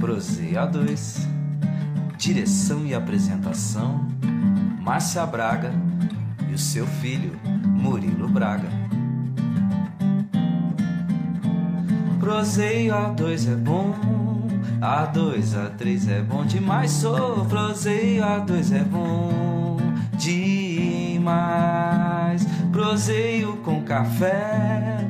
Proseia 2. Direção e apresentação: Márcia Braga e o seu filho, Murilo Braga. Proseio A2 é bom, A2, A3 é bom demais. Sou proseio A2 é bom demais. Proseio com café,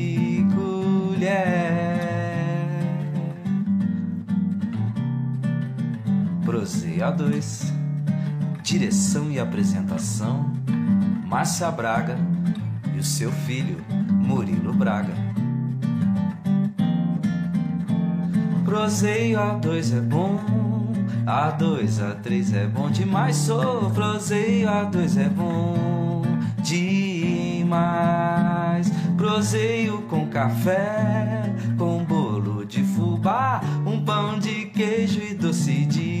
ZA2. Direção e apresentação: Márcia Braga e o seu filho Murilo Braga. Prozeio A2 é bom, A2, A3 é bom demais, sou Prozeio A2 é bom demais. Prozeio com café, com bolo de fubá, um pão de queijo e doce de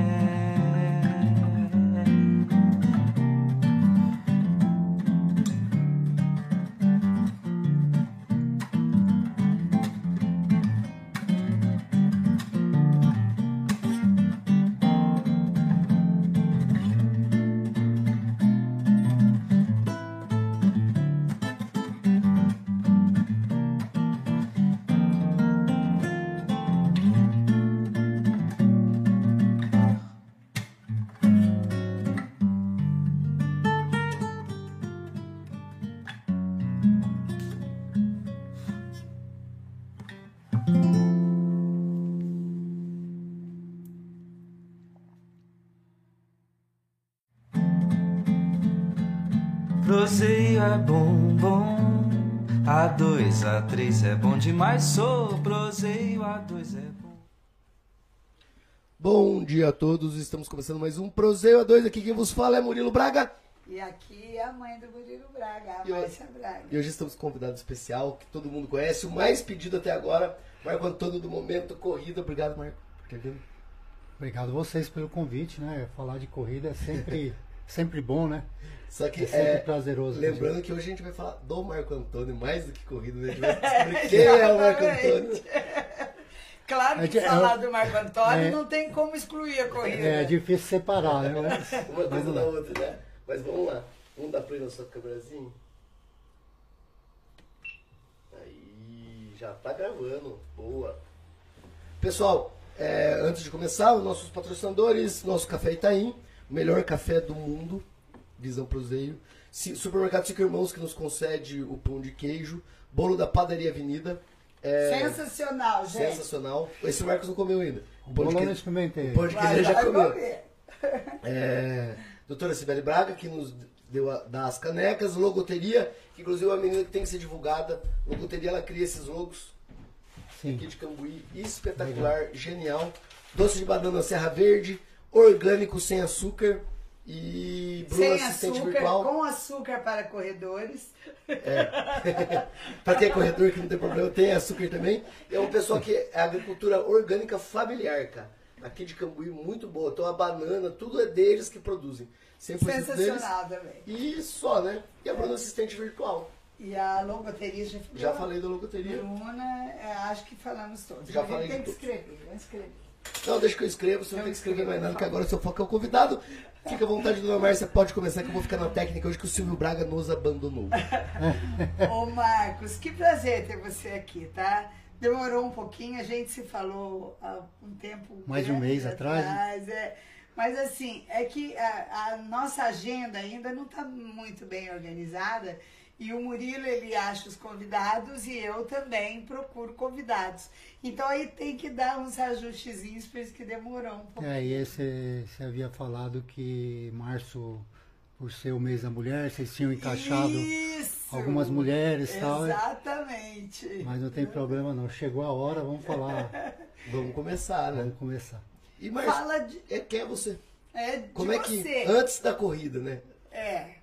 Bom demais. Sou proseio, A2 é bom. Bom dia a todos, estamos começando mais um Proseio A2. Aqui quem vos fala é Murilo Braga. E aqui é a mãe do Murilo Braga, a E hoje- Márcia Braga. E hoje estamos com um convidado especial que todo mundo conhece, o mais pedido até agora, Marco Antônio do Momento Corrida. Obrigado, Marco, por ter vindo. Obrigado vocês pelo convite, né? Falar de corrida é sempre, sempre bom, né? Só que É sempre é, prazeroso. né, lembrando que hoje a gente vai falar do Marco Antônio, mais do que corrida, né? A gente vai descobrir quem é o Marco Antônio. Claro que É falar é- do Marco Antônio é- não tem como excluir a corrida. É difícil separar, né? Mas, Uma coisa da outra, né? Mas vamos lá. Vamos dar play na sua câmerazinha? Aí, já tá gravando. Boa. Pessoal, é, antes de começar, os nossos patrocinadores, nosso Café Itaim, melhor café do mundo, Visão. Si- Supermercado Cinco Irmãos, que nos concede o pão de queijo. Bolo da Padaria Avenida. Sensacional, gente. Sensacional. Esse Marcos não comeu ainda. O pão de bolão eu queijo- experimentei. o pão de queijo ele já comeu. É, doutora Sibeli Braga, que nos deu a, das canecas, logoteria, que inclusive é uma menina que tem que ser divulgada. Logoteria, ela cria esses logos Sim. aqui de Cambuí, espetacular, genial. Doce de banana Serra Verde, orgânico sem açúcar e Bruna Sem assistente açúcar, virtual. com açúcar para corredores. Pra quem é corredor que não tem problema, tem açúcar também. É um pessoal que é agricultura orgânica familiar, cara. Aqui de Cambuí, muito boa. Então a banana, tudo é deles que produzem. 100% deles. Sensacional também. E só, né? E a Bruna assistente virtual. E a logoteria já. Já falei da logoteria. Bruna, é, acho que falamos todos. Já falei tem que escrever, vamos escrever. Não, deixa que eu escrevo, você não Eu tem que escrever mais nada, que agora seu foco é o convidado. Fica à vontade, dona Márcia, pode começar que eu vou ficar na técnica hoje que o Silvio Braga nos abandonou. Ô Marcos, que prazer ter você aqui, tá? Demorou um pouquinho, a gente se falou há um tempo. Mais de um grande mês atrás, né? é. Mas assim, é que a, a nossa agenda ainda não está muito bem organizada. E o Murilo, ele acha os convidados e eu também procuro convidados. Então aí tem que dar uns ajustezinhos, por isso que demorou um pouco. É, e você, você havia falado que março, por ser o mês da mulher, vocês tinham encaixado Isso! algumas mulheres e tal. Exatamente. Mas não tem problema não. Chegou a hora, vamos falar. Vamos começar, né? vamos começar. E Márcia, Fala de, é, quem é você? é, de Como é que, você. antes da corrida, né? É.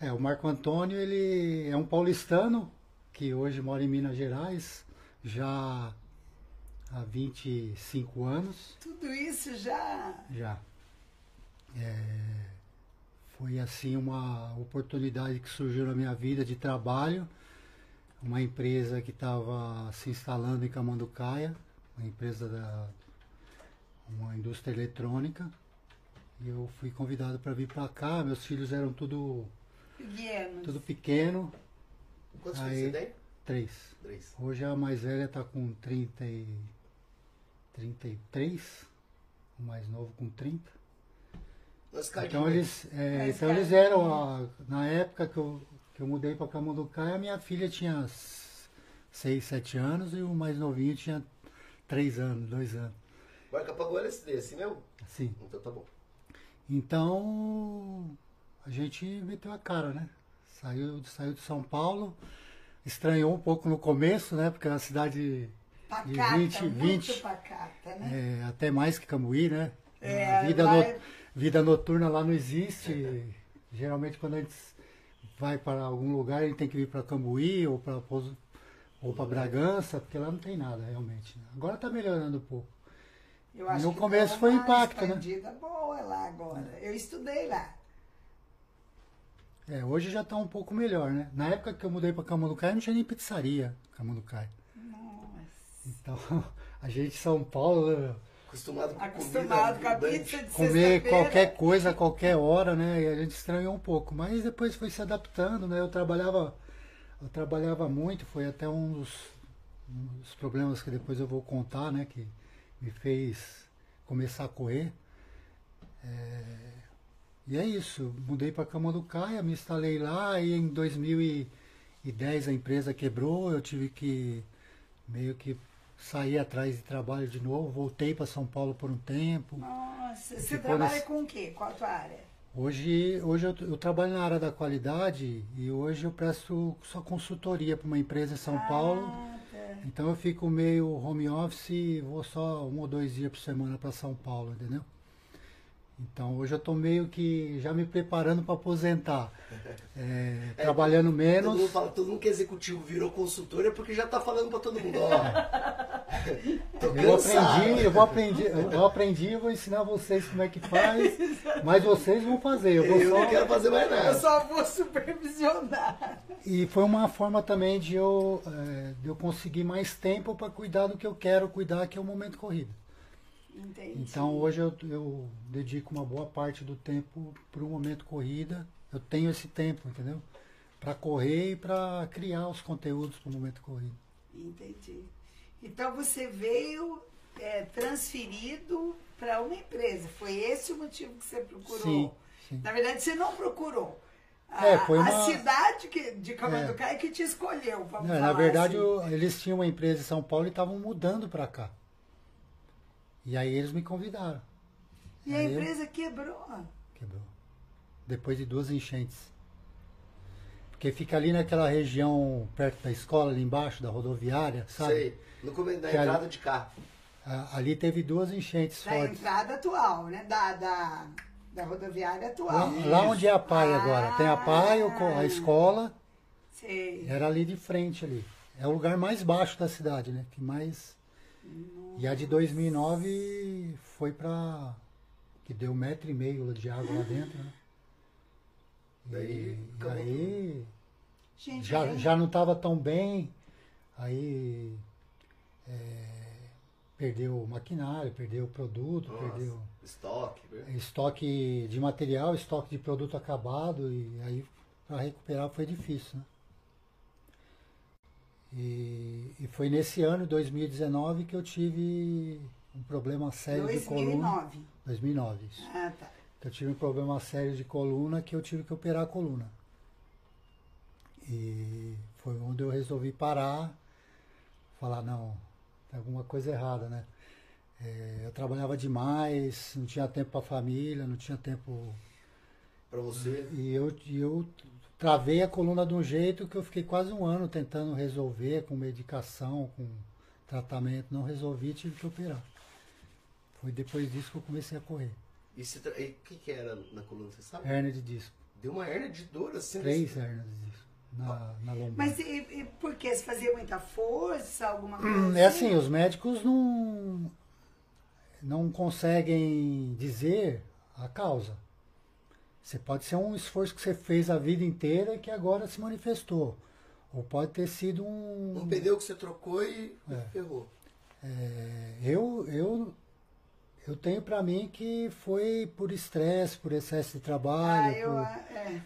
É, o Marco Antônio, ele é um paulistano que hoje mora em Minas Gerais, já há 25 anos. Tudo isso já. Já. É, foi assim uma oportunidade que surgiu na minha vida de trabalho. Uma empresa que estava se instalando em Camanducaia, uma empresa da uma indústria eletrônica. E eu fui convidado para vir para cá. Meus filhos eram tudo Pequenos. tudo pequeno, Quantos Aí. filhos você tem? três. Três. Hoje a mais velha está com 30 e 33, o mais novo com 30. Nós cadinho. Então eles, é, então eles eram, a- na época que eu, que eu mudei para Camanducaia, a minha filha tinha 6, 7 anos e o mais novinho tinha 3 anos, 2 anos. Marca apagou o LSD, assim mesmo? Assim. Então tá bom. Então a gente meteu a cara, né? Saiu, saiu de São Paulo, estranhou um pouco no começo, né? Porque é uma cidade Pacata, 20, muito 20, pacata, né? é, até mais que Cambuí, né? É, a vida, vai- no- vida noturna lá não existe. Geralmente quando a gente vai para algum lugar, a gente tem que vir para Cambuí ou para ou para Bragança, porque lá não tem nada realmente. Agora está melhorando um pouco. Eu acho no começo foi impacto, né? boa lá agora. Eu estudei lá. É, hoje já está um pouco melhor, né? Na época que eu mudei para Camanducaia, não tinha nem pizzaria Camanducaia. Nossa. Então, a gente em São Paulo, né? Acostumado com Acostumado com a comida pizza de comer qualquer coisa a qualquer hora, né? E a gente estranhou um pouco, mas depois foi se adaptando, né? Eu trabalhava, eu trabalhava muito, foi até um dos, um dos problemas que depois eu vou contar, né? Que me fez começar a correr. É, e é isso, mudei para Camanducaia, me instalei lá e em 2010 a empresa quebrou, eu tive que meio que sair atrás de trabalho de novo, voltei para São Paulo por um tempo. Nossa, você trabalha nesse- com o quê? Qual a tua área? Hoje, hoje eu, eu trabalho na área da qualidade e hoje eu presto só consultoria para uma empresa em São Paulo. Ah, tá. Então eu fico meio home office e vou só um ou dois dias por semana para São Paulo, entendeu? Então hoje eu estou meio que já me preparando para aposentar. É, trabalhando Todo menos. mundo fala, todo mundo que é executivo virou consultor é porque já tá falando pra todo mundo, ó. Tô Eu aprendi, eu vou aprender, eu aprendi, eu vou ensinar vocês como é que faz, mas vocês vão fazer. Eu vou Eu só não quero fazer mais Eu nada. só vou supervisionar. E foi uma forma também de eu, eh, de eu conseguir mais tempo para cuidar do que eu quero cuidar, que é o momento corrida. Entendi. Então hoje eu, eu dedico uma boa parte do tempo para o momento corrida. Eu tenho esse tempo, entendeu? Para correr e para criar os conteúdos para o momento corrida. Entendi. Então você veio é, transferido para uma empresa. Foi esse o motivo que você procurou? Sim, sim. Na verdade, você não procurou. A, É, foi a uma- cidade que, de Camanducaia que te escolheu, Não, falar na verdade, assim. o- eles tinham uma empresa em São Paulo e estavam mudando para cá. E aí eles me convidaram. E a aí eu- empresa quebrou. Quebrou. Depois de duas enchentes. Porque fica ali naquela região perto da escola, ali embaixo, da rodoviária, sabe? Sei. No começo da Que ali- entrada de carro. Ah, Ali teve duas enchentes Da fortes. entrada atual, né? Da, da, da rodoviária Lá, atual. lá onde é a PAI agora. Tem a PAI, a Ah. escola, Sei. era ali de frente ali. É o lugar mais baixo da cidade, né? Que mais. E a de 2009 foi pra. que deu um metro e meio de água lá dentro, né? Daí, E, e aí Gente, já, gente, já não estava tão bem, aí é, perdeu o maquinário, perdeu o produto, Nossa, perdeu Estoque. né? estoque de material, estoque de produto acabado, e aí para recuperar foi difícil. Né? E, e foi nesse ano, 2019, que eu tive um problema sério de coluna. 2009. 2009, isso. Ah, tá. que eu tive um problema sério de coluna que eu tive que operar a coluna. E foi onde eu resolvi parar, falar, não, tem alguma coisa errada, né? É, eu trabalhava demais, não tinha tempo para a família, não tinha tempo. Pra você. E eu, e eu travei a coluna de um jeito que eu fiquei quase um ano tentando resolver com medicação, com tratamento. Não resolvi, tive que operar. Foi depois disso que eu comecei a correr. E você tra- o que, que era na coluna, você sabe? Hernia de disco. Deu uma hernia de dor assim. Três hernias de disco na, na lombar. Mas e, e por quê? Você fazia muita força, alguma coisa? Hum, É assim, os médicos não, não conseguem dizer a causa. Você pode ser um esforço que você fez a vida inteira e que agora se manifestou. Ou pode ter sido um. Um pneu que você trocou e É. ferrou. É, eu, eu, eu tenho pra mim que foi por estresse, por excesso de Ah, trabalho. eu, por- é.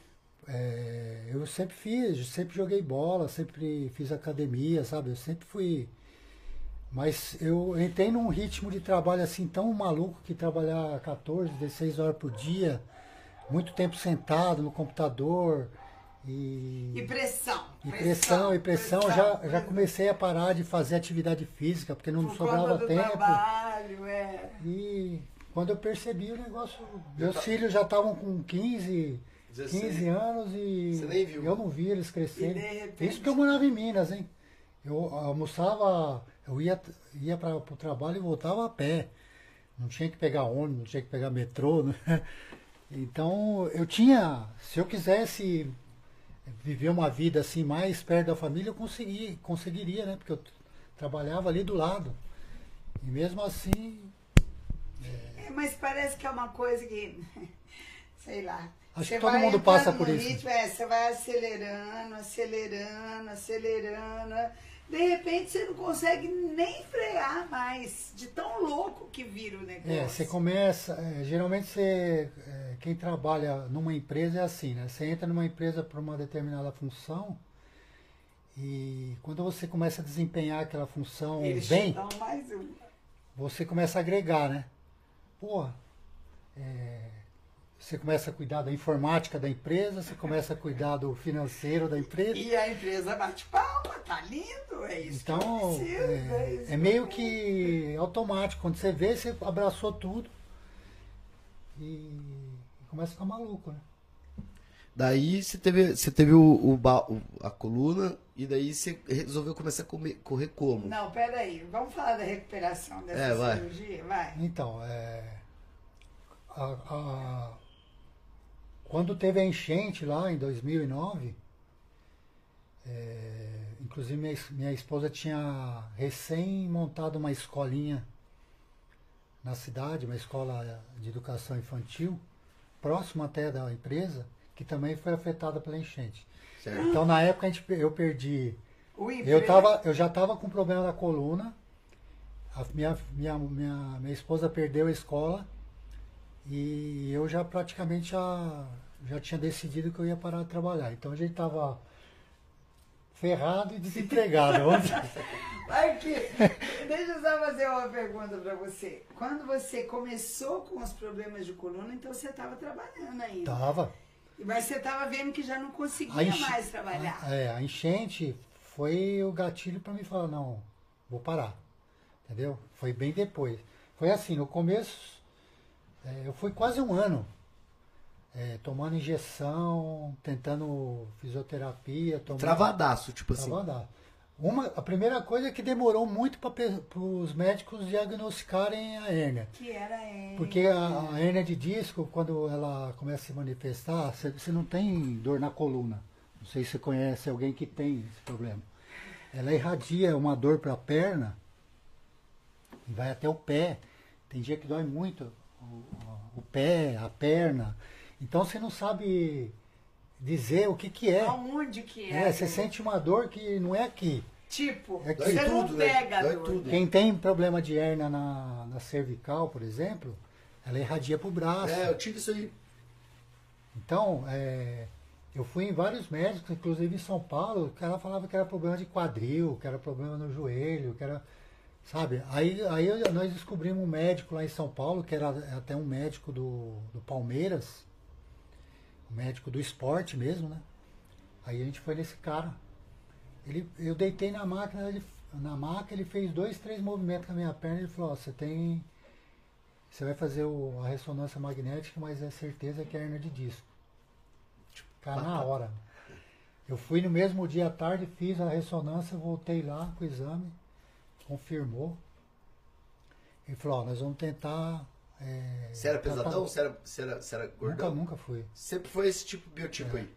É, eu sempre fiz, sempre joguei bola, sempre fiz academia, sabe? Eu sempre fui. Mas eu entrei num ritmo de trabalho assim tão maluco que trabalhar 14, 16 horas por dia, muito tempo sentado no computador e. E pressão. E pressão, e pressão, já, já comecei a parar de fazer atividade física, porque não Por sobrava tempo. trabalho, é. E quando eu percebi o negócio, meus filhos já estavam com 15, 16. 15 anos e Você nem viu. eu não vi eles crescendo. De repente- Isso porque eu morava em Minas, hein? Eu almoçava, eu ia, ia para o trabalho e voltava a pé. Não tinha que pegar ônibus, não tinha que pegar metrô. Né? Então eu tinha, se eu quisesse viver uma vida assim mais perto da família, eu consegui, conseguiria, né? Porque eu trabalhava ali do lado. E mesmo assim, É, Mas parece que é uma coisa que, sei lá. Acho você que todo mundo passa por isso. ritmo, é, você vai acelerando, acelerando, acelerando. De repente você não consegue nem frear mais, de tão louco que vira o negócio. É, você começa. é, geralmente você. Quem trabalha numa empresa é assim, né? Você entra numa empresa por uma determinada função e quando você começa a desempenhar aquela função Eles bem, você começa a agregar, né? Pô, é, você começa a cuidar da informática da empresa, você começa a cuidar do financeiro da empresa. E a empresa bate palma, tá lindo, é isso Então, que preciso, é, é, isso é meio que automático. Quando você vê, você abraçou tudo e começa a ficar maluco, né? Daí você teve, você teve o, o o- a coluna e daí você resolveu começar a comer- correr como? Não, peraí, vamos falar da recuperação dessa É, vai. cirurgia? Vai. Então, é, a- a- quando teve a enchente lá em 2009, é, inclusive minha, minha esposa tinha recém montado uma escolinha na cidade, uma escola de educação infantil, próximo até da empresa, que também foi afetada pela enchente. Certo. Então, na época, a gente, eu perdi O eu, tava, eu já estava com problema na coluna. A minha, minha, minha, minha esposa perdeu a escola. E eu já praticamente já, já tinha decidido que eu ia parar de trabalhar. Então a gente estava ferrado e desempregado. Aqui, deixa eu só fazer uma pergunta pra você. Quando você começou com os problemas de coluna, então você estava trabalhando ainda. Tava. Mas você estava vendo que já não conseguia enche- mais trabalhar. a- é, a enchente foi o gatilho para me falar, não, vou parar. Entendeu? Foi bem depois. Foi assim, no começo, é, eu fui quase um ano é, tomando injeção, tentando fisioterapia, tomando. Travadaço, tipo assim. Travada. Uma, a primeira coisa é que demorou muito para os médicos diagnosticarem a hérnia. Que era é, Porque a, a hérnia de disco, quando ela começa a se manifestar, você você não tem dor na coluna. Não sei se você conhece alguém que tem esse problema. Ela irradia uma dor para a perna e vai até o pé. Tem dia que dói muito o, o pé, a perna. Então você não sabe dizer o que, que é. Aonde que É, é? você sente uma dor que não é aqui. Tipo, É que- você Dói não né? pega a Dói dor. tudo. Quem tem problema de hérnia na, na cervical, por exemplo, ela irradia pro braço. É, eu tive isso aí. Então, é, eu fui em vários médicos, inclusive em São Paulo, o cara falava que era problema de quadril, que era problema no joelho, que era. Sabe? Aí, aí nós descobrimos um médico lá em São Paulo, que era até um médico do, do Palmeiras, um médico do esporte mesmo, né? Aí a gente foi nesse cara. Ele, eu deitei na máquina, ele, na maca, ele fez dois, três movimentos com a minha perna e ele falou, ó, você tem. Você vai fazer o- a ressonância magnética, mas é certeza que é hernia de disco. Cara, na hora. Eu fui no mesmo dia à tarde, fiz a ressonância, voltei lá com o exame, confirmou. Ele falou, ó, nós vamos tentar. É, Você era pesadão? Você era, você era, você era Nunca, gordão? nunca fui. Sempre foi esse tipo de biotipo aí.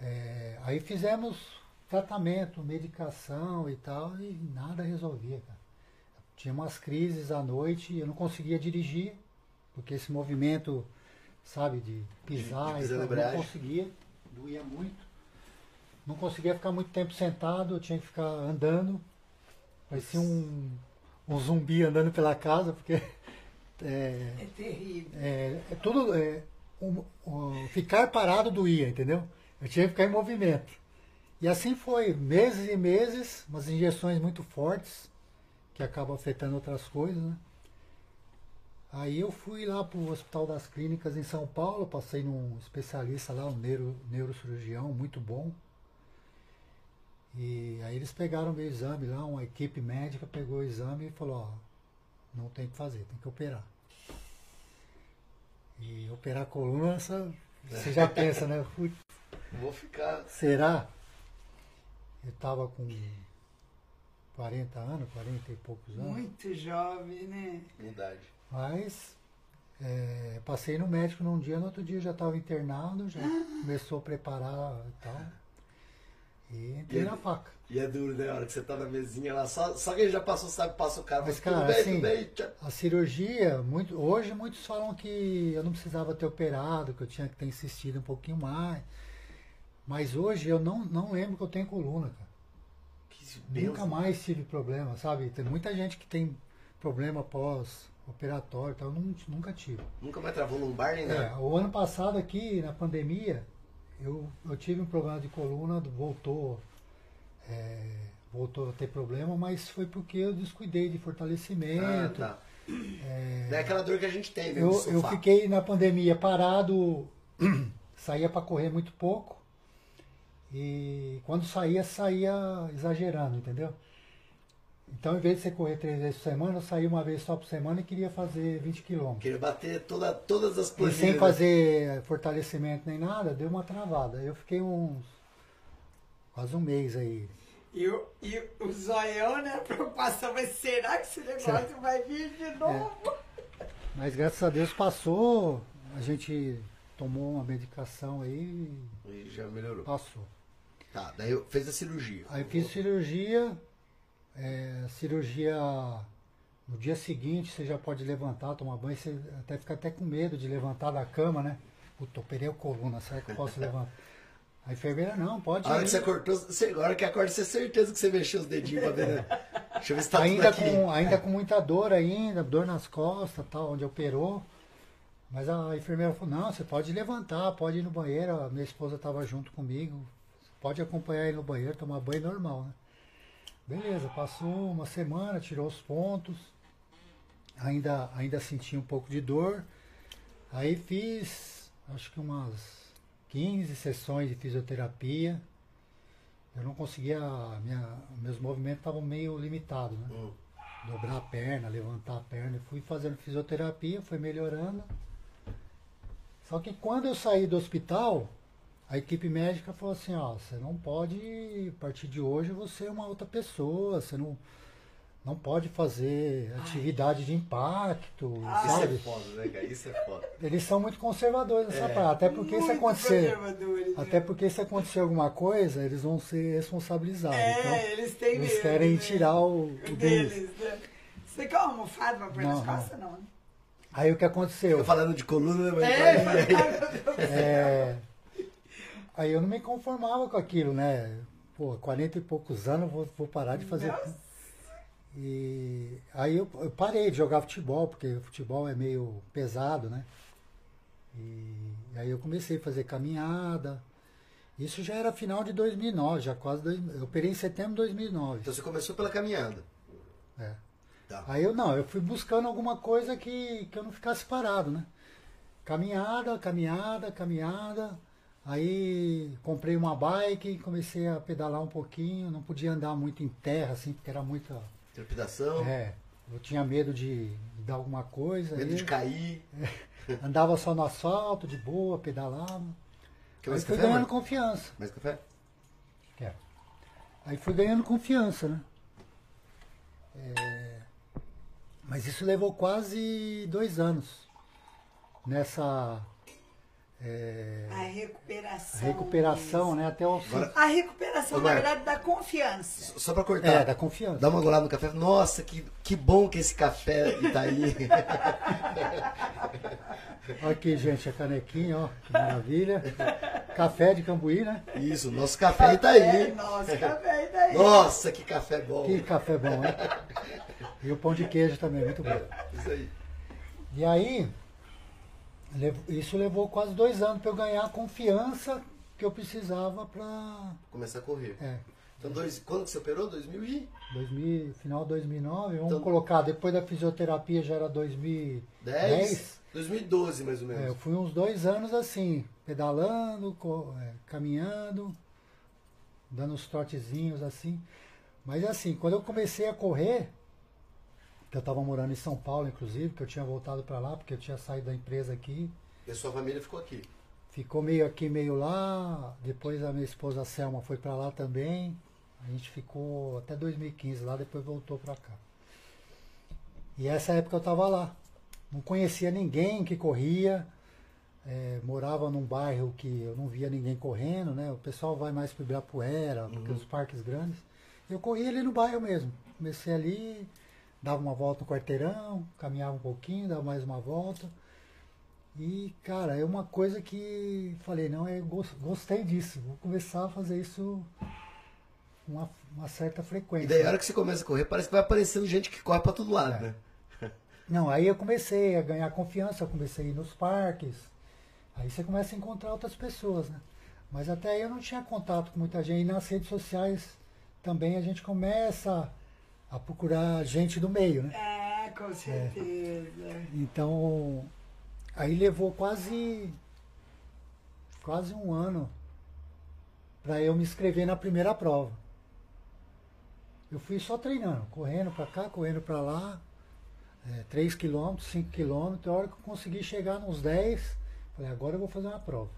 É, aí fizemos tratamento, medicação e tal, e nada resolvia, cara. Tinha umas crises à noite, eu não conseguia dirigir, porque esse movimento, sabe, de pisar De- de pisar e tal, não conseguia, doía muito. Não conseguia ficar muito tempo sentado, eu tinha que ficar andando. Parecia um, um zumbi andando pela casa, porque é, É terrível. é, é tudo. é, um- um- ficar parado doía, entendeu? Eu tinha que ficar em movimento. E assim foi, meses e meses, umas injeções muito fortes, que acabam afetando outras coisas, né? Aí eu fui lá para o Hospital das Clínicas em São Paulo, passei num especialista lá, um neuro, neurocirurgião muito bom. E aí eles pegaram meu exame lá, uma equipe médica pegou o exame e falou, ó, não tem o que fazer, tem que operar. E operar a coluna, essa- você já pensa, né? Vou ficar. será? Eu tava com 40 anos, 40 e poucos anos. Muito jovem, né? Idade. Mas é, passei no médico num dia, no outro dia eu já estava internado, já começou a preparar e tal. E entrei E- na faca. E é duro, né? A hora que você tá na mesinha lá, só, só quem já passou sabe, passa o cara. Mas, cara, tudo bem, assim, tudo bem. A cirurgia, muito, hoje muitos falam que eu não precisava ter operado, que eu tinha que ter insistido um pouquinho mais. Mas hoje eu não, não lembro que eu tenho coluna, cara. Que Nunca benção. mais tive problema, sabe? Tem muita gente que tem problema pós-operatório e tal, eu não- nunca tive. Nunca mais travou lombar nem É, nada. o ano passado aqui, na pandemia, eu, eu tive um problema de coluna, voltou, é, voltou a ter problema, mas foi porque eu descuidei de Ah, fortalecimento. tá. Não é aquela dor que a gente tem, mesmo Eu, eu fiquei na pandemia parado, saía para correr muito pouco. E quando saía, saía exagerando, entendeu? Então, em vez de você correr três vezes por semana, eu saía uma vez só por semana e queria fazer 20 quilômetros. Queria bater toda, todas as E planilhas. sem né? fazer fortalecimento nem nada, deu uma travada. Eu fiquei uns. quase um mês aí. E o, e o zoião, né? A preocupação, mas será que esse negócio vai vir de novo? Mas graças a Deus passou, a gente tomou uma medicação aí e E já melhorou. passou. Tá, daí eu fez a cirurgia. Aí fiz cirurgia, é, cirurgia no dia seguinte você já pode levantar, tomar banho, você até fica até com medo de levantar da cama, né? Puta, operei a coluna, será que eu posso levantar? A enfermeira, não, pode A hora ir. que você cortou, você, a hora que acorda, você tem certeza que você mexeu os dedinhos pra ver, né? Deixa eu ver se tá tudo ainda, aqui. com, ainda com muita dor ainda, dor nas costas, tal, onde operou. Mas a enfermeira falou, não, você pode levantar, pode ir no banheiro, a minha esposa estava junto comigo, pode acompanhar ele no banheiro, tomar banho normal, né? Beleza, passou uma semana, tirou os pontos, ainda, ainda senti um pouco de dor. Aí fiz acho que umas 15 sessões de fisioterapia. Eu não conseguia, minha, meus movimentos estavam meio limitados, né? Hum. Dobrar a perna, levantar a perna. Eu fui fazendo fisioterapia, foi melhorando. Só que quando eu saí do hospital, a equipe médica falou assim, ó, você não pode, a partir de hoje, você é uma outra pessoa, você não, não pode fazer atividade de impacto, Isso sabe? é foda, né, cara? Isso é foda. Eles são muito conservadores nessa É. parte. Até porque se Muito acontecer. conservadores, Até né? porque se acontecer alguma coisa, eles vão ser responsabilizados. É, então, eles têm eles medo, querem né? tirar o, o deles. deles, né? Você quer uma almofada pra pôr nas costas? Não, né? Aí o que aconteceu? Eu falando de coluna, mas É, É, aí eu não me conformava com aquilo, né? Pô, 40 e poucos anos, vou, vou parar de fazer. Nossa. E aí eu, eu parei de jogar futebol, porque o futebol é meio pesado, né? E aí eu comecei a fazer caminhada. Isso já era final de 2009, já quase. Dois, eu operei em setembro de 2009. Então você começou pela caminhada. É. Tá. Aí eu não, eu fui buscando alguma coisa que, que eu não ficasse parado, né? Caminhada, caminhada, caminhada. Aí comprei uma bike, comecei a pedalar um pouquinho, não podia andar muito em terra, assim, porque era muita. Trepidação, É, eu tinha medo de, de dar alguma coisa. medo aí de cair. Andava só no asfalto, de boa, pedalava. Quer aí fui café, ganhando mano? confiança. Mais café? Quero. Aí fui ganhando confiança, né? É, Mas isso levou quase dois anos nessa é, A recuperação. recuperação, né? Até o Agora- A recuperação, Ô, na verdade, da confiança. Só pra cortar. é, da confiança. Dá uma golada no café. Nossa, que, que bom que esse café tá aí. Olha aqui, gente, a canequinha, ó, que maravilha. Café de Cambuí, né? Isso, nosso café tá aí. Nossa, café daí. Nossa, que café bom. Que café bom, né? E o pão de queijo também, muito bom. Isso aí. E aí, isso levou quase dois anos para eu ganhar a confiança que eu precisava para Começar a correr. é, Então, dois, quando que você operou? 2000 e? 2000, final de 2009, vamos Então- colocar, depois da fisioterapia já era 2010. 10? 2012, mais ou É, eu menos. fui uns dois anos assim, pedalando, é, caminhando, dando uns trotezinhos assim. Mas assim, quando eu comecei a correr, que eu estava morando em São Paulo, inclusive, que eu tinha voltado para lá, porque eu tinha saído da empresa aqui, E a sua família ficou aqui. ficou meio aqui, meio lá. Depois a minha esposa Selma foi para lá também. A gente ficou até 2015 lá, depois voltou para cá. E essa época eu estava lá. Não conhecia ninguém que corria. é, morava num bairro que eu não via ninguém correndo, né? O pessoal vai mais para Ibirapuera, porque os parques grandes. Eu corria ali no bairro mesmo. Comecei ali, dava uma volta no quarteirão, caminhava um pouquinho, dava mais uma volta. E, cara, é uma coisa que falei, não, eu gos- gostei disso, vou começar a fazer isso com uma, uma certa E frequência. daí, a hora que você começa a correr, parece que vai aparecendo gente que corre pra todo lado, É. né? Não, aí eu comecei a ganhar confiança, eu comecei a ir nos parques. Aí você começa a encontrar outras pessoas, né? Mas até aí eu não tinha contato com muita gente. E nas redes sociais também a gente começa a procurar gente do meio, né? É, com certeza. Então, aí levou quase quase um ano para eu me inscrever na primeira prova. Eu fui só treinando, correndo para cá, correndo para lá, é, 3 km, 5 km, a hora que eu consegui chegar nos 10, falei, agora eu vou fazer uma prova.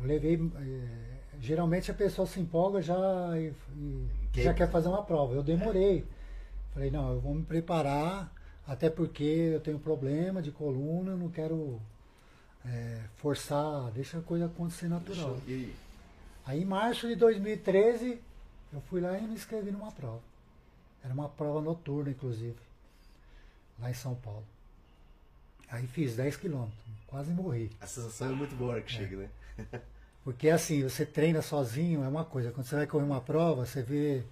Eu levei. é, geralmente a pessoa se empolga já e, e já quer fazer uma prova. Eu demorei. Falei, não, eu vou me preparar, até porque eu tenho problema de coluna, não quero é, forçar, deixa a coisa acontecer natural. Aí? Aí em março de 2013, eu fui lá e me inscrevi numa prova. Era uma prova noturna, inclusive, lá em São Paulo. Aí fiz 10 quilômetros, quase morri. A sensação é muito boa que chega, né? Porque assim, você treina sozinho é uma coisa. Quando você vai correr uma prova, você vê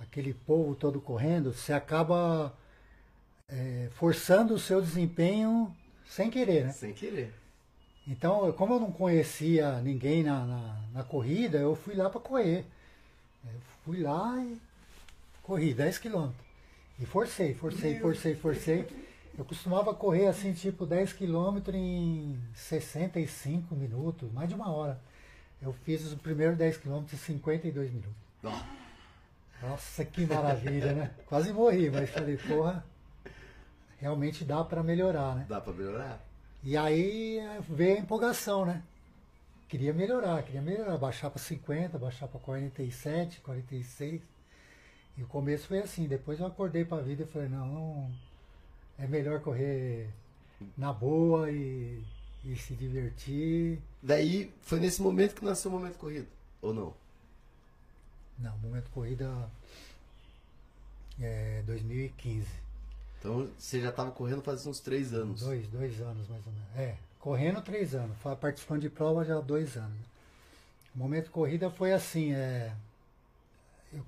aquele povo todo correndo, você acaba é, forçando o seu desempenho sem querer, né? Sem querer. Então, como eu não conhecia ninguém na, na, na corrida, eu fui lá para correr. Eu fui lá e corri 10 quilômetros. E forcei, forcei, forcei, forcei. Eu costumava correr assim, tipo 10 km em 65 minutos, mais de uma hora. Eu fiz os primeiros 10 km em 52 minutos. Nossa, que maravilha, né? Quase morri, mas falei, porra, realmente dá para melhorar, né? Dá pra melhorar? E aí eh, veio a empolgação, né? Queria melhorar, queria melhorar, baixar para 50, baixar para 47, 46. E o começo foi assim, depois eu acordei para a vida e falei, não, é melhor correr na boa e, e se divertir. Daí, foi nesse momento que nasceu o momento corrido, ou não? Não, momento corrida é 2015. Então, você já tava correndo faz uns três anos. Dois, dois anos mais ou menos. É, correndo três anos, participando de prova já dois anos. O momento corrida foi assim, é, eu-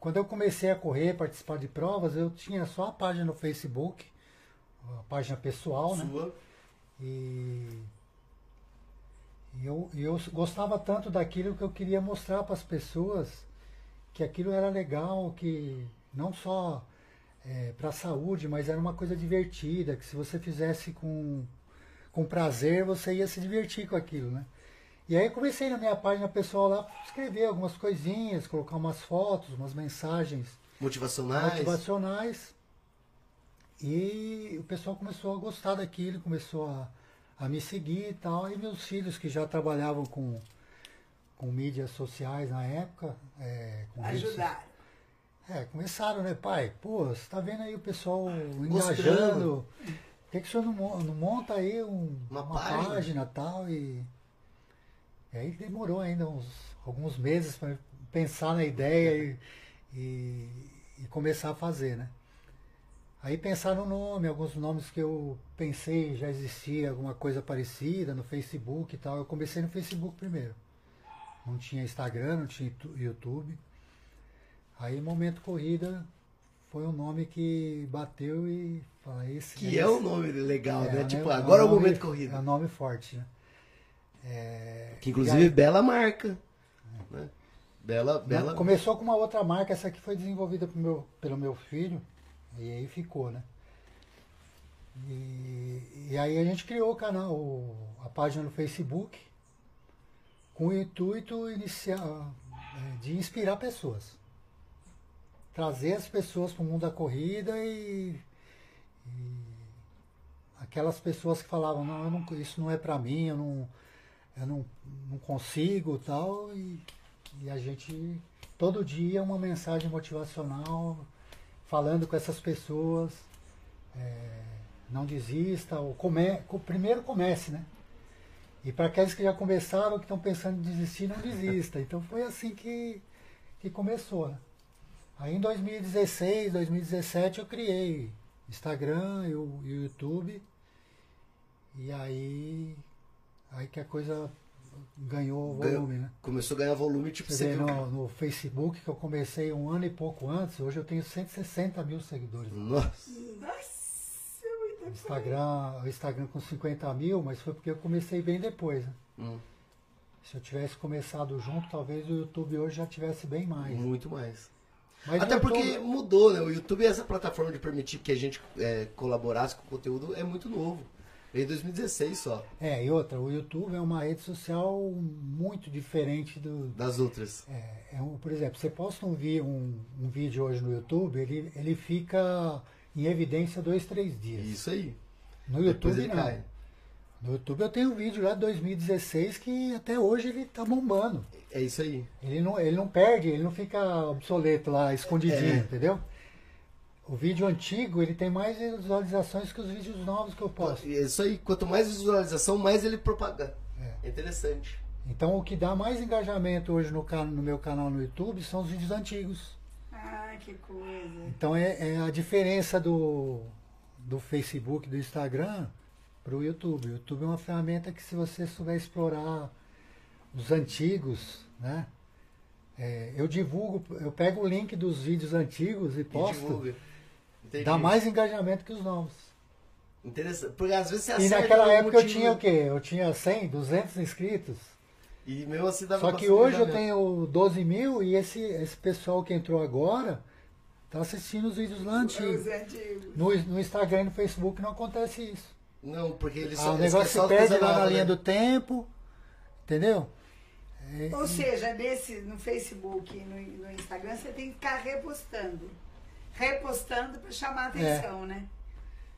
quando eu comecei a correr, participar de provas, eu tinha só a página no Facebook, a página pessoal, né? Sua. E, e eu, eu gostava tanto daquilo que eu queria mostrar para as pessoas que aquilo era legal, que não só para a saúde, mas era uma coisa divertida, que se você fizesse com, com prazer, você ia se divertir com aquilo, né? E aí eu comecei na minha página pessoal lá, escrever algumas coisinhas, colocar umas fotos, umas mensagens Motivacionais. motivacionais. E o pessoal começou a gostar daquilo, começou a, a me seguir e tal. E meus filhos que já trabalhavam com, com mídias sociais na época, é, com redes Ajudar. é, começaram, né, pai? Pô, você tá vendo aí o pessoal engajando. Por que, que o senhor não, não monta aí um- Uma uma, página. página e tal? E, e aí demorou ainda uns alguns meses para pensar na ideia e, e, e começar a fazer, né? Aí pensar no nome, alguns nomes que eu pensei já existia alguma coisa parecida no Facebook e tal. Eu comecei no Facebook primeiro. Não tinha Instagram, não tinha YouTube. Aí Momento Corrida foi um nome que bateu e falei, esse Que é um nome legal, né? é, Tipo, agora é o nome- momento É corrido. um nome forte, né? É, Que inclusive, aí- bela marca. Né? Bela, bela. Começou com uma outra marca, essa aqui foi desenvolvida meu- pelo meu filho, e aí ficou, né? E, e aí a gente criou o canal, a página no Facebook, com o intuito inicial é, de inspirar pessoas. Trazer as pessoas para o mundo da corrida e, e aquelas pessoas que falavam, não, não- isso não é para mim, eu não, eu não, não consigo tal, e, e a gente todo dia uma mensagem motivacional falando com essas pessoas, é, não desista, ou come, co- primeiro comece, né? E para aqueles que já começaram, que estão pensando em desistir, não desista. Então foi assim que, que começou. né? Aí em 2016, 2017 eu criei Instagram e o YouTube. E aí, aí que a coisa ganhou Ganhou. volume, né? Começou a ganhar volume, tipo, Você vê no, no Facebook que eu comecei um ano e pouco antes, hoje eu tenho 160 mil seguidores. Nossa. Nossa, é. Instagram, o Instagram com 50 mil, mas foi porque eu comecei bem depois. né? Hum, Se eu tivesse começado junto, talvez o YouTube hoje já tivesse bem mais. muito mais. Mas Até porque YouTube- mudou, né? O YouTube, essa plataforma de permitir que a gente é, colaborasse com o conteúdo, é muito novo. Em 2016 só, É, e outra, o YouTube é uma rede social muito diferente do. das outras. É, é um, por exemplo, você posta um, vi, um, um vídeo hoje no YouTube, ele, ele fica em evidência dois, três dias. Isso aí. No Depois YouTube não. cai. No YouTube eu tenho um vídeo lá de 2016 que até hoje ele tá bombando. É isso aí. Ele não, ele não perde, ele não fica obsoleto lá, escondidinho, É. entendeu? O vídeo antigo, ele tem mais visualizações que os vídeos novos que eu posto. É isso aí. Quanto mais visualização, mais ele propaga. É. É interessante. Então o que dá mais engajamento hoje no, can- no meu canal no YouTube são os vídeos antigos. Ah, que coisa. Então é, é a diferença do, do Facebook, do Instagram para o YouTube. O YouTube é uma ferramenta que se você souber explorar os antigos, né? É, eu divulgo, eu pego o link dos vídeos antigos e E posto. divulga. Entendi. Dá mais engajamento que os novos. Interessante. Porque às vezes você E naquela época eu motivo, tinha o quê? Eu tinha 100, 200 inscritos. E mesmo assim dava Só que hoje eu tenho 12 mil e esse, esse pessoal que entrou agora Tá assistindo os vídeos lá antigos. Os antigos. No, no Instagram e no Facebook não acontece isso. Não, porque eles Ah, só o negócio se perde lá na nova, linha né? do tempo, entendeu? Ou seja, nesse, no Facebook e no, no Instagram, você tem que ficar repostando. Repostando para chamar É. atenção, né?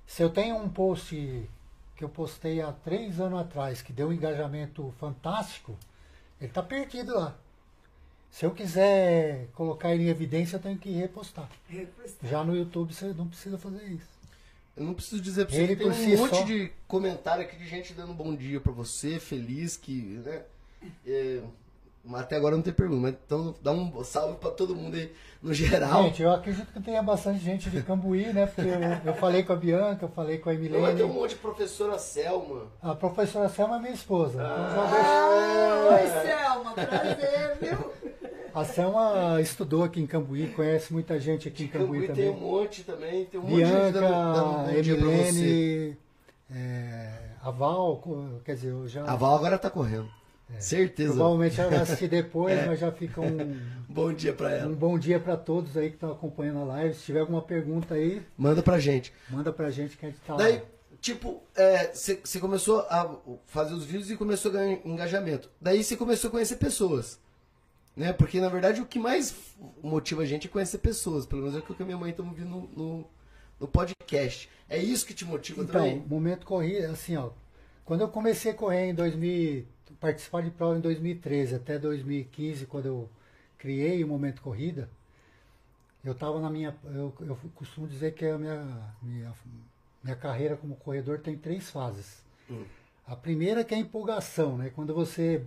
Se eu tenho um post que eu postei há três anos atrás, que deu um engajamento fantástico, ele tá perdido lá. Se eu quiser colocar ele em evidência, eu tenho que repostar. Repostar. Já no YouTube você não precisa fazer isso. Eu não preciso dizer pra você Ele que tem um si monte só. de comentário aqui de gente dando bom dia pra você, feliz que, né? É, mas até agora não tem pergunta, mas então dá um salve pra todo mundo aí no geral. Gente, eu acredito que tenha bastante gente de Cambuí, né? Porque eu, eu falei com a Bianca, eu falei com a mas tem um Emilene. monte de professora Selma. A professora Selma é minha esposa. Então já Ah, oi, Selma, prazer, viu? A Selma estudou aqui em Cambuí, conhece muita gente aqui em Cambuí Cambuí tem um também. monte também, tem um monte de gente dando, dando Bianca, você. Emilene, é, a Val, quer dizer, eu já. A Val agora tá correndo. Certeza. Provavelmente ela vai assistir depois, mas já fica um, Bom dia um ela. bom dia para todos aí que estão acompanhando a live. Se tiver alguma pergunta aí, Manda pra gente. manda pra gente que a gente tá lá. Daí, tipo, você começou a fazer os vídeos e começou a ganhar engajamento. Daí você começou a conhecer pessoas. Né? Porque, na verdade, o que mais motiva a gente é conhecer pessoas. Pelo menos é o que e minha mãe estamos vindo no, no, no podcast. É isso que te motiva Então, também? momento corrida, assim, ó. Quando eu comecei a correr em 2000, participar de prova em 2013 até 2015, quando eu criei o momento corrida, eu estava na minha, eu, eu costumo dizer que a minha, minha minha carreira como corredor tem três fases. Hum. A primeira que é a empolgação, né? Quando você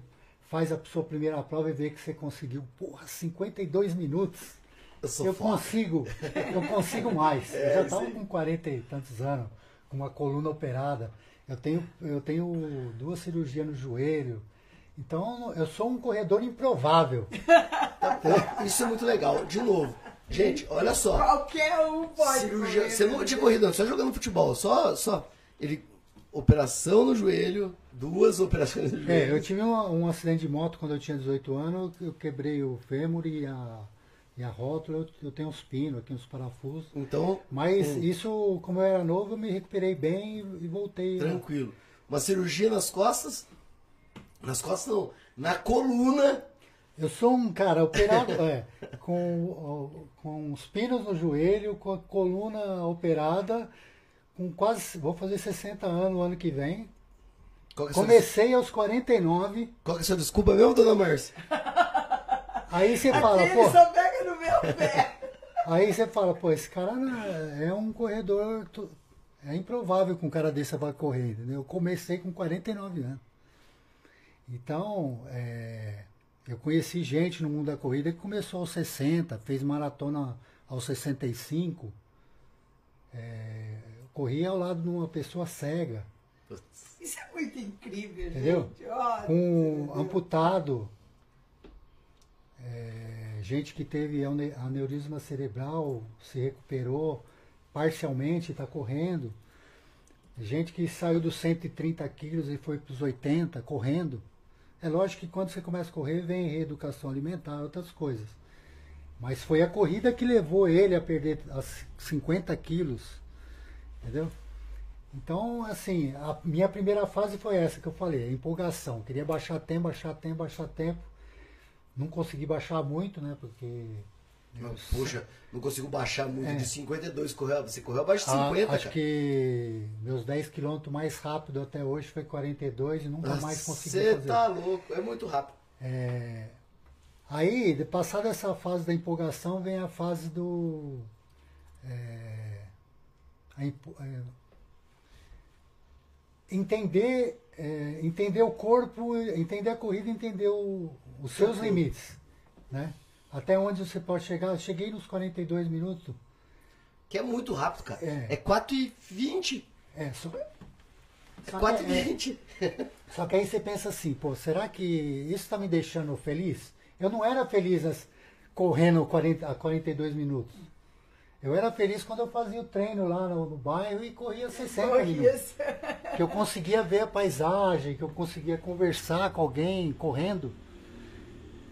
faz a sua primeira prova e vê que você conseguiu, porra, 52 minutos. Eu sou Eu foda. consigo, eu consigo mais. É, eu já estava aí. com 40 e tantos anos, com uma coluna operada. Eu tenho, eu tenho duas cirurgias no joelho. Então, eu sou um corredor improvável. Isso é muito legal. De novo. Gente, olha só. Qualquer um pode. Cirurgia. correr, Você nunca né? tinha corrido antes, só jogando futebol. Só, só. Ele. Operação no joelho, duas operações no É, joelho. eu tive um, um acidente de moto quando eu tinha 18 anos. Eu quebrei o fêmur e a, e a rótula. Eu, eu tenho uns pinos aqui, uns parafusos. Então, Mas Hum. isso, como eu era novo, eu me recuperei bem e, e voltei. né? tranquilo. Uma cirurgia nas costas. Nas costas não. Na coluna. Eu sou um cara operado, é, com, com os pinos no joelho, com a coluna operada, com quase, vou fazer 60 anos no ano que vem. Qual que é Comecei aos 49, qual que é a sua desculpa mesmo, dona Márcia? aí você fala, pô, aí você fala, pô, esse cara é um corredor, é improvável que um cara desse vai correr, entendeu? Eu comecei com 49 anos. Então, é, eu conheci gente no mundo da corrida que começou aos 60, fez maratona aos 65. É, eu corri ao lado de uma pessoa cega, Isso é muito incrível, Entendeu? gente. Com um amputado, é, gente que teve ane- aneurisma cerebral, se recuperou parcialmente, está correndo. Gente que saiu dos 130 quilos e foi para os 80 correndo. É lógico que quando você começa a correr, vem reeducação alimentar, outras coisas. Mas foi a corrida que levou ele a perder as 50 quilos. Entendeu? Então, assim, a minha primeira fase foi essa que eu falei, a empolgação. Queria baixar tempo, baixar tempo, baixar tempo. Não consegui baixar muito, né? Porque. Não, Poxa, não consigo baixar muito. É. De 52 correu. Você correu abaixo de Ah, 50, acho cara. que meus 10 quilômetros mais rápido até hoje foi 42 e nunca mais consegui Você tá louco. É muito rápido. É, Aí, de passada essa fase da empolgação, vem a fase do. é, a empo- é, entender, é, entender o corpo, entender a corrida, entender o- os seus Tranquilo. limites. Né? Até onde você pode chegar. Eu cheguei nos 42 minutos. Que é muito rápido, cara. É. É 4 e 20. É, só, É só 4 que- e é, 20. Só que aí você pensa assim, pô, será que isso está me deixando feliz? Eu não era feliz as- correndo 40, a 42 minutos. Eu era feliz quando eu fazia o treino lá no, no bairro e corria 60 Corria minutos. Que eu conseguia ver a paisagem, que eu conseguia conversar com alguém correndo.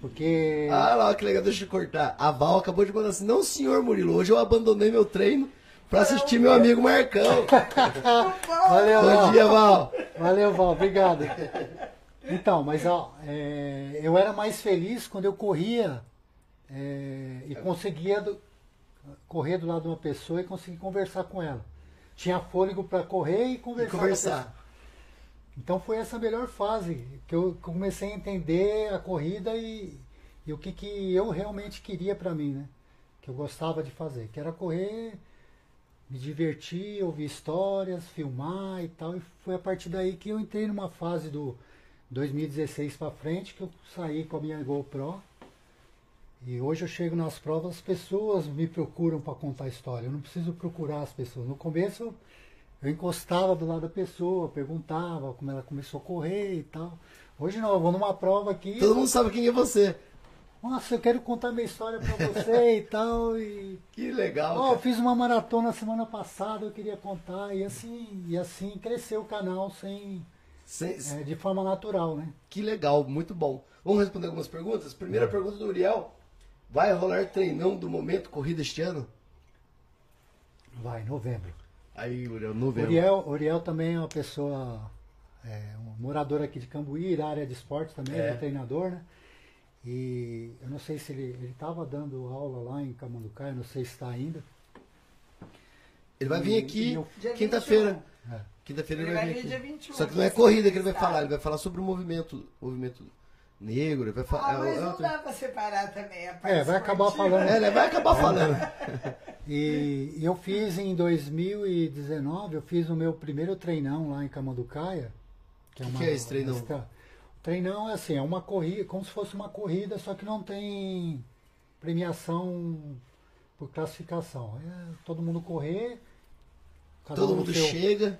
Porque. Ah lá, que legal, deixa eu cortar. A Val acabou de mandar assim, não senhor Murilo, hoje eu abandonei meu treino pra assistir meu amigo Marcão. Valeu, Bom Val. dia, Val. Valeu, Val, obrigado. Então, mas ó, é, eu era mais feliz quando eu corria é, e conseguia do- correr do lado de uma pessoa e conseguir conversar com ela. Tinha fôlego para correr e conversar. E com a conversar. Então foi essa melhor fase que eu comecei a entender a corrida e, e o que, que eu realmente queria para mim, né? Que eu gostava de fazer, que era correr, me divertir, ouvir histórias, filmar e tal. E foi a partir daí que eu entrei numa fase do 2016 para frente que eu saí com a minha GoPro. E hoje eu chego nas provas, as pessoas me procuram para contar a história. Eu não preciso procurar as pessoas. No começo eu, eu encostava do lado da pessoa, perguntava como ela começou a correr e tal. Hoje não, eu vou numa prova aqui. Todo mundo sabe quem é você. Nossa, eu quero contar minha história para você e tal. E Que legal. Ó, eu cara. fiz uma maratona semana passada, eu queria contar, e assim, e assim cresceu o canal sem, Sem- é, de forma natural, né? Que legal, muito bom. Vamos responder algumas perguntas? Primeira pergunta do Uriel. Vai rolar treinão do momento corrida este ano? Vai, novembro. Aí, Uriel, novembro. Uriel, Uriel também é uma pessoa, é, um morador aqui de Cambuí, da área de esporte também, É. é treinador, né? E eu não sei se ele estava dando aula lá em Camanducaia, não sei se está ainda. Ele vai vir aqui E eu- Dia quinta-feira. É. Quinta-feira Ele ele vai vir vir aqui. dia 21, Só que não é corrida que ele vai falar, ele vai falar sobre o movimento, movimento negro, ele vai falar. Ah, mas é não outro- dá pra separar também a parte É, vai acabar falando. É, vai acabar falando. E eu fiz em 2019, eu fiz o meu primeiro treinão lá em Camanducaia. Que que é esse treinão? O treinão é assim, é uma corrida, como se fosse uma corrida, só que não tem premiação por classificação. É todo mundo correr, cada Todo um mundo seu, chega.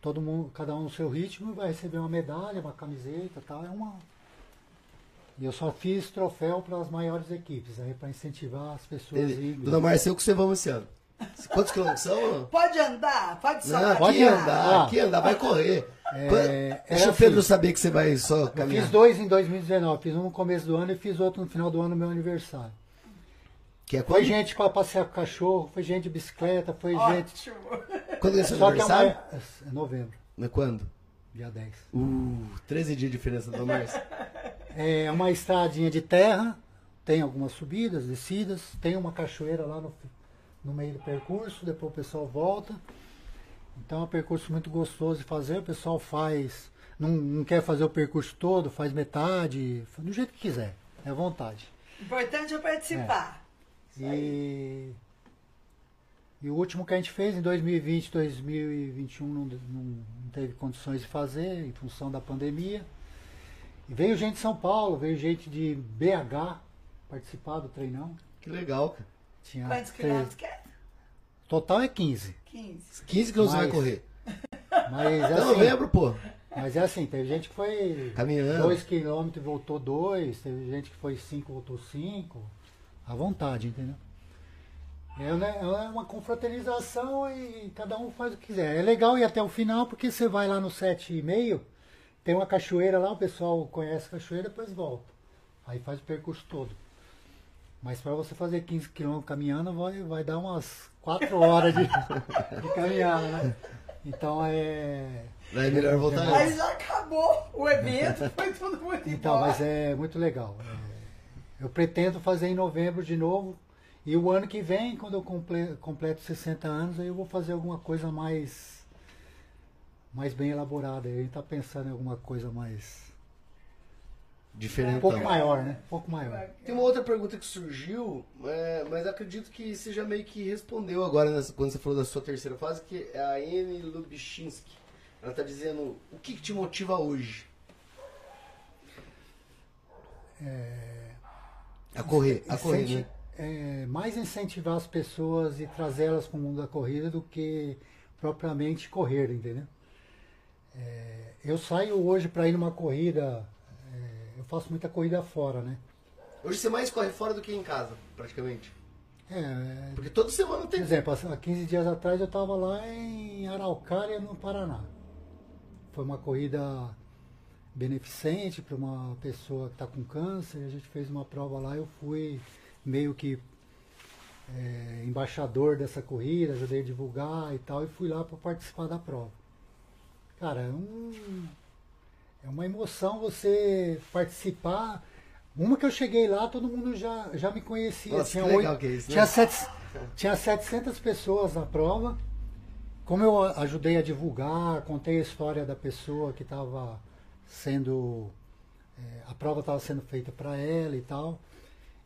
todo mundo, cada um no seu ritmo, vai receber uma medalha, uma camiseta, e tal. É uma e eu só fiz troféu para as maiores equipes, aí para incentivar as pessoas a Ele. Dona Marcia, o que você vamos esse ano? Quantos quilômetros são? Pode andar, pode só Não, aqui Pode andar, andar. aqui andar, vai correr. É, era Deixa o assim. Pedro saber que você vai só Eu caminhar. fiz dois em 2019, fiz um no começo do ano e fiz outro no final do ano, no meu aniversário. Que é Foi gente para passear com cachorro, foi gente de bicicleta, foi gente. Ótimo. Quando é seu Só que é, uma... aniversário? é novembro, É quando? dia 10. Uh, 13 dias de diferença, Dona Marcia. É uma estradinha de terra, tem algumas subidas, descidas, tem uma cachoeira lá no, no meio do percurso, depois o pessoal volta. Então é um percurso muito gostoso de fazer, o pessoal faz, não, não quer fazer o percurso todo, faz metade, do jeito que quiser, é à vontade. Importante é participar. E, e o último que a gente fez em 2020, 2021 não, não, não teve condições de fazer em função da pandemia. E veio gente de São Paulo, veio gente de BH participar do treinão. Que legal, cara. Tinha Quantos quilômetros que é? Total é 15. 15. 15 quilômetros você vai correr. Mas é assim, novembro, pô. mas é assim, teve gente que foi Caminhando. 2 km e voltou 2, teve gente que foi 5 e voltou 5. À vontade, entendeu? É né, é uma confraternização e cada um faz o que quiser. É legal ir até o final porque você vai lá no 7,5, tem uma cachoeira lá, o pessoal conhece a cachoeira, depois volta. Aí faz o percurso todo. Mas para você fazer 15 km caminhando, vai, vai dar umas 4 horas de, de caminhada, né? Então é. É melhor voltar. Mas acabou o evento, foi tudo muito Então, embora. mas é muito legal. É, eu pretendo fazer em novembro de novo. E o ano que vem, quando eu comple- completo 60 anos, aí eu vou fazer alguma coisa mais mais bem elaborada. A gente está pensando em alguma coisa mais Diferente. um pouco maior, né? Um pouco maior. Tem uma outra pergunta que surgiu, é, mas acredito que você já meio que respondeu agora nessa- quando você falou da sua terceira fase, que é a Anne Lubichinski. Ela está dizendo, o que, que te motiva hoje? A correr, a correr, Incenti- né? é, mais incentivar as pessoas e trazê-las para o mundo da corrida do que propriamente correr, entendeu? É, eu saio hoje para ir numa corrida, é, eu faço muita corrida fora, né? Hoje você mais corre fora do que em casa, praticamente. É, Porque toda semana por tem... exemplo, há 15 dias atrás eu estava lá em Araucária, no Paraná. Foi uma corrida beneficente para uma pessoa que está com câncer. A gente fez uma prova lá, eu fui meio que é, embaixador dessa corrida, ajudei a divulgar e tal, e fui lá para participar da prova. Cara, é, um, é uma emoção você participar. Uma que eu cheguei lá, todo mundo já, já me conhecia. Nossa, tinha, que legal que é isso, né? tinha, sete- tinha 700 pessoas na prova. Como eu ajudei a divulgar, contei a história da pessoa que estava sendo. é, a prova estava sendo feita para ela e tal.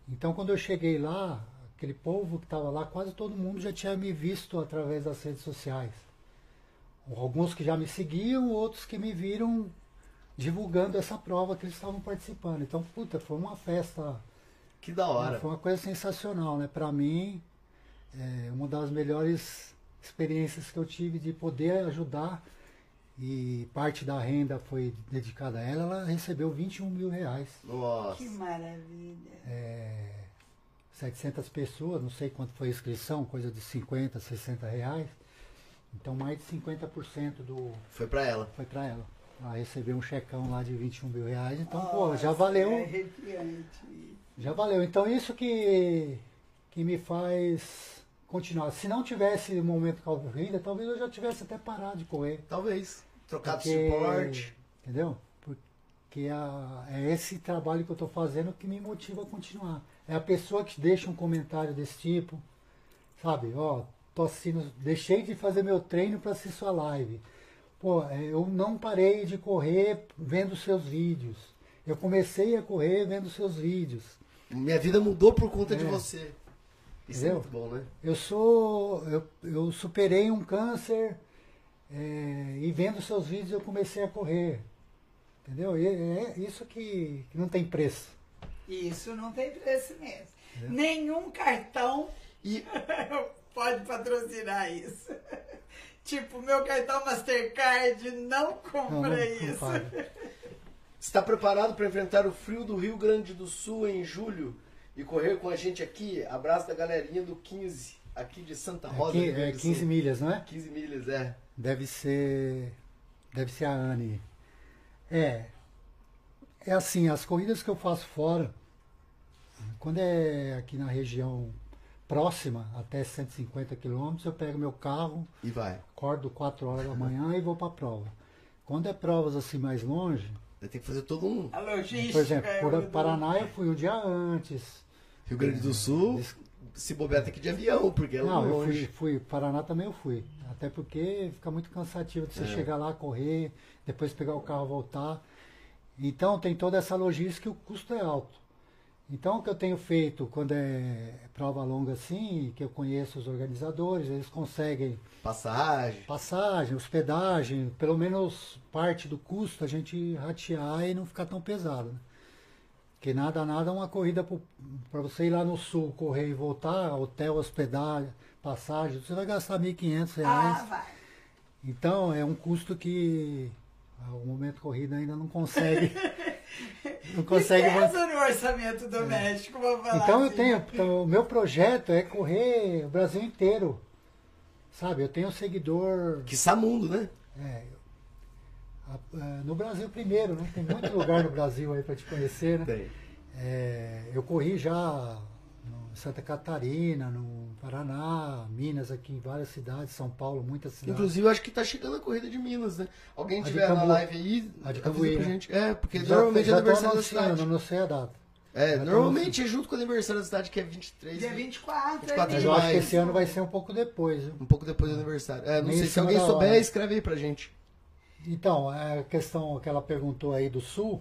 Então, quando eu cheguei lá, aquele povo que estava lá, quase todo mundo já tinha me visto através das redes sociais. Alguns que já me seguiam, outros que me viram divulgando essa prova que eles estavam participando. Então, puta, foi uma festa, Que da hora. foi uma coisa sensacional, né? Para mim, é uma das melhores experiências que eu tive de poder ajudar e parte da renda foi dedicada a ela. Ela recebeu 21 mil reais. Nossa. Que maravilha. É, 700 pessoas, não sei quanto foi a inscrição, coisa de 50, 60 reais. Então mais de 50% do Foi pra ela. foi para ela. Ela recebeu um checão lá de 21 mil reais, então, Nossa, pô, já valeu. É arrepiante. Já valeu. Então isso que, que me faz continuar. Se não tivesse o momento com a corrida, talvez eu já tivesse até parado de correr. Talvez. Trocado de Porque- suporte. Entendeu? Porque a- é esse trabalho que eu estou fazendo que me motiva a continuar. É a pessoa que deixa um comentário desse tipo, sabe? Ó, tô assistindo, deixei de fazer meu treino para assistir sua live. Pô, é, eu não parei de correr vendo seus vídeos. Eu comecei a correr vendo seus vídeos. Minha vida mudou por conta de É. você. Isso é muito bom, né? Eu sou. Eu, eu superei um câncer é, e vendo seus vídeos eu comecei a correr. Entendeu? E é isso que, que não tem preço. Isso não tem preço mesmo. É. Nenhum cartão E pode patrocinar isso. Tipo, meu cartão Mastercard não compra Não, isso. está preparado para enfrentar o frio do Rio Grande do Sul em julho e correr com a gente aqui? Abraço da galerinha do 15, aqui de Santa Rosa. É, Grande é do 15 Sul. milhas, não é? 15 milhas, é. Deve ser. Deve ser a Anne. É. É assim, as corridas que eu faço fora, quando é aqui na região próxima, até 150 quilômetros, eu pego meu carro, E vai. acordo 4 horas da manhã e vou para a prova. Quando é provas assim mais longe, ter que fazer todo um. A logística. por exemplo, é por Paraná eu fui um dia antes. Rio Grande do Sul, se bobear tem que ir de avião, porque é Não, eu longe. fui, fui, Paraná também eu fui. Até porque fica muito cansativo de você É. chegar lá, correr, depois pegar o carro voltar. Então tem toda essa logística e o custo é alto. Então o que eu tenho feito quando é prova longa assim, que eu conheço os organizadores, eles conseguem Passagem. passagem, hospedagem, pelo menos parte do custo a gente ratear e não ficar tão pesado. Né? Porque nada, nada é uma corrida para você ir lá no sul, correr e voltar, hotel, hospedagem, passagem, você vai gastar 1.500 reais. Ah, vai. Então é um custo que o momento corrida ainda não consegue. não consegue pesa no orçamento doméstico, vou falar então eu assim. tenho, então, o meu projeto é correr o Brasil inteiro. Sabe, eu tenho seguidor Que Samundo, né? é, é, no Brasil primeiro, né? Tem muito lugar no Brasil aí para te conhecer, né? Tem. É, eu corri já Santa Catarina, no Paraná, Minas aqui em várias cidades, São Paulo, muitas cidades. Inclusive, eu acho que tá chegando a corrida de Minas, né? Alguém A tiver na Cambu- live aí, a de Cambuí, né? gente. É, porque já, normalmente é já tô aniversário da cidade. não sei a data. É, já normalmente é junto com o aniversário da cidade, que é 23. Dia né? 24, 24 é eu acho que esse ano vai ser um pouco depois. viu? Um pouco depois do aniversário. É, não Meio sei se alguém souber, hora. escreve aí pra gente. Então, a questão que ela perguntou aí do Sul, é,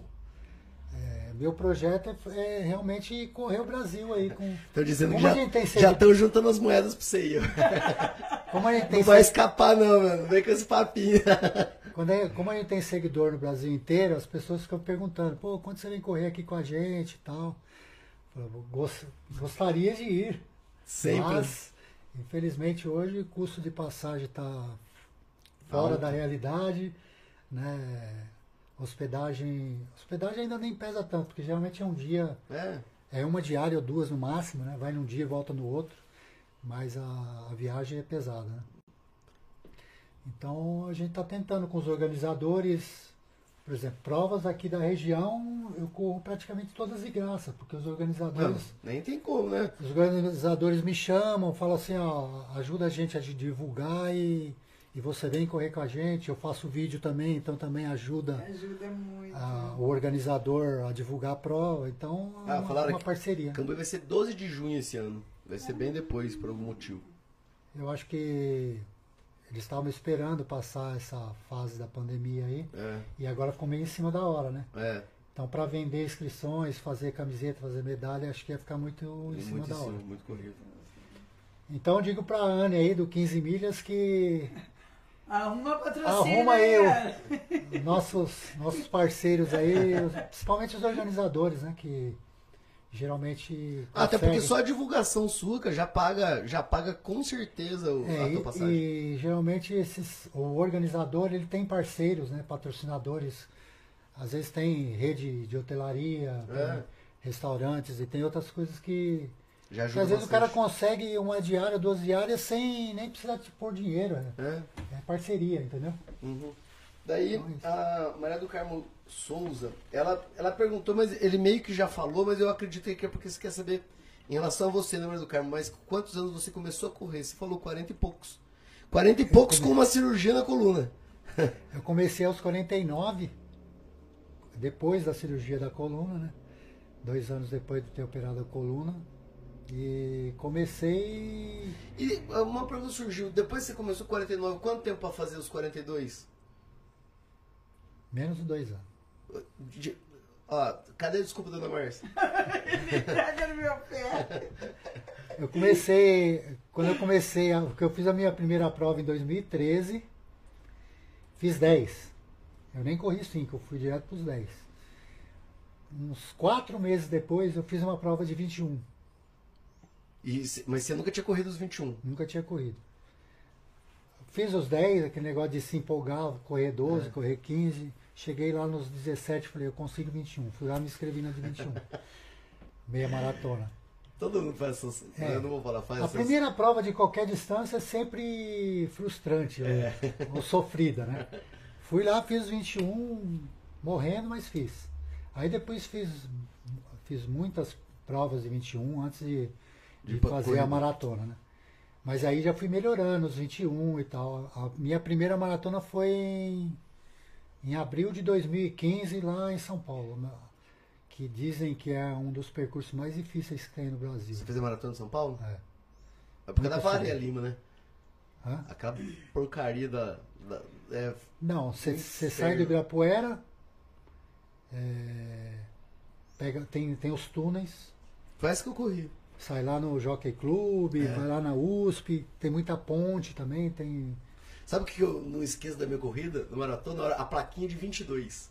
meu projeto é, é realmente correr o Brasil aí com. Estão dizendo que Como já tem já seguido- estão juntando as moedas pra você aí. ó. Como a gente tem Não vai escapar não, mano. Vem com esse papinho. Quando é- como a gente tem seguidor no Brasil inteiro, as pessoas ficam perguntando, pô, quando você vem correr aqui com a gente e tal? Eu falo, "Gos- gostaria de ir. Sempre. Mas, infelizmente, hoje o custo de passagem está fora Alto. da realidade. Né? Hospedagem. Hospedagem ainda nem pesa tanto, porque geralmente é um dia, É. é uma diária ou duas no máximo, né? Vai num dia e volta no outro. Mas a, a viagem é pesada, né? Então a gente está tentando com os organizadores. Por exemplo, provas aqui da região eu corro praticamente todas de graça, porque os Não, organizadores, nem tem como, né? os organizadores me chamam, falam assim, ó, ajuda a gente a divulgar e, e você vem correr com a gente, eu faço vídeo também, então também ajuda Ajuda muito. a- o organizador a divulgar a prova, então é Ah, uma, falaram uma parceria. Cambuí vai ser 12 de junho esse ano. Vai ser bem depois, por algum motivo. Eu acho que eles estavam esperando passar essa fase da pandemia aí, É, e agora ficou meio em cima da hora, né? é. Então, para vender inscrições, fazer camiseta, fazer medalha, acho que ia ficar muito em cima muito da hora. muito corrido. Então, eu digo para a Anne aí do 15 milhas que Arruma patrocínio. Arruma aí, né? nossos, nossos parceiros aí, principalmente os organizadores, né, que geralmente Até porque só a divulgação sua cara, já paga, já paga com certeza o- É, a tua e, passagem. e geralmente esses, o organizador ele tem parceiros, né, patrocinadores. Às vezes tem rede de hotelaria, tem É. restaurantes e tem outras coisas que, já ajuda às vezes o cara consegue uma diária, duas diárias sem nem precisar de pôr dinheiro. né? É. É parceria, entendeu? Uhum. Daí Então, isso. a Maria do Carmo Souza, ela, ela perguntou, mas ele meio que já falou, mas eu acredito que é porque você quer saber em relação a você, né, Maria do Carmo, mas quantos anos você começou a correr? Você falou 40 e poucos. 40 e poucos com uma cirurgia na coluna. Eu comecei aos 49, depois da cirurgia da coluna, né? Dois anos depois de ter operado a coluna. E comecei. E uma pergunta surgiu, depois que você começou 49, quanto tempo para fazer os 42? Menos de dois anos. De- Ó, cadê a desculpa, dona Márcia? Pega no meu pé. Eu comecei. Quando eu comecei, porque eu fiz a minha primeira prova em 2013, fiz 10. Eu nem corri 5, eu fui direto para os 10. Uns quatro meses depois, eu fiz uma prova de 21. E, mas você nunca tinha corrido os 21. Nunca tinha corrido. Fiz os 10, aquele negócio de se empolgar, correr 12, É. correr 15. Cheguei lá nos 17, falei, eu consigo 21. Fui lá me inscrevi na de 21. Meia maratona. Todo mundo faz essas. É. Eu não vou falar, faz A essas. primeira prova de qualquer distância é sempre frustrante, né? ou sofrida, né? Fui lá, fiz 21, morrendo, mas fiz. Aí depois fiz, fiz muitas provas de 21 antes de, de De fazer corrida. a maratona, né? Mas aí já fui melhorando os 21 e tal. A minha primeira maratona foi em, em abril de 2015 lá em São Paulo, na- que dizem que é um dos percursos mais difíceis que tem no Brasil. Você fez a maratona de São Paulo? É. É por causa da Nunca Faria. Lima, né? Hã? Aquela porcaria da. da- é, Não, você sai do Ibirapuera, é, pega, tem, tem os túneis, Parece que eu corri. Sai lá no Jockey Club, É. vai lá na USP, tem muita ponte também, tem. Sabe o que eu não esqueço da minha corrida, no maratona? A plaquinha de 22.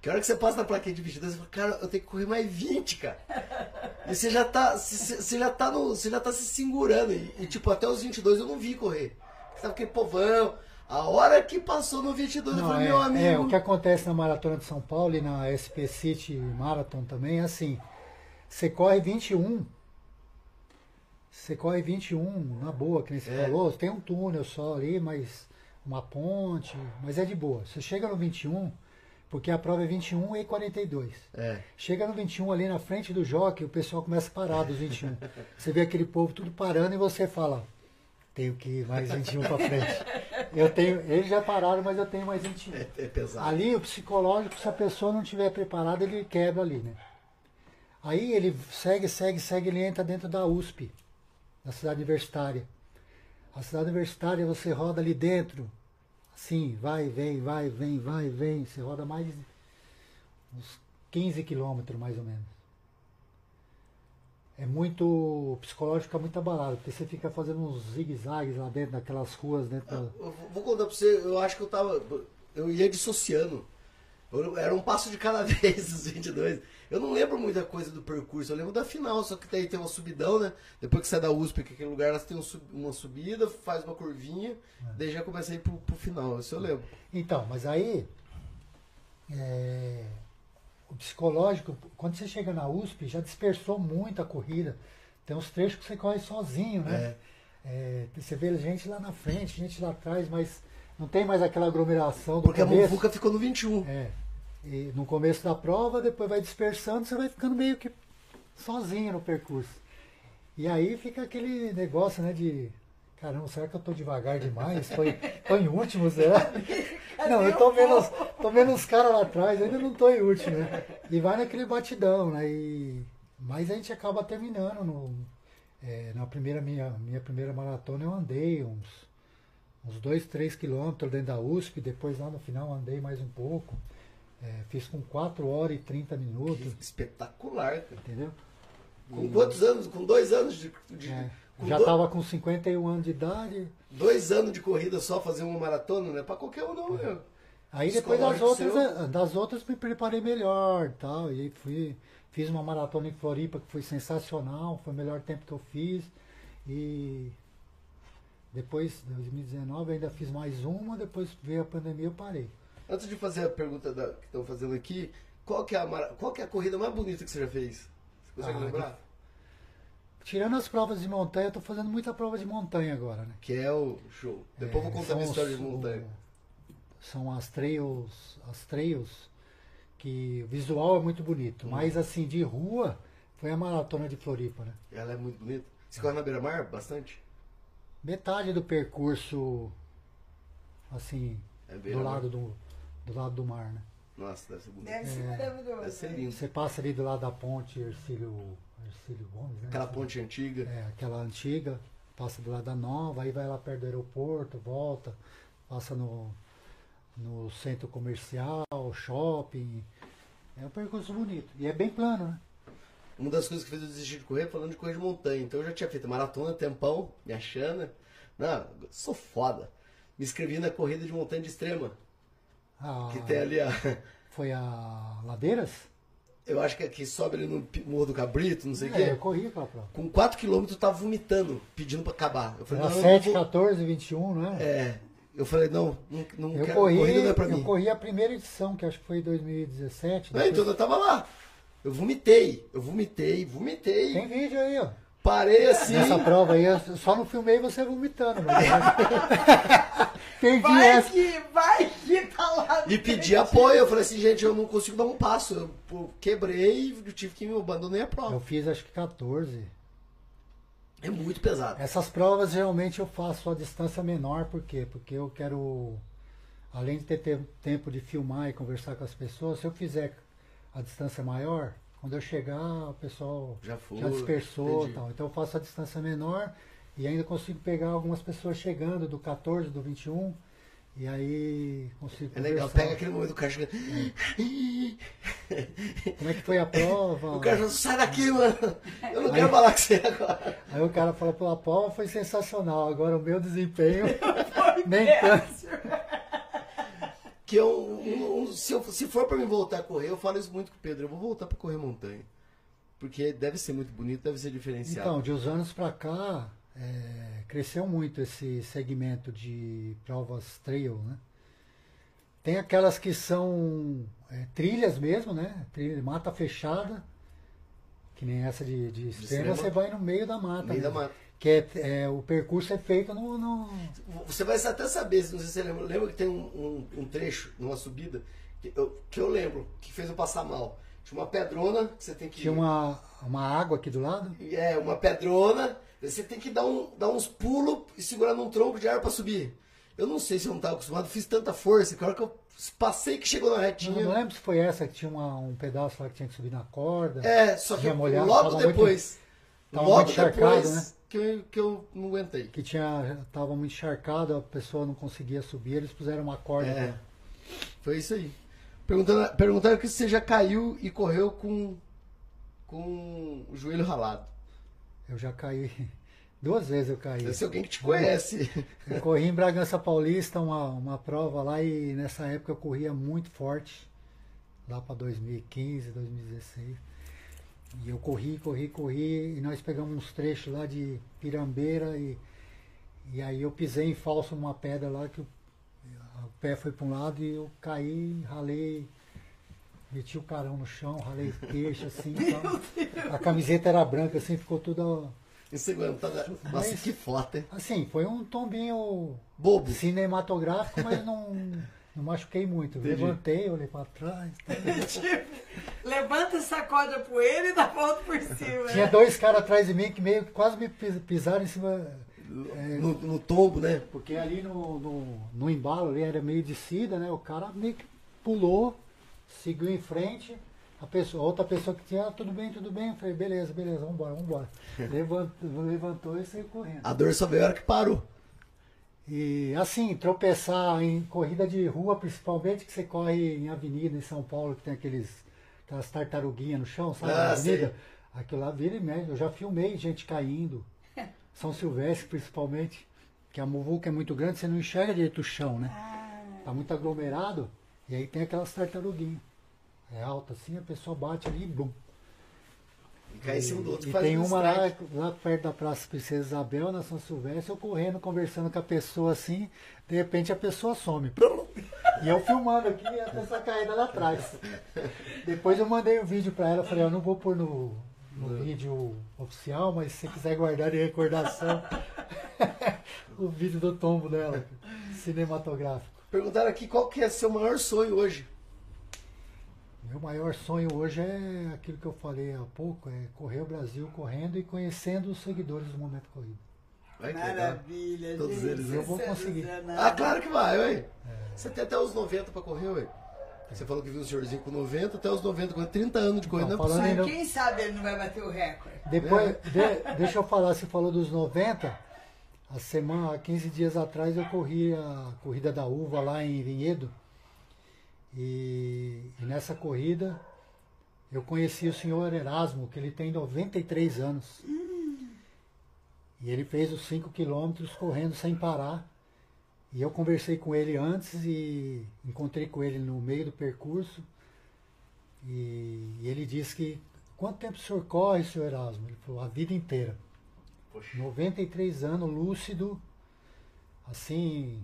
Que a hora que você passa na plaquinha de 22, você fala, cara, eu tenho que correr mais 20, cara. E você já tá, você já tá, no, você já tá se segurando. E, e, tipo, até os 22 eu não vi correr. Você tava aquele povão. A hora que passou no 22, eu Não, falei, é, meu amigo. é, o que acontece na Maratona de São Paulo e na SP City Marathon também é assim, você corre 21, você corre 21 na boa, que nem você É. falou, tem um túnel só ali, mas uma ponte, mas é de boa. Você chega no 21, porque a prova é 21 e 42. É. Chega no 21 ali na frente do jockey, o pessoal começa a parar dos 21. Você vê aquele povo tudo parando e você fala, tenho que ir mais 21 para frente. Eu tenho, eles já pararam, mas eu tenho mais 21. É, é pesado. Ali o psicológico, se a pessoa não estiver preparada, ele quebra ali, né? Aí ele segue, segue, segue, ele entra dentro da USP, da cidade universitária. A cidade universitária você roda ali dentro, assim, vai, vem, vai, vem, vai, vem. Você roda mais uns 15 quilômetros mais ou menos. É muito. O psicológico fica muito abalado, porque você fica fazendo uns zigue-zagues lá dentro, daquelas ruas dentro da. Eu vou- vou contar pra você, eu acho que eu tava. Eu ia dissociando. Era um passo de cada vez, os 22. Eu não lembro muita coisa do percurso, eu lembro da final, só que daí tem uma subidão, né? Depois que sai da USP, que aquele lugar, elas tem um uma subida, faz uma curvinha, daí já começa a ir pro, pro final, isso eu lembro. Então, mas aí é, o psicológico, quando você chega na USP, já dispersou muito a corrida. Tem uns trechos que você corre sozinho, né? É, você vê gente lá na frente, gente lá atrás, mas não tem mais aquela aglomeração do Porque a começo. Muvuca ficou no 21. É, E no começo da prova, depois vai dispersando, você vai ficando meio que sozinho no percurso. E aí fica aquele negócio, né, de caramba, será que eu tô devagar demais? Tô, em- tô em último, será? Não, eu tô vendo, os- tô vendo os caras lá atrás, ainda não tô em último, né? E vai naquele batidão, né? E, mas a gente acaba terminando no, é, na primeira minha, minha primeira maratona eu andei uns, uns 2, 3 quilômetros dentro da USP, depois lá no final andei mais um pouco. É, fiz com 4 horas e 30 minutos, Espetacular, cara. entendeu? Com quantos anos? Com dois anos de. de- É, já estava com 51 anos de idade. Dois anos de corrida só fazer uma maratona, não é pra qualquer um, não, meu. Aí depois das outras, seu. eh, das outras me preparei melhor e tal. E fui, fiz uma maratona em Floripa que foi sensacional, foi o melhor tempo que eu fiz. E depois, em 2019, eu ainda fiz mais uma, depois veio a pandemia eu parei. Antes de fazer a pergunta da- que estão fazendo aqui, qual que, é a, qual que é a corrida mais bonita que você já fez? Você consegue Ah, lembrar? Tirando as provas de montanha, eu tô fazendo muita prova de montanha agora, né? Que é o show. Depois É, vou contar são minha história de montanha. o- são as trails, as trails que o visual é muito bonito, Uhum. mas assim de rua foi a maratona de Floripa, né? Ela é muito bonita. Você corre na beira-mar bastante? Metade do percurso assim É do lado do, do lado do mar, né? Nossa, deve ser bonito. Deve ser É. maravilhoso. Deve ser lindo. Você passa ali do lado da ponte Ercílio, Ercílio Gomes, né? Aquela ponte antiga. É, aquela antiga, passa do lado da nova, aí vai lá perto do aeroporto, volta, passa no, no centro comercial, shopping. É um percurso bonito. E é bem plano, né? Uma das coisas que fez eu desistir de correr, falando de correr de montanha. Então eu já tinha feito maratona, tempão, me achando. Não, sou foda. Me inscrevi na corrida de montanha de extrema. Ah, Que tem ali a. Foi a Ladeiras? Eu acho que aqui sobe ali no Morro do Cabrito, não sei o É, eu quê. corri aquela prova. Com 4km eu tava vomitando, pedindo pra acabar. Eu falei, Era não, eu 7, não vou... 14, 21, não é? É. Eu falei, não, não, não Eu quero. corri, corrida não é pra eu mim. corri a primeira edição, que acho que foi em 2017. Não, depois- então eu tava lá. Eu vomitei, eu vomitei, vomitei. Tem vídeo aí, ó. Parei assim. Nessa prova aí, eu só não filmei você vomitando. Mas... Perdi Vai essa. que, vai que tá lá. E pedi apoio. Eu falei assim, gente, eu não consigo dar um passo. Eu quebrei e tive que me abandonei a Eu prova. fiz acho que 14. É muito pesado. Essas provas geralmente eu faço a distância menor, por quê? Porque eu quero, além de ter te- tempo de filmar e conversar com as pessoas, se eu fizer a distância maior, quando eu chegar, o pessoal Já foi. já dispersou entendi. e tal. Então eu faço a distância menor e ainda consigo pegar algumas pessoas chegando do 14, do 21, e aí consigo É legal, pega aquele momento do cara chegando. Como é que foi a prova? O cara falou, sai daqui, mano. Eu não quero falar com você agora. Aí o cara fala, pô, a prova foi sensacional, agora o meu desempenho nem tanto. Que eu, um- se, eu- se for pra mim voltar a correr, eu falo isso muito com o Pedro. Eu vou voltar pra correr montanha. Porque deve ser muito bonito, deve ser diferenciado. Então, de uns anos pra cá, é, cresceu muito esse segmento de provas trail, né? Tem aquelas que são é, trilhas mesmo, né? Trilha, mata fechada, que nem essa de, de extrema, extrema. você vai no meio da mata. Meio da mata. Que é, é, o percurso é feito no, no- Você vai até saber, não sei se você lembra. Lembra que tem um, um- um trecho numa subida que eu, que eu lembro, que fez eu passar mal. Tinha uma pedrona que você tem que. Tinha uma, uma água aqui do lado. É, uma pedrona. Você tem que dar, um, dar uns pulos e segurar num tronco de árvore pra subir. Eu não sei se eu não estava acostumado, fiz tanta força que a hora que eu passei que chegou na retinha. não lembro se foi essa que tinha uma- um pedaço lá que tinha que subir na corda. É, só que molhado, logo depois. logo encharcado, depois né? Que, eu, que eu não aguentei. que tinha tava muito encharcado, a pessoa não conseguia subir, eles puseram uma corda. É. Foi isso aí. Perguntando, perguntaram que você já caiu e correu com, com o joelho ralado. Eu já caí duas vezes eu caí. Deve ser alguém que te conhece. Eu corri em Bragança Paulista uma, uma prova lá e nessa época eu corria muito forte, lá para 2015, 2016. E eu corri, corri, corri e nós pegamos uns trechos lá de Pirambeira e, e aí eu pisei em falso numa pedra lá que o, o pé foi para um lado e eu caí, ralei, meti o carão no chão, ralei queixo assim. então, a camiseta era branca assim, ficou tudo Ensanguentada. Nossa, Mas- que foto, hein? assim, foi um tombinho Bobo. cinematográfico, mas não, não machuquei muito. Entendi. Levantei, olhei pra trás. tá. Tipo, levanta, sacode a poeira e dá volta por cima. Tinha né? dois caras atrás de mim que meio quase me pis- pisaram em cima. é, No, no tombo, né? porque ali no, no, no embalo ali era meio descida, né? O cara meio que pulou, seguiu em frente. A, pessoa, a outra pessoa que tinha, "Ah, tudo bem, tudo bem. Eu falei, beleza, beleza, vambora, vambora. Levantou, levantou e saiu correndo. A dor só veio a hora que parou. E assim, tropeçar em corrida de rua, principalmente que você corre em avenida em São Paulo, que tem aqueles, aquelas tartaruguinhas no chão, sabe? Ah, na avenida. Aquilo lá vira e mexe. Eu já filmei gente caindo. São Silvestre, principalmente, que a muvuca é muito grande, você não enxerga direito o chão, né? Tá muito aglomerado, e aí tem aquelas tartaruguinhas. É alta assim, a pessoa bate ali e bum. E cai em cima do outro E tem um uma lá, lá perto da Praça Princesa Isabel, na São Silvestre, eu correndo, conversando com a pessoa assim, de repente a pessoa some. E eu filmando aqui e a pessoa caindo lá atrás. Depois eu mandei o vídeo pra ela, falei, eu não vou pôr no, no vídeo oficial, mas se você quiser guardar de recordação, o vídeo do tombo dela, cinematográfico. Perguntaram aqui qual que é seu maior sonho hoje. Meu maior sonho hoje é aquilo que eu falei há pouco, é correr o Brasil correndo e conhecendo os seguidores do Momento Corrida. Vai que legal. Maravilha, Todos gente. eles, eu vou é conseguir. Ah, claro que vai, ué. Você tem até os 90 pra correr, ué. Você falou que viu o senhorzinho com 90, até os 90, com 30 anos de corrida. Não, não é falando Quem sabe ele não vai bater o recorde? Depois, de- deixa eu falar, você falou dos 90. A semana, há 15 dias atrás eu corri a corrida da uva lá em Vinhedo. E, e nessa corrida eu conheci o senhor Erasmo, que ele tem 93 anos. E ele fez os 5 quilômetros correndo sem parar. E eu conversei com ele antes e encontrei com ele no meio do percurso. E, e ele disse que quanto tempo o senhor corre, senhor Erasmo? Ele falou, a vida inteira. Poxa. 93 anos, lúcido, assim,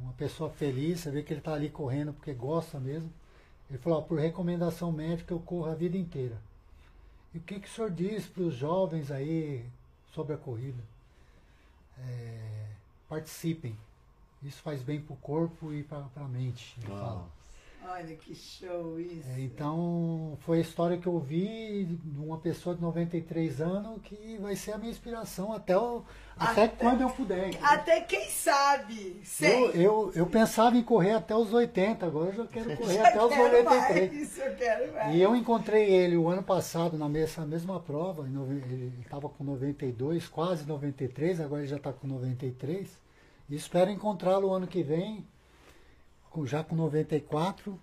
uma pessoa feliz, você vê que ele está ali correndo porque gosta mesmo. Ele falou, ó, por recomendação médica eu corro a vida inteira. E o que, que o senhor diz para os jovens aí sobre a corrida? É, participem. Isso faz bem para o corpo e para a mente. Ele Uau. fala. Olha que show isso. É, então, foi a história que eu vi de uma pessoa de 93 anos que vai ser a minha inspiração até, o, até, Até- quando eu puder. entendeu? Até quem sabe. Eu, Sei. eu, eu pensava em correr até os 80, agora eu já quero correr Já até os quero 93. mais, eu quero mais. E eu encontrei ele o ano passado na mesma, mesma prova, ele estava com 92, quase 93, agora ele já está com 93. E espero encontrá-lo o ano que vem, já com 94.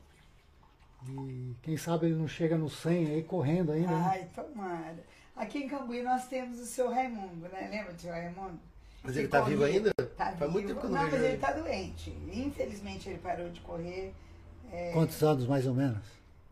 E quem sabe ele não chega no 100 aí correndo ainda. né? Ai, tomara. Aqui em Cambuí nós temos o seu Raimundo, né? Lembra do seu Raimundo? Mas Que ele tá corria- vivo ainda? Tá Faz muito vivo. tempo que eu não Não, vejo mas ele ele. tá doente. Infelizmente ele parou de correr. É, Quantos anos mais ou menos?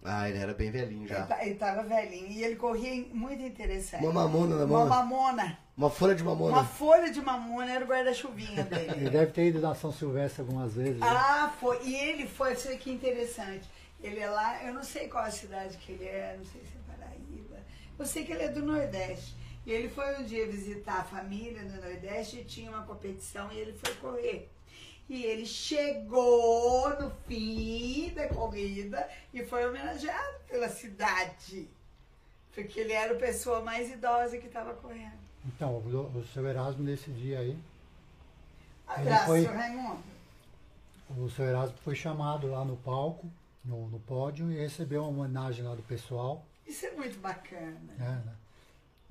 Ah, ele era bem velhinho ele, já. tá- ele tava velhinho. E ele corria muito interessante. Uma mamona na Uma mão. mamona. Uma folha de Uma mamona. folha de mamona era o guarda-chuvinha Ele dele. deve ter ido na São Silvestre algumas vezes. né? ah, foi. E ele foi, isso aqui interessante. Ele é lá, eu não sei qual a cidade que ele é, não sei se é Paraíba. Eu sei que ele é do Nordeste. E ele foi um dia visitar a família no Nordeste e tinha uma competição e ele foi correr. E ele chegou no fim da corrida e foi homenageado pela cidade. Porque ele era a pessoa mais idosa que estava correndo. Então, o, o seu Erasmo nesse dia aí, Abraço, foi- seu Raimundo. o seu Erasmo foi chamado lá no palco, no, no pódio, e recebeu uma homenagem lá do pessoal. Isso é muito bacana. Né?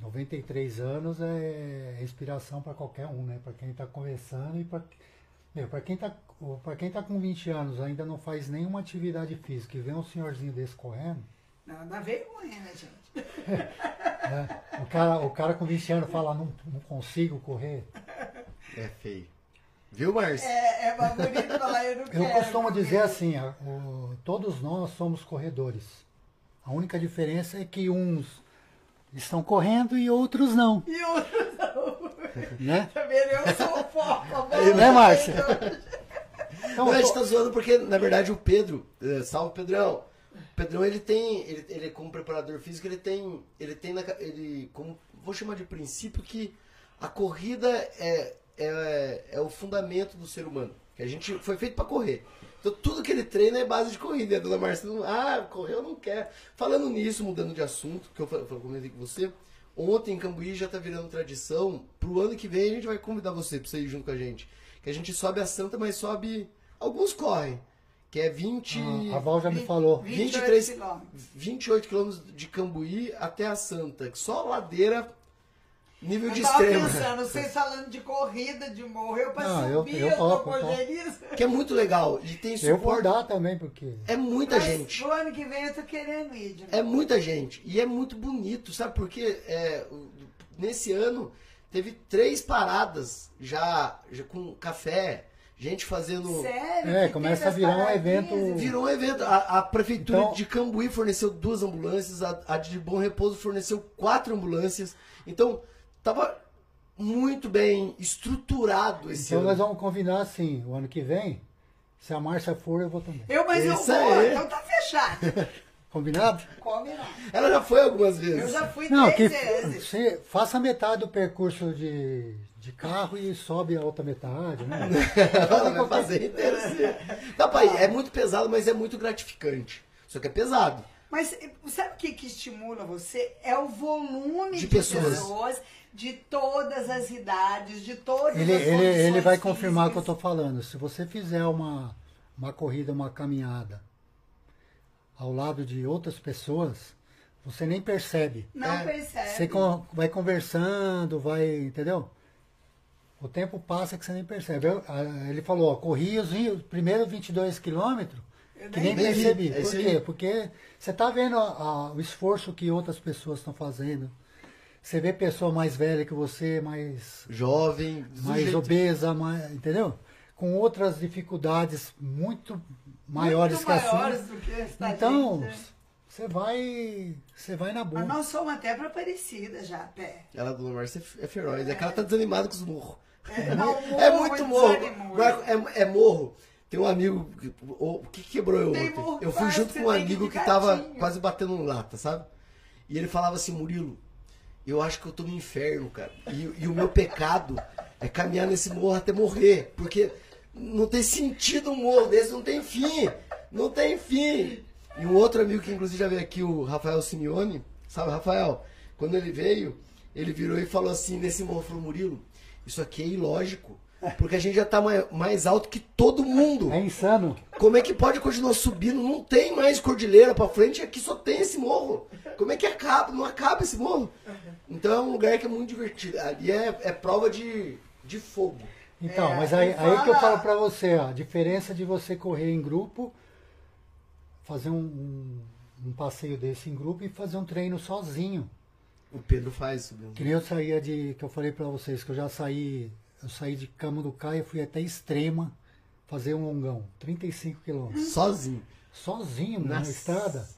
93 anos é inspiração para qualquer um, né? Para quem está começando e para para quem está para quem tá com 20 anos ainda não faz nenhuma atividade física e vê um senhorzinho desse correndo, Não, dá vergonha, né, gente? né? o cara o cara com 20 anos fala não, não consigo correr. É feio. Viu, Márcio? É, é mais bonito falar, eu não Eu quero. costumo porque- dizer assim, o- todos nós somos corredores. A única diferença é que uns estão correndo e outros não, E outros não. né? Também eu sou foco. Né, Márcia? Então, Não, a gente tá zoando porque, na verdade, o Pedro, eh, salve Pedrão. O Pedrão, ele tem, ele, ele como preparador físico, ele tem, ele tem, na, ele, como, vou chamar de princípio que a corrida é, é, é o fundamento do ser humano. Que a gente foi feito para correr. Então, tudo que ele treina é base de corrida. E a dona Márcia não, ah, correu não quer. Falando nisso, mudando de assunto, que eu falei, eu comentei com você, ontem em Cambuí já tá virando tradição. Pro ano que vem a gente vai convidar você pra você ir junto com a gente. Que a gente sobe a Santa, mas sobe. Alguns correm. Que é 20. Ah, a Val já me falou. 23 quilômetros. 28 quilômetros de Cambuí até a Santa. Só ladeira nível de Eu tava extrema. pensando, vocês falando de corrida, de morrer pra Não, eu- subir, eu eu, topo, eu. Que é muito legal. E tem Eu vou suporte. dar também, porque. É muita Mas gente. No ano que vem eu tô querendo ir de. É muita gente. E é muito bonito, sabe? Porque é, nesse ano teve três paradas já, já com café, gente fazendo. Sério? É, que começa a virar um evento- Virou um evento. A, a prefeitura Então- de Cambuí forneceu duas ambulâncias, a, a de Bom Repouso forneceu quatro ambulâncias. Então, tava muito bem estruturado esse Então ano. nós vamos combinar assim, o ano que vem, se a Márcia for, eu vou também. Eu, mas eu Isso vou, aí. então tá fechado. Combinado? Combinado. Ela já foi algumas vezes. Eu já fui Não, que três vezes. você faça metade do percurso de, de carro e sobe a outra metade, né? Ela vai fazer inteiro. sim. Dá pra ir. É muito pesado, mas é muito gratificante. Só que é pesado. Mas eh, sabe o que, que estimula você? É o volume De de, pessoas. pessoas. de todas as idades, de todas Ele, as ele, ele vai confirmar o que eu estou falando. Se você fizer uma, uma corrida, uma caminhada ao lado de outras pessoas, você nem percebe. Não É. percebe. Você con- vai conversando, vai, entendeu? O tempo passa que você nem percebe. Eu- a- ele falou, ó, corri os vi- os primeiros 22 quilômetros que nem percebi. É Por quê? Porque você tá vendo a- a- o esforço que outras pessoas estão fazendo. Você vê pessoa mais velha que você, mais, Jovem, do mais jeito- obesa, mais, entendeu? Com outras dificuldades muito maiores Muito que a maiores sua. do que esta Então, gente, né? você vai, você vai na boa. Mas nós somos até para Parecida já, a pé. Ela, dona Márcia, é feroz. É que ela tá desanimada com os morros. É, não, É morro, muito morro. É, é morro. Tem um amigo. que- O que quebrou eu Tem ontem? Eu fui junto com um amigo que tava quase batendo lata, sabe? E ele falava assim, Murilo, eu acho que eu tô no inferno, cara. E, e o meu pecado é caminhar nesse morro até morrer. Porque não tem sentido um morro desse, não tem fim. Não tem fim. E um outro amigo que inclusive já veio aqui, o Rafael Simeone, sabe, Rafael? Quando ele veio, ele virou e falou assim nesse morro, falou, Murilo, isso aqui é ilógico. Porque a gente já tá mai- mais alto que todo mundo. É insano. Como é que pode continuar subindo? Não tem mais cordilheira pra frente, aqui só tem esse morro. Como é que acaba? Não acaba esse morro. Então é um lugar que é muito divertido. Ali é, é prova de, de fogo. Então, É, mas aí, e aí que eu fala- falo pra você, ó, a diferença de você correr em grupo, fazer um, um, um passeio desse em grupo e fazer um treino sozinho. O Pedro faz subindo. Que nem eu saía de, que eu falei pra vocês, que eu já saí, eu saí de Camanducaia e fui até Extrema fazer um longão, 35 quilômetros. Sozinho. Sozinho na Nossa. estrada.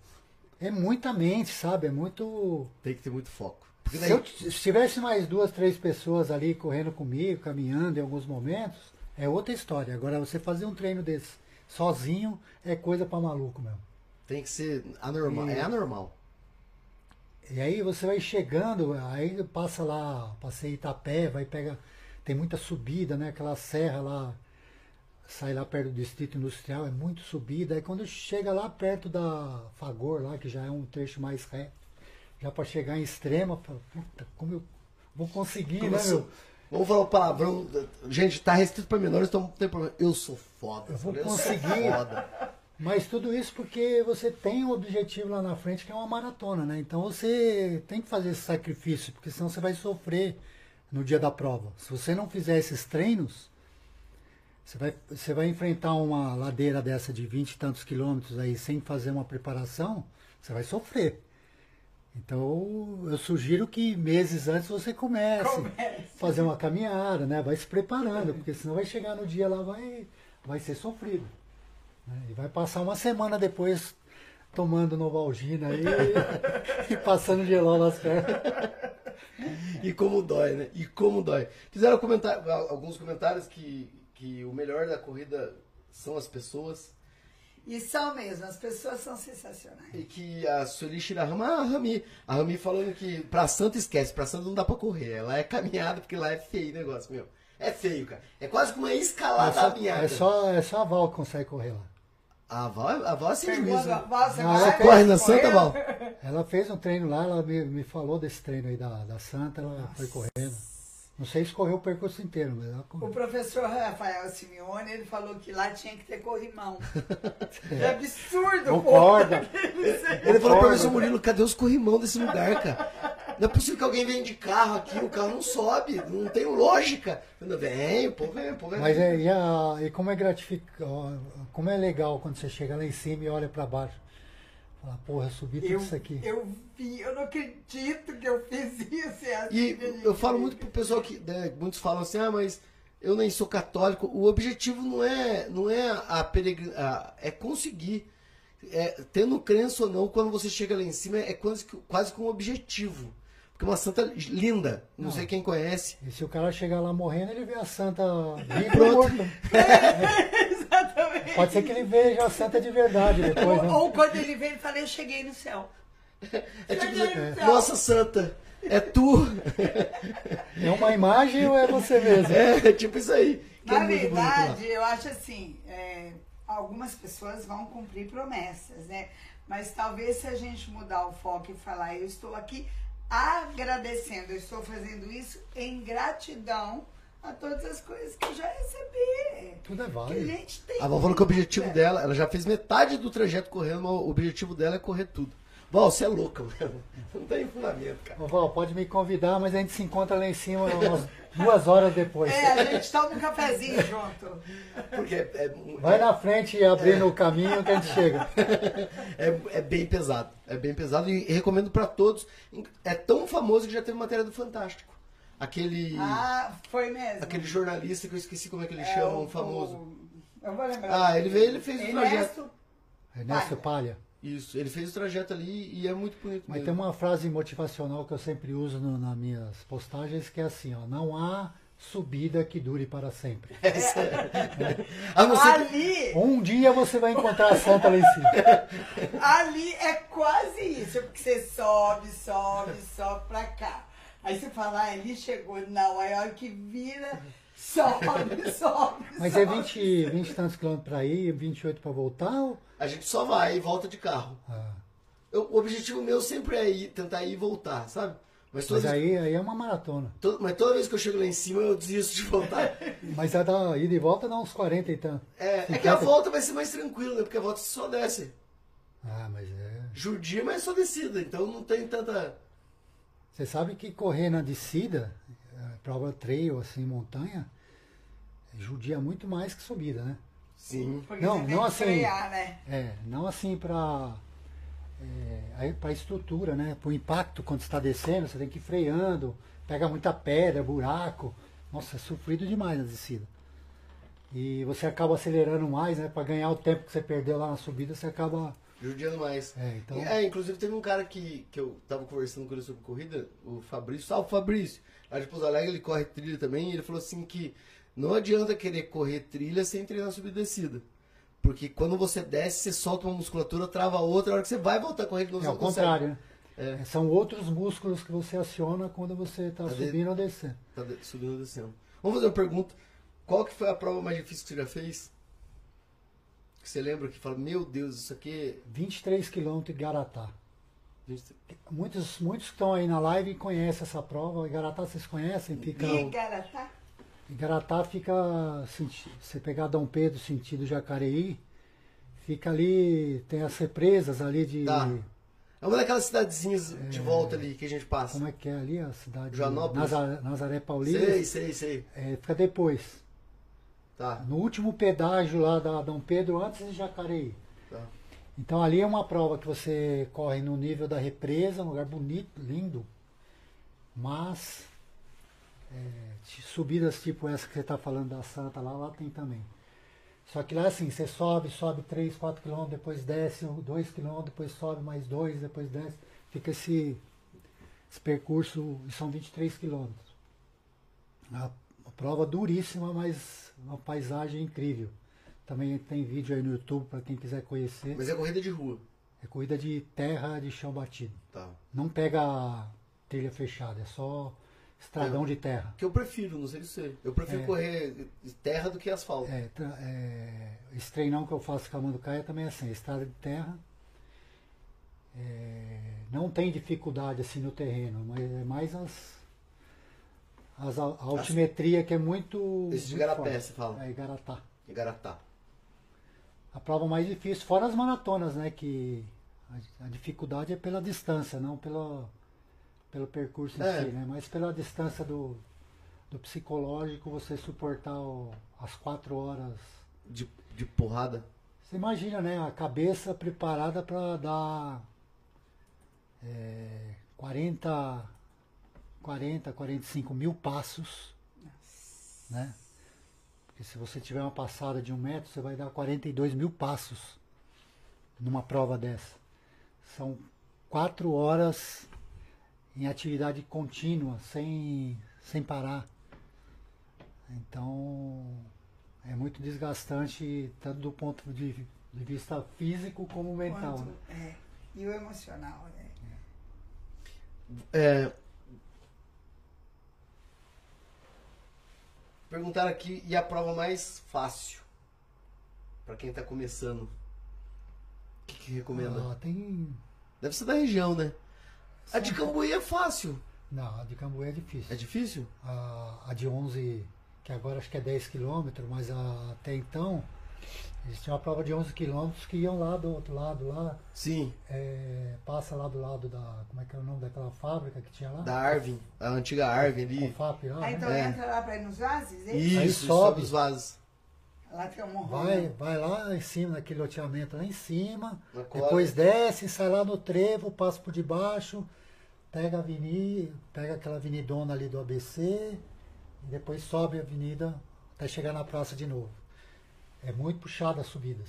É muita mente, sabe? É muito. Tem que ter muito foco. Se, eu, se tivesse mais duas, três pessoas ali correndo comigo, caminhando em alguns momentos, é outra história. Agora, você fazer um treino desse sozinho é coisa pra maluco mesmo. tem que ser anormal. E- É anormal. E aí você vai chegando, aí passa lá, passei Itapé, vai pegar. Tem muita subida, né? Aquela serra lá, sai lá perto do distrito industrial, é muito subida. Aí quando chega lá perto da Fagor, lá, que já é um trecho mais reto, já para chegar em extrema, fala, puta, como eu vou conseguir, né, Começou. meu? Vamos falar o palavrão. Gente, tá restrito pra menores, então não tem problema. Eu sou foda. Eu vou falei, conseguir. sou. Mas tudo isso porque você tem um objetivo lá na frente que é uma maratona, né? Então você tem que fazer esse sacrifício, porque senão você vai sofrer no dia da prova. Se você não fizer esses treinos, você vai, você vai enfrentar uma ladeira dessa de 20 e tantos quilômetros aí sem fazer uma preparação, você vai sofrer. Então eu sugiro que meses antes você comece, Comece. fazer uma caminhada, né? Vai se preparando, porque senão vai chegar no dia lá vai vai ser sofrido. né? E vai passar uma semana depois tomando Novalgina aí e passando gelol nas pernas. E como dói, né? E como dói. Fizeram comentar, alguns comentários que, que o melhor da corrida são as pessoas. E são mesmo, as pessoas são sensacionais. E que a Sueli Shirahama, ah, a Rami. A Rami falando que pra Santa esquece, pra Santa não dá pra correr. Lá é caminhada, porque lá é feio o negócio, meu. É feio, cara. É quase que uma É escalada só, caminhada. é, só, é só a Val que consegue correr lá. A Val, a Val é sem Pergunta, juízo. né? Você vai? ela corre na? Santa, Val? Ela fez um treino lá, ela me, me falou desse treino aí da, da Santa, ela foi correndo. Não sei se correu o percurso inteiro, mas ela O correu. professor Rafael Simeone, ele falou que lá tinha que ter corrimão. É absurdo, Concorda. pô. Ele falou Concordo. mim, seu Murilo, cadê os corrimão desse lugar, cara? Não é possível que alguém venha de carro aqui, o carro não sobe, não tem lógica. Vem, pô, vem, pô, vem. Mas é, e, a- e como é gratificante, como é legal quando você chega lá em cima e olha pra baixo. Fala, porra, eu subi tudo Eu, isso aqui. eu vi, eu não acredito que eu fiz isso. É assim E eu falo muito pro pessoal que né, muitos falam assim, ah, mas eu nem sou católico. O objetivo não é não é a peregrina, é conseguir. É, tendo crença ou não, quando você chega lá em cima, é quase quase que um objetivo. Porque é uma santa linda, não, Não. sei quem conhece. E se o cara chegar lá morrendo, ele vê a santa Pronto. ou morto. Exatamente. Pode ser que ele veja a santa de verdade depois, né? Ou, ou quando ele vem, ele fala, eu cheguei no céu. É tipo, no céu. nossa santa, é tu. É uma imagem ou é você mesmo? É, tipo isso aí. que é Na lá. verdade, eu acho assim, é, algumas pessoas vão cumprir promessas, né? Mas talvez se a gente mudar o foco e falar, eu estou aqui agradecendo, eu estou fazendo isso em gratidão a todas as coisas que eu já recebi. Tudo é Que a válido. gente tem. A Val falou que o objetivo É. dela, ela já fez metade do trajeto correndo, mas o objetivo dela é correr tudo. Val, você é louca, mano. Não tem fundamento, cara. Ô, Val, pode me convidar, mas a gente se encontra lá em cima umas duas horas depois. É, a gente toma um cafezinho junto. Porque é, é, Vai na frente e abrindo o caminho que a gente chega. é, é bem pesado. É bem pesado e recomendo pra todos. É tão famoso que já teve matéria do Fantástico. Aquele, Ah, foi mesmo. aquele jornalista que eu esqueci como é que ele É, chama, o- um famoso. o- eu vou lembrar. Ah, ele veio, ele fez o trajeto. Ernesto, Ernesto Palha. Isso, ele fez o trajeto ali e é muito bonito Mas mesmo. tem uma frase motivacional que eu sempre uso no- nas minhas postagens que é assim, ó, não há subida que dure para sempre. É- A não ali, Um dia você vai encontrar a santa lá em cima. ali é quase isso, porque você sobe, sobe, sobe pra cá. Aí você fala, ah, ele chegou. Não, aí a hora que vira, sobe, sobe, Mas sobe. é 20, 20 e tantos quilômetros para ir, 28 para voltar? Ou... A gente só vai e volta de carro. Ah, Eu- o objetivo meu sempre é ir, tentar ir e voltar, sabe? Mas toda, mas vez, aí, aí é uma maratona. to- mas toda vez que eu chego lá em cima, eu desisto de voltar. Mas a da ida e volta dá uns 40 e tanto. É, é que a volta vai ser mais tranquila, né? Porque a volta só desce. Ah, mas é. Judia, mas é só descida. Então não tem tanta. Você sabe que correr na descida, prova trail, assim, montanha, judia muito mais que subida, né? Sim. Porque Não, não assim. frear, né? É, não assim para é, para estrutura, né? Para o impacto quando está descendo, você tem que ir freando, pega muita pedra, buraco. Nossa, é sofrido demais na descida. E você acaba acelerando mais, né? Para ganhar o tempo que você perdeu lá na subida, você acaba. Judiando mais. É, então. É, inclusive teve um cara que, que eu tava conversando com ele sobre corrida, o Fabrício. Salve, Fabrício! Lá de Pouso Alegre ele corre trilha também, e ele falou assim que não adianta querer correr trilha sem treinar subida e descida. Porque quando você desce, você solta uma musculatura, trava outra, a hora que você vai voltar a correr de novo, É você o não consegue. contrário, né? É. São outros músculos que você aciona quando você está Tá de- subindo ou descendo. Tá de- subindo e descendo. Vamos fazer uma pergunta. Qual que foi a prova mais difícil que você já fez? Que você lembra que fala, meu Deus, isso aqui... 23 quilômetros de Garatá. Gente, Muitos, muitos que estão aí na live conhecem essa prova. Igaratá vocês conhecem? Fica, Igaratá? Igaratá fica. senti- Você pegar Dom Pedro, sentido Jacareí, fica ali. Tem as represas ali de. Tá. É uma daquelas cidadezinhas de volta ali que a gente passa. Como é que é ali a cidade? Joanópolis? Nazaré, Nazaré Paulista. Sei, sei, sei. É, fica depois. Tá, No último pedágio lá da Dom Pedro, antes de Jacareí. tá. Então ali é uma prova que você corre no nível da represa, um lugar bonito, lindo, mas é, subidas tipo essa que você está falando da Santa lá, lá tem também. Só que lá assim, você sobe, sobe 3, 4 quilômetros, depois desce 2 quilômetros, depois sobe mais 2, depois desce. Fica esse, esse percurso, são 23 quilômetros. A, a prova duríssima, mas uma paisagem incrível. Também tem vídeo aí no YouTube para quem quiser conhecer. Mas é corrida de rua. É corrida de terra de chão batido. Tá. Não pega trilha fechada, é só estradão de terra. Que eu prefiro, não sei você. Eu prefiro É. correr terra do que asfalto. É, é, esse treinão que eu faço com a Manducaia também é assim, estrada de terra. É, não tem dificuldade assim no terreno, mas é mais as, as a, altimetria que é muito. Esse de muito Garapé, forte. você fala. É, Igaratá. Igaratá. A prova mais difícil, fora as maratonas, né? Que a, a dificuldade é pela distância, não pelo, pelo percurso em É. si, né? Mas pela distância do, do psicológico, você suportar o- as quatro horas. De, de porrada. Você imagina, né? A cabeça preparada para dar é, 40, 40, 45 mil passos, né? Porque se você tiver uma passada de um metro, você vai dar 42 mil passos numa prova dessa. São quatro horas em atividade contínua, sem, sem parar. Então, é muito desgastante, tanto do ponto de, de vista físico como mental. Quanto- né? é. E o emocional, né? É, perguntaram aqui, e a prova mais fácil? Pra quem tá começando. O que, que recomenda? Ah, tem. Deve ser da região, né? A de Cambuí é fácil. Não, a de Cambuí é difícil. É difícil? A, a de 11, que agora acho que é 10 quilômetros, mas a- até então, eles tinham uma prova de 11 quilômetros que iam lá do outro lado, lá, Sim. é, passa lá do lado da. Como é que é o nome daquela fábrica que tinha lá? Da Arvin, a antiga Arvin ali. Confap lá. Ah, né? então É. entra lá para ir nos vases? é Isso, Aí sobe sobe. os vasos. Lá tem um morro. Vai, vai lá em cima, naquele loteamento lá em cima, depois desce, sai lá no trevo, passa por debaixo, pega a avenida, pega aquela avenidona ali do ABC, e depois sobe a avenida até chegar na praça de novo. É muito puxado as subidas.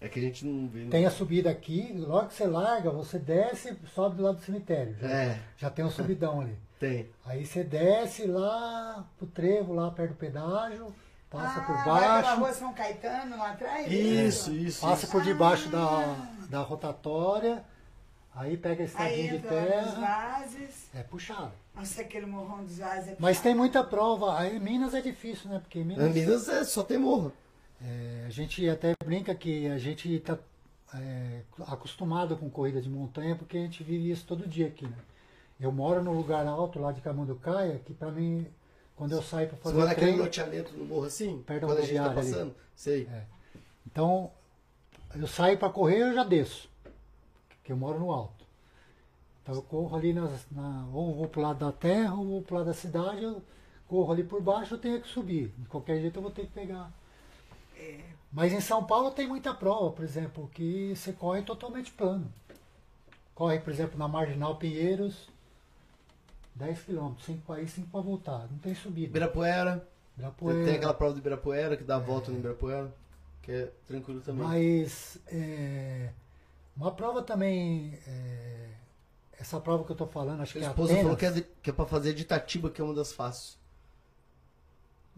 É que a gente não vê. Tem a subida aqui, logo que você larga, você desce e sobe do lado do cemitério. Já, É, já tem um subidão ali. tem. Aí você desce lá pro trevo, lá perto do pedágio, passa ah, por Vai pela baixo. rua São Caetano lá atrás? Isso, isso. Passa isso. por debaixo da, da rotatória, aí pega a estradinha de terra. vases. É puxado. Nossa, aquele morrão dos vases é Mas puxado. tem muita prova. Aí em Minas é difícil, né? Porque em Na Minas Minas é, só tem morro. É, a gente até brinca que a gente está acostumado com corrida de montanha porque a gente vive isso todo dia aqui, né? Eu moro no lugar alto lá de Camanducaia, que pra mim, quando eu saio para Você fazer vai naquele treino, loteamento no morro assim? Perto da quando a gente tá rodoviária ali. passando? Sei. É. Então, eu saio para correr eu já desço, porque eu moro no alto. Então eu corro ali nas, na, ou vou pro lado da terra ou vou pro lado da cidade, eu corro ali por baixo, eu tenho que subir. De qualquer jeito eu vou ter que pegar. Mas em São Paulo tem muita prova, por exemplo, que você corre totalmente plano. Corre, por exemplo, na Marginal Pinheiros, 10 km, 5 para ir, 5 para voltar. Não tem subida. Ibirapuera. Ibirapuera. Tem aquela prova do Ibirapuera que dá a volta no Ibirapuera. Que é tranquilo também. Mas é, uma prova também, é, essa prova que eu tô falando, acho Minha que é esposa Atenas. falou que é, de- que é pra fazer de Itatiba, que é uma das fáceis.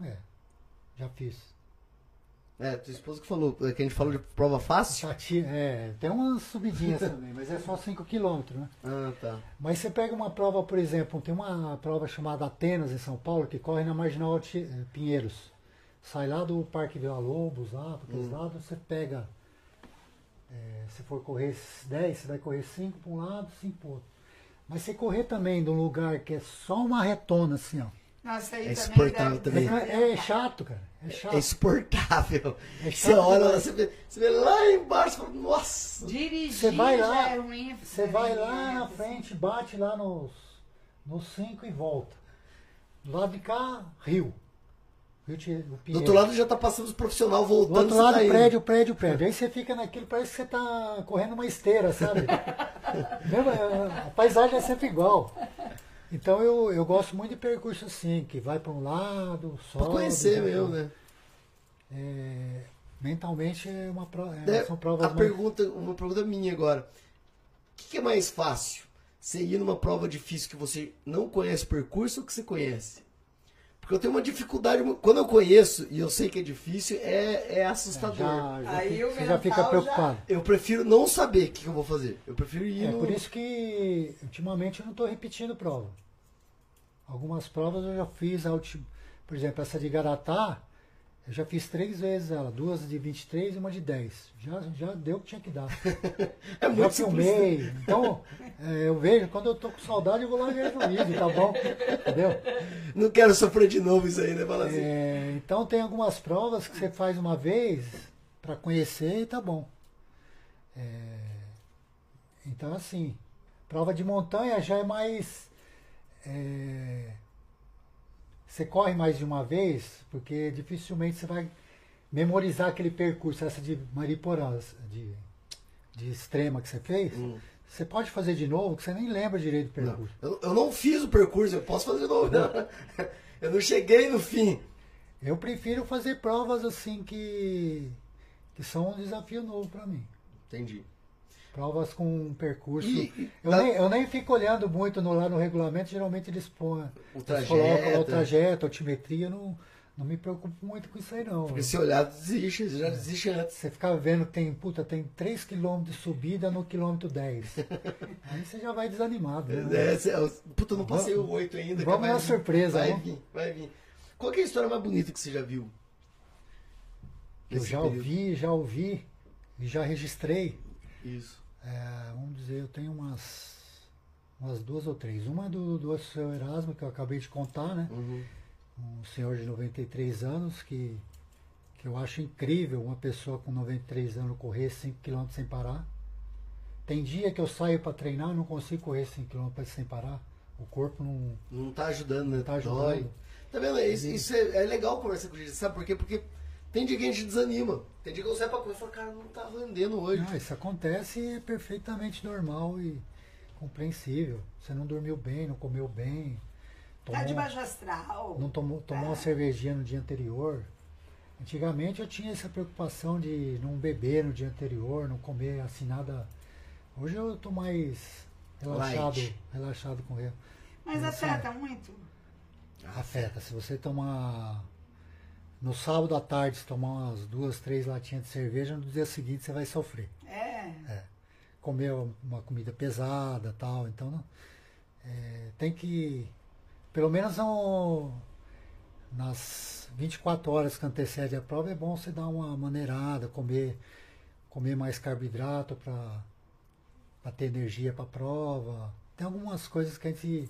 É, já fiz. É, tua esposa que falou, é que a gente falou de prova fácil? Chati, é, tem umas subidinhas também, mas é só 5 km, né? Ah, tá. Mas você pega uma prova, por exemplo, tem uma prova chamada Atenas em São Paulo, que corre na Marginal Alti- eh, Pinheiros. Sai lá do Parque Vila Lobos, lá, para aqueles lados, você pega. eh, se for correr 10, você vai correr 5 para um lado, 5 para outro. Mas você correr também de um lugar que é só uma retona, assim, ó. Nossa, aí É também deve- também. deve- É, chato, cara. É chato. É insuportável. É Você olha lá, você vê, você vê lá embaixo e fala, nossa. Dirigir Você vai lá, já é ruim. Você vai lá né? na frente, bate lá nos, nos cinco e volta. Do lado de cá, rio. o Do outro lado já tá passando os profissionais Do voltando. outro você lado, tá prédio, prédio, prédio. Aí você fica naquilo, parece que você tá correndo uma esteira, sabe? Mesmo, a paisagem é sempre igual. Então eu, eu gosto muito de percurso assim, que vai para um lado, sobe. Pra conhecer mesmo, né? É, mentalmente é uma prova. É, são provas a muito- pergunta, uma pergunta minha agora. O que, que é mais fácil? Você ir numa prova difícil que você não conhece o percurso ou que você conhece? Porque eu tenho uma dificuldade. Quando eu conheço e eu sei que é difícil, é, é assustador. já, já Aí fica- você já fica mental já- preocupado. Eu prefiro não saber o que, que eu vou fazer. Eu prefiro ir É no... por isso que ultimamente eu não estou repetindo prova. Algumas provas eu já fiz, a ulti- por exemplo, essa de Garatá, eu já fiz três vezes ela, duas de 23 e uma de 10. Já, já deu o que tinha que dar. É já muito simples. filmei. Então, é, eu vejo, quando eu tô com saudade, eu vou lá e vejo o vídeo, tá bom? Entendeu? Não quero sofrer de novo isso aí, né? Fala assim. É, então tem algumas provas que você faz uma vez para conhecer e tá bom. É, então assim, prova de montanha já é mais. é, você corre mais de uma vez, porque dificilmente você vai memorizar aquele percurso, essa de Mariporã, de, de extrema que você fez. Hum. Você pode fazer de novo, que você nem lembra direito do Não, percurso. eu, eu não fiz o percurso, eu posso fazer de novo. não. Eu não cheguei no fim. Eu prefiro fazer provas assim que, que são um desafio novo para mim. Entendi. Provas com um percurso. E- eu, na- nem, eu nem fico olhando muito no, lá no regulamento, geralmente eles põem. O Eles trajeto. colocam lá o trajeto, a altimetria, não, não me preocupo muito com isso aí não. Porque se olhar, desiste, já desiste antes. Você fica vendo que tem, puta, tem 3 km de subida no quilômetro 10. aí você já vai desanimado. Né? É, eu- puta, eu não passei o 8 ainda. Vamos na vir. surpresa, Vai vamos. vir, vai vir. Qual é a história mais bonita que você já viu? Eu já período? ouvi, já ouvi e já registrei. Isso. É, vamos dizer, eu tenho umas, umas duas ou três. Uma é do, do seu Erasmo, que eu acabei de contar, né? Uhum. Um senhor de 93 anos que, que eu acho incrível uma pessoa com 93 anos correr 5 km sem parar. Tem dia que eu saio para treinar e não consigo correr 5 km sem parar. O corpo não, Não tá ajudando, né? não tá Dói. ajudando. Tá vendo? Isso, isso é, é legal conversar com gente, sabe por quê? Porque tem dia que a gente desanima. Tem dia que eu saio pra correr e falo, cara, não tá rendendo hoje. Não, isso acontece e é perfeitamente normal e compreensível. Você não dormiu bem, não comeu bem. Tá de tomou- baixo astral. não tomou, tomou uma É. cervejinha no dia anterior. Antigamente eu tinha essa preocupação de não beber no dia anterior, não comer assim nada. Hoje eu tô mais relaxado, Light. relaxado com ele. Mas afeta muito. Afeta. Se você tomar no sábado à tarde, se tomar umas duas, três latinhas de cerveja, no dia seguinte você vai sofrer. É. Comer uma comida pesada tal, então é, tem que pelo menos no, nas 24 horas que antecede a prova é bom você dar uma maneirada, comer, comer mais carboidrato para ter energia para a prova. Tem algumas coisas que a gente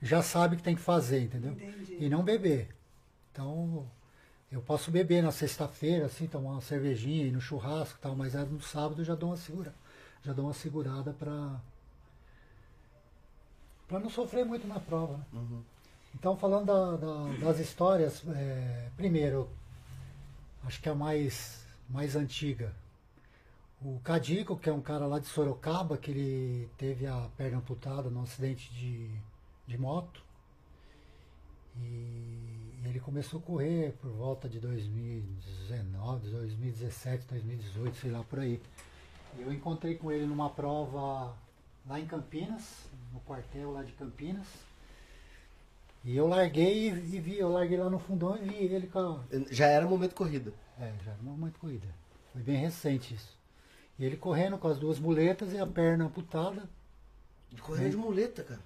já sabe que tem que fazer, entendeu? Entendi. E não beber. Então, eu posso beber na sexta-feira, assim, tomar uma cervejinha, ir no churrasco e tal, mas no sábado eu já dou uma segura, já dou uma segurada para para não sofrer muito na prova. né? Uhum. Então, falando da- da- das histórias, é, primeiro, acho que a mais, mais antiga. O Cadico, que é um cara lá de Sorocaba, que ele teve a perna amputada num acidente de, de moto. E ele começou a correr por volta de 2019, 2017, 2018, sei lá por aí. E eu encontrei com ele numa prova lá em Campinas, no quartel lá de Campinas. E eu larguei e, e vi, eu larguei lá no fundão e vi ele com Já era momento corrida. é, já era uma muito corrida. Foi bem recente isso. E ele correndo com as duas muletas e a perna amputada. Correndo de muleta, cara.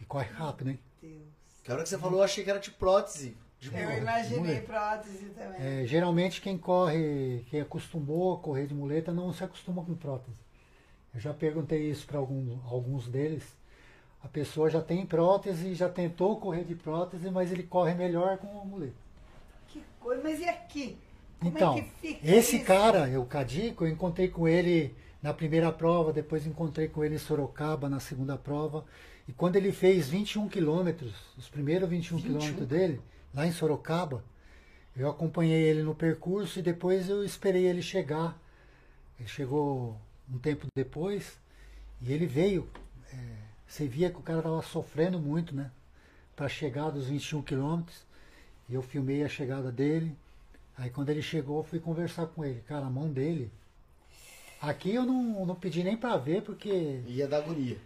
E corre rápido, hein? Deus. Que a hora que você falou, eu achei que era de prótese. De Eu muleta. imaginei prótese também. É, geralmente quem corre, quem acostumou a correr de muleta não se acostuma com prótese. Eu já perguntei isso para alguns, alguns deles. A pessoa já tem prótese, já tentou correr de prótese, mas ele corre melhor com a muleta. Que coisa. Mas e aqui? Como Então, é que fica esse isso? cara, o Cadico, eu encontrei com ele na primeira prova, depois encontrei com ele em Sorocaba na segunda prova. E quando ele fez 21 quilômetros, os primeiros 21 21? quilômetros dele, lá em Sorocaba, eu acompanhei ele no percurso e depois eu esperei ele chegar. Ele chegou um tempo depois e ele veio. é, você via que o cara estava sofrendo muito, né? Para chegar dos 21 quilômetros. E eu filmei a chegada dele. Aí quando ele chegou, eu fui conversar com ele. Cara, a mão dele. Aqui eu não, não pedi nem para ver, porque Ia dar agonia.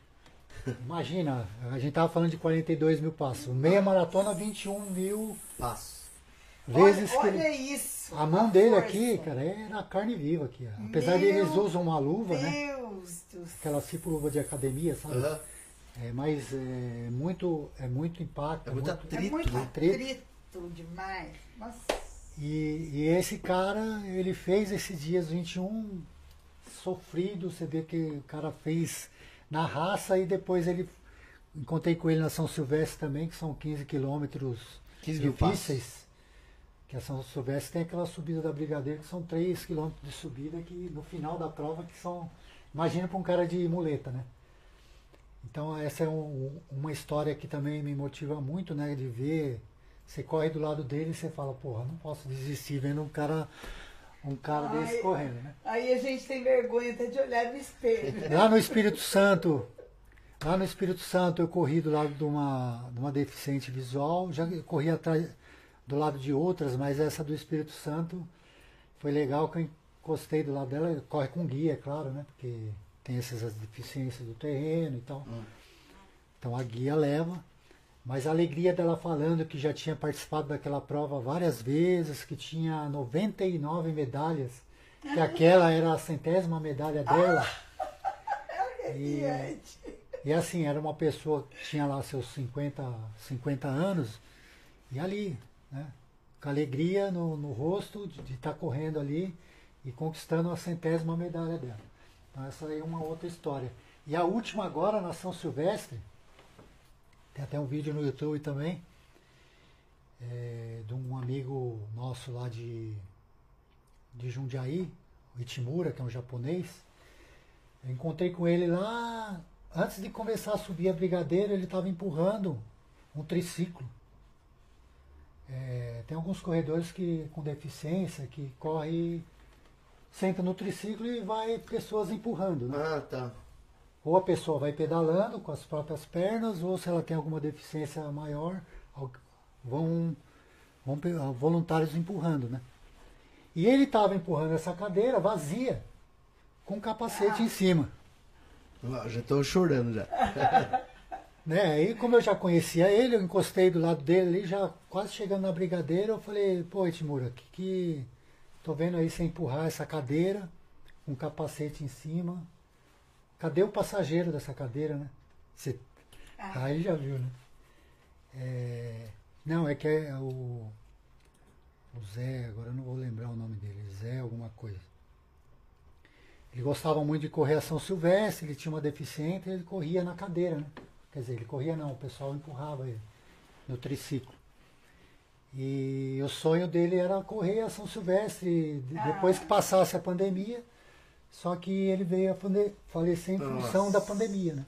Imagina, a gente tava falando de 42 mil passos. Meia maratona, 21 mil Passo. vezes olha, olha ele. isso. A mão dele força. aqui, cara, era carne viva aqui. ó. Apesar de eles Meu usam uma luva, né? Deus do céu. Aquela tipo luva de academia, sabe? Aham. É, mas é muito, é muito impacto. É muito É atrito, muito né? atrito demais. Nossa. E, e esse cara, ele fez esses dias 21 sofrido, você vê que o cara fez na raça e depois ele encontrei com ele na São Silvestre também, que são 15 quilômetros 15 mil difíceis. Que a São Silvestre tem aquela subida da Brigadeiro, que são 3 quilômetros de subida, que no final da prova que são. Imagina para um cara de muleta, né? Então essa é um- uma história que também me motiva muito, né? De ver, você corre do lado dele e você fala, porra, não posso desistir vendo um cara, um cara Ai. desse correndo, né? Aí a gente tem vergonha até de olhar no espelho. Lá no Espírito Santo, lá no Espírito Santo eu corri do lado de uma, de uma deficiente visual, já corri atrás do lado de outras, mas essa do Espírito Santo foi legal que eu encostei do lado dela, corre com guia, é claro, né? Porque tem essas deficiências do terreno e tal. Então a guia leva. Mas a alegria dela falando que já tinha participado daquela prova várias vezes, que tinha 99 medalhas, que aquela era a centésima medalha dela. E, Gente. e assim, era uma pessoa que tinha lá seus 50, 50 anos, e ali, né? Com alegria no, no rosto de estar correndo ali e conquistando a centésima medalha dela. Então essa aí é uma outra história. E a última agora, na São Silvestre, tem até um vídeo no YouTube também, é, de um amigo nosso lá de, de Jundiaí, o Itimura, que é um japonês. Eu encontrei com ele lá, antes de começar a subir a brigadeira, ele estava empurrando um triciclo. É, tem alguns corredores que com deficiência que corre, senta no triciclo e vai pessoas empurrando. Né? Ah, tá. Ou a pessoa vai pedalando com as próprias pernas, ou se ela tem alguma deficiência maior, vão, vão voluntários empurrando, né? E ele estava empurrando essa cadeira vazia, com um capacete em cima. Ah, Já tô chorando já. Né? Aí, como eu já conhecia ele, eu encostei do lado dele ali, já quase chegando na brigadeira, eu falei, pô, Itimura, que, que tô vendo aí você empurrar essa cadeira, com um capacete em cima. Cadê o passageiro dessa cadeira, né? Você... Ah. Aí já viu, né? É, Não, é que é o... o Zé, agora eu não vou lembrar o nome dele, Zé alguma coisa. Ele gostava muito de correr a São Silvestre, ele tinha uma deficiente, ele corria na cadeira, né? Quer dizer, ele corria não, o pessoal empurrava ele no triciclo. E o sonho dele era correr a São Silvestre de- depois que passasse a pandemia, só que ele veio a falecer em função Nossa. da pandemia, né?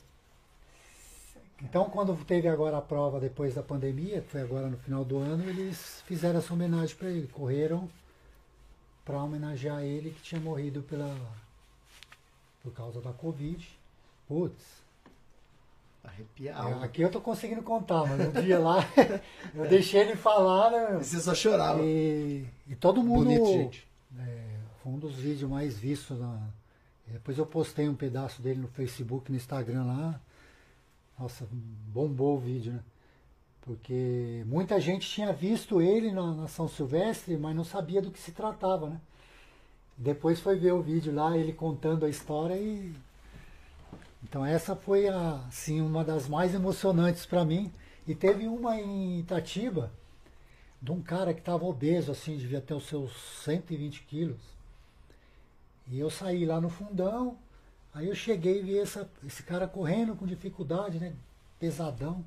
Então, quando teve agora a prova depois da pandemia, que foi agora no final do ano, eles fizeram essa homenagem para ele. Correram para homenagear ele que tinha morrido pela por causa da Covid. Putz, Arrepiar. é, aqui eu tô conseguindo contar, mas no dia lá eu deixei ele falar, né? E você só chorava. E, e todo mundo. Bonito, gente. Foi um dos vídeos mais vistos. Na, depois eu postei um pedaço dele no Facebook, no Instagram lá. Nossa, bombou o vídeo, né? Porque muita gente tinha visto ele na, na São Silvestre, mas não sabia do que se tratava, né? Depois foi ver o vídeo lá, ele contando a história e. Então essa foi a, assim, uma das mais emocionantes para mim. E teve uma em Itatiba, de um cara que estava obeso, assim, devia ter os seus 120 quilos. E eu saí lá no fundão, aí eu cheguei e vi essa, esse cara correndo com dificuldade, né? Pesadão.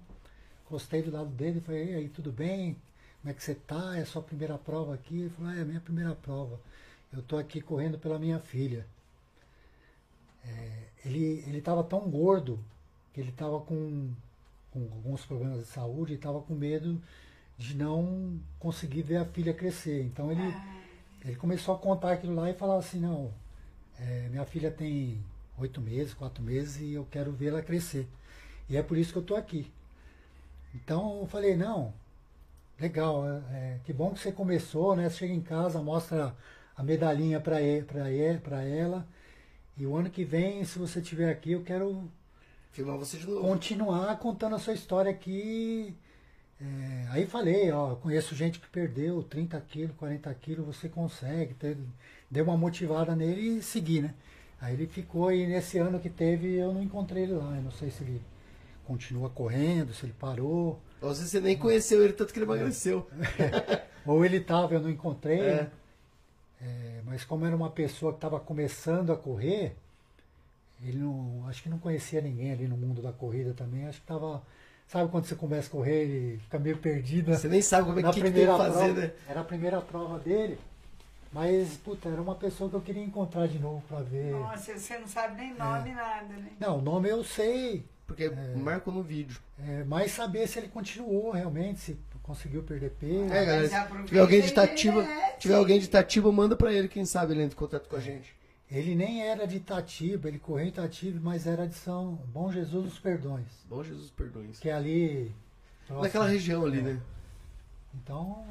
Encostei do lado dele e falei, e aí, tudo bem? Como é que você tá? É a sua primeira prova aqui? Ele falou, ah, é a minha primeira prova. Eu tô aqui correndo pela minha filha. É, ele ele estava tão gordo que ele estava com, com alguns problemas de saúde e estava com medo de não conseguir ver a filha crescer. Então ele, ele começou a contar aquilo lá e falava assim, não, é, minha filha tem oito meses, quatro meses e eu quero vê-la crescer. E é por isso que eu estou aqui. Então eu falei, não, legal, é, é, que bom que você começou, né? Você chega em casa, mostra a medalhinha para ela. E o ano que vem, se você estiver aqui, eu quero Filmar você de novo. continuar contando a sua história aqui. É, aí falei, ó, eu conheço gente que perdeu 30 quilos, 40 quilos, você consegue. Teve, deu uma motivada nele e segui, né? Aí ele ficou e nesse ano que teve eu não encontrei ele lá. Eu não sei se ele continua correndo, se ele parou. Às vezes você nem conheceu ele, tanto que ele emagreceu. Ou ele estava, eu não encontrei. É. É, mas como era uma pessoa que estava começando a correr, ele não, acho que não conhecia ninguém ali no mundo da corrida também. Acho que estava, sabe quando você começa a correr e fica meio perdido. né? Você nem sabe como é que, que tem que fazer, prova, né? Era a primeira prova dele, mas puta, era uma pessoa que eu queria encontrar de novo para ver. Nossa, você não sabe nem nome, nada, né? Não, o nome eu sei, Porque marcou no vídeo. é, mas saber se ele continuou realmente, se conseguiu perder peso. É, galera, Mas se tiver alguém de Itatiba, internet. tiver alguém de Itatiba, manda pra ele, quem sabe ele entra em contato com a gente. Ele nem era de Itatiba, ele correu em Itatiba, mas era de São Bom Jesus dos Perdões, Bom Jesus, perdoe. que é ali. Naquela região ali, né? Então,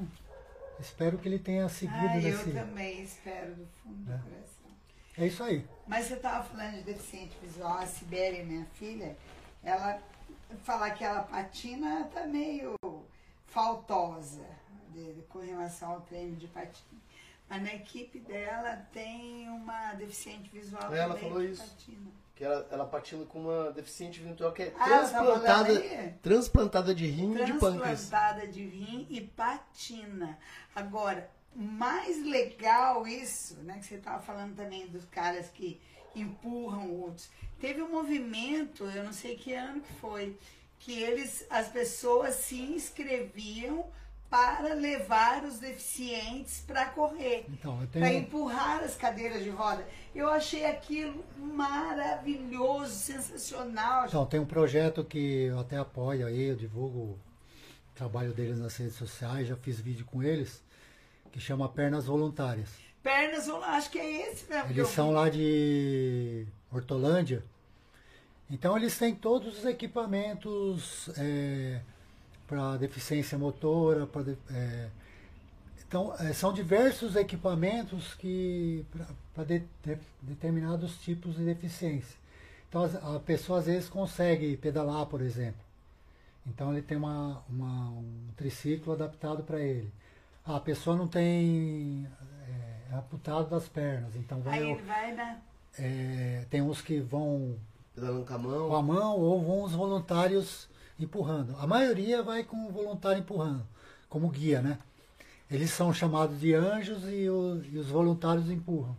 espero que ele tenha seguido Ah, eu nesse. também espero do fundo É. do coração. É isso aí. Mas você estava falando de deficiente visual, a Sibéria, minha filha, ela falar que ela patina tá meio faltosa de, com relação ao treino de patina. Mas na equipe dela tem uma deficiente visual ela também falou que isso. patina. Que ela, ela patina com uma deficiente visual que é Ah, transplantada, transplantada de rim e de pâncreas. transplantada de rim e patina. Agora, mais legal isso, né? Que você estava falando também dos caras que empurram outros. Teve um movimento, eu não sei que ano que foi, que eles, as pessoas se inscreviam para levar os deficientes para correr, Então, eu para tenho. empurrar as cadeiras de roda. Eu achei aquilo maravilhoso, sensacional. Então, tem um projeto que eu até apoio aí, eu divulgo o trabalho deles nas redes sociais, já fiz vídeo com eles, que chama Pernas Voluntárias. Pernas, eu acho que é esse mesmo. eu Eles são vi. lá de Hortolândia. Então eles têm todos os equipamentos para deficiência motora, de- é, então é, são diversos equipamentos que para determinados tipos de deficiência. Então a pessoa às vezes consegue pedalar, por exemplo. Então ele tem uma, uma- um triciclo adaptado para ele. Ah, a pessoa não tem é, é amputado das pernas, então vai, Aí ele vai na. é, tem uns que vão Pedalando com a com mão. a mão ou vão os voluntários empurrando. A maioria vai com o voluntário empurrando, como guia, né? Eles são chamados de anjos e, o- e os voluntários empurram.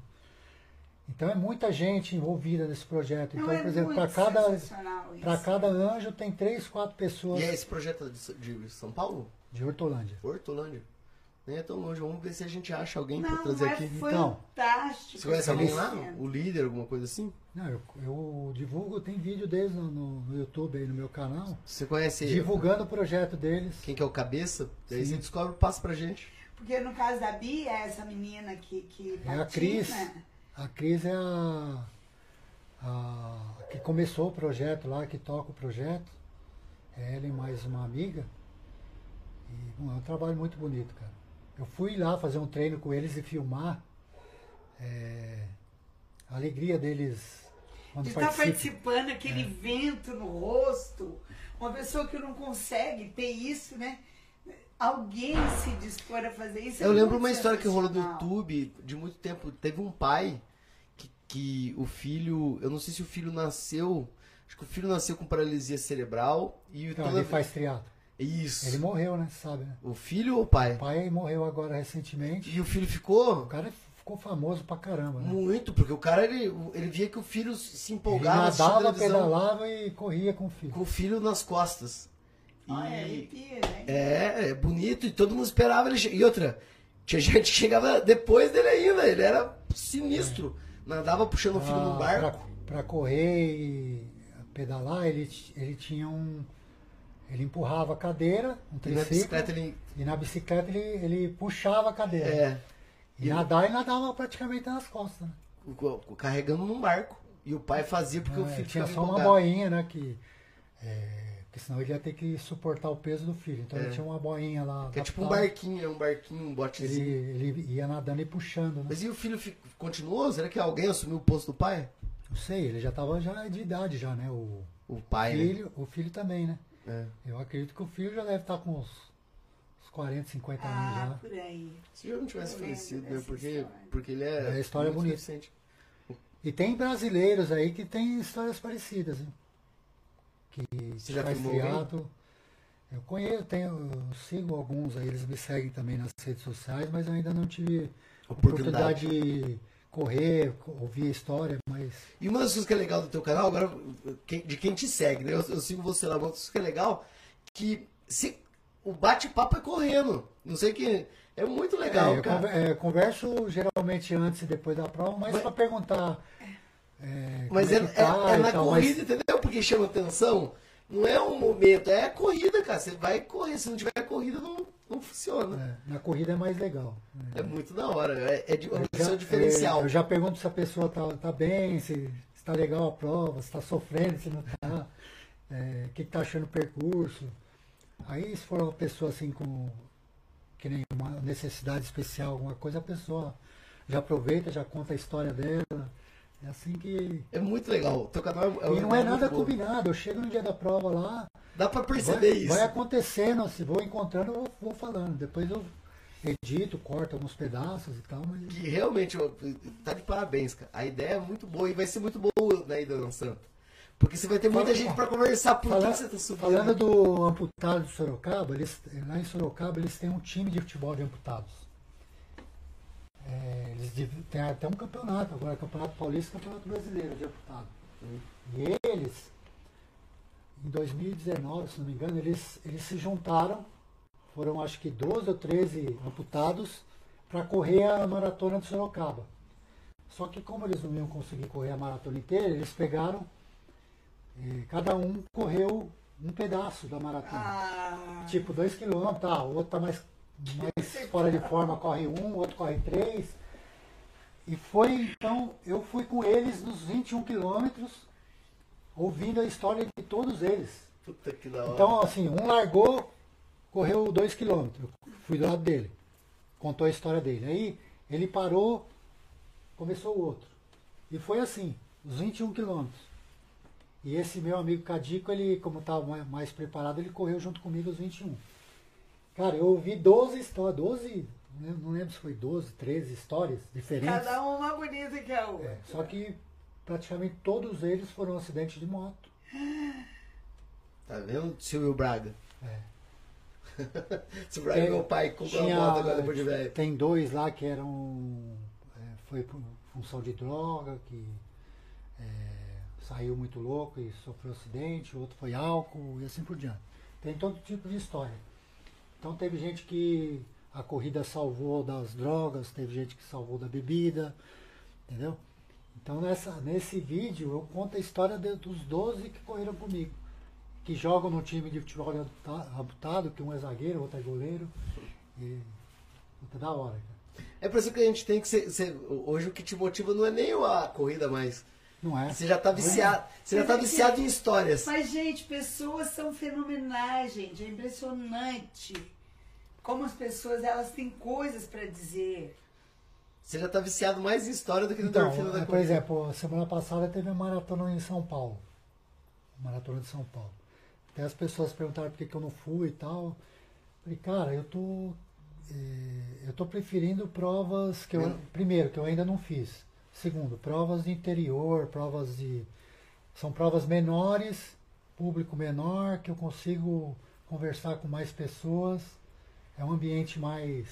Então é muita gente envolvida nesse projeto. Não, Então, é por exemplo, para cada, para cada anjo tem três, quatro pessoas E é esse projeto de, de São Paulo? de Hortolândia. Hortolândia. Nem é tão longe. Vamos ver se a gente acha alguém pra trazer é aqui. Então, fantástico. Você conhece alguém lá? O líder, alguma coisa assim? Não, eu, eu divulgo, tem vídeo deles no, no- no YouTube aí no meu canal, Você conhece divulgando o projeto deles. quem que é o cabeça? Daí Sim. você descobre, passa pra gente. Porque no caso da Bia, é essa menina que, que É a Cris. A Cris é a, a que começou o projeto lá, que toca o projeto. É ela e mais uma amiga. E, bom, é um trabalho muito bonito, cara. Eu fui lá fazer um treino com eles e filmar. É, a alegria deles De estar participam. participando, aquele É. vento no rosto. Uma pessoa que não consegue ter isso, né? Alguém se dispor a fazer isso. é Eu lembro uma história que rolou no. YouTube de muito tempo. Teve um pai que, que o filho. Eu não sei se o filho nasceu. Acho que o filho nasceu com paralisia cerebral e Então, toda ele faz triatlo. Isso. Ele morreu, né? Sabe, né? O filho ou o pai? O pai morreu agora recentemente. E o filho O ficou cara ficou famoso pra caramba, né? muito, porque o cara ele, ele via que o filho se Ele empolgava assistindo nadava, pedalava e corria com o filho. com o filho nas costas. Olha, E- arrepia, né? É, é bonito e todo mundo esperava ele. E outra, tinha gente que chegava depois dele ainda, ele era sinistro. Nadava puxando o filho no Ah, barco. Pra, pra correr e pedalar, ele, ele tinha um. Ele empurrava a cadeira, um E na triciclo, bicicleta ele. e na bicicleta ele, ele puxava a cadeira. É, E nadar, ele nadava praticamente nas costas. Né? carregando num barco. E o pai fazia porque o É, filho tinha só uma boinha, né? Que, é, porque senão ele ia ter que suportar o peso do filho. Então É. ele tinha uma boinha lá. Que é tipo um barquinho, é um barquinho, um Ele, botezinho. ele ia nadando e puxando, né? Mas e o filho fi- continuou? Será que alguém assumiu o posto do pai? Não sei, ele já estava já de idade já, né? O O pai, né? filho, o filho também, né? É. Eu acredito que o filho já deve estar com uns, uns 40, 50 anos Ah, já. por aí. Se eu não tivesse falecido, né? Porque, história. porque ele é. É, a história é muito bonita. deficiente. E tem brasileiros aí que tem histórias parecidas, hein? que Você já faz triatlo. Eu conheço, tenho, eu sigo alguns aí, eles me seguem também nas redes sociais, mas eu ainda não tive Oportunidade. oportunidade de correr, co- ouvir a história, mas E uma das coisas que é legal do teu canal, agora, de quem te segue, né? Eu, eu sigo você lá, uma das coisas que é legal, que se, o bate-papo é correndo. Não sei que. É muito legal, É, eu cara. conver- é, converso geralmente antes e depois da prova, mas Mas- para perguntar. é, Mas é, tá é- na tal, mas- corrida, entendeu? Porque chama atenção. Não é um momento, é a corrida, cara. Você vai correr. Se não tiver corrida, não, não funciona. é, na corrida é mais legal. É, muito da hora. É, é, de, Eu é já- diferencial. eu já pergunto se a pessoa tá, tá bem, se está legal a prova, se está sofrendo, se não está, o que está achando o percurso. Aí se for uma pessoa assim com que nem uma necessidade especial, alguma coisa, a pessoa já aproveita, já conta a história dela. É assim que. É muito legal. O teu canal é, E não é nada bom. combinado. Eu chego no dia da prova lá, Dá pra vai, perceber isso. vai acontecendo, se vou encontrando, eu vou, vou falando. Depois eu edito, corto alguns pedaços e tal, mas. Que realmente, tá de parabéns, cara. A ideia é muito boa e vai ser muito boa na Ida Santa. Porque você vai ter muita Fala- gente pra conversar por Fala- que você tá subindo. Falando do amputado de Sorocaba, eles, lá em Sorocaba eles têm um time de futebol de amputados. É, eles têm até um campeonato, agora Campeonato Paulista e Campeonato Brasileiro de amputado. E eles, em 2019, se não me engano, eles, eles se juntaram, foram acho que 12 ou 13 amputados, para correr a maratona de Sorocaba. Só que como eles não iam conseguir correr a maratona inteira, eles pegaram e cada um correu um pedaço da maratona. Ah, Tipo, dois quilômetros, tá, o outro tá mais, mais fora de forma, corre um, o outro corre três. E foi, então, eu fui com eles nos 21 quilômetros, ouvindo a história de todos eles. Puta que da hora. Então, assim, um largou, correu dois quilômetros, eu fui do lado dele, contou a história dele. Aí, ele parou, começou o outro. E foi assim, os 21 quilômetros. E esse meu amigo Cadico, ele, como estava mais, mais preparado, ele correu junto comigo os 21. Cara, eu ouvi 12 histórias, 12, né, não lembro se foi 12, 13 histórias diferentes. cada uma bonita que a outra. É, só que praticamente todos eles foram acidentes de moto. Tá vendo, Silvio Braga? É. Silvio Braga é meu pai, comprou uma moto agora depois de velho. Tem dois lá que eram. é, foi por função de droga, que é, saiu muito louco e sofreu acidente, o outro foi álcool e assim por diante. Tem todo tipo de história. Então teve gente que a corrida salvou das drogas, teve gente que salvou da bebida, entendeu? Então nessa, nesse vídeo eu conto a história de- dos 12 que correram comigo. Que jogam no time de futebol amputado, que um é zagueiro, outro é goleiro. E puta, da hora, cara. É por isso que a gente tem que ser, ser- Hoje o que te motiva não é nem a corrida mais. Não é? Você já tá viciado. Você já Mas tá é que- viciado em histórias. Mas, gente, pessoas são fenomenais, gente. É impressionante como as pessoas elas têm coisas para dizer. Você já tá viciado mais em história do que no Então, endorfina da é, por exemplo, semana passada teve a maratona em São Paulo. Maratona de São Paulo. Até as pessoas perguntaram por que, que eu não fui e tal. Falei, cara, eu tô. eh, eu tô preferindo provas que eu. Hum. Primeiro, que eu ainda não fiz. Segundo, provas de interior, provas de. São provas menores, público menor, que eu consigo conversar com mais pessoas. É um ambiente mais,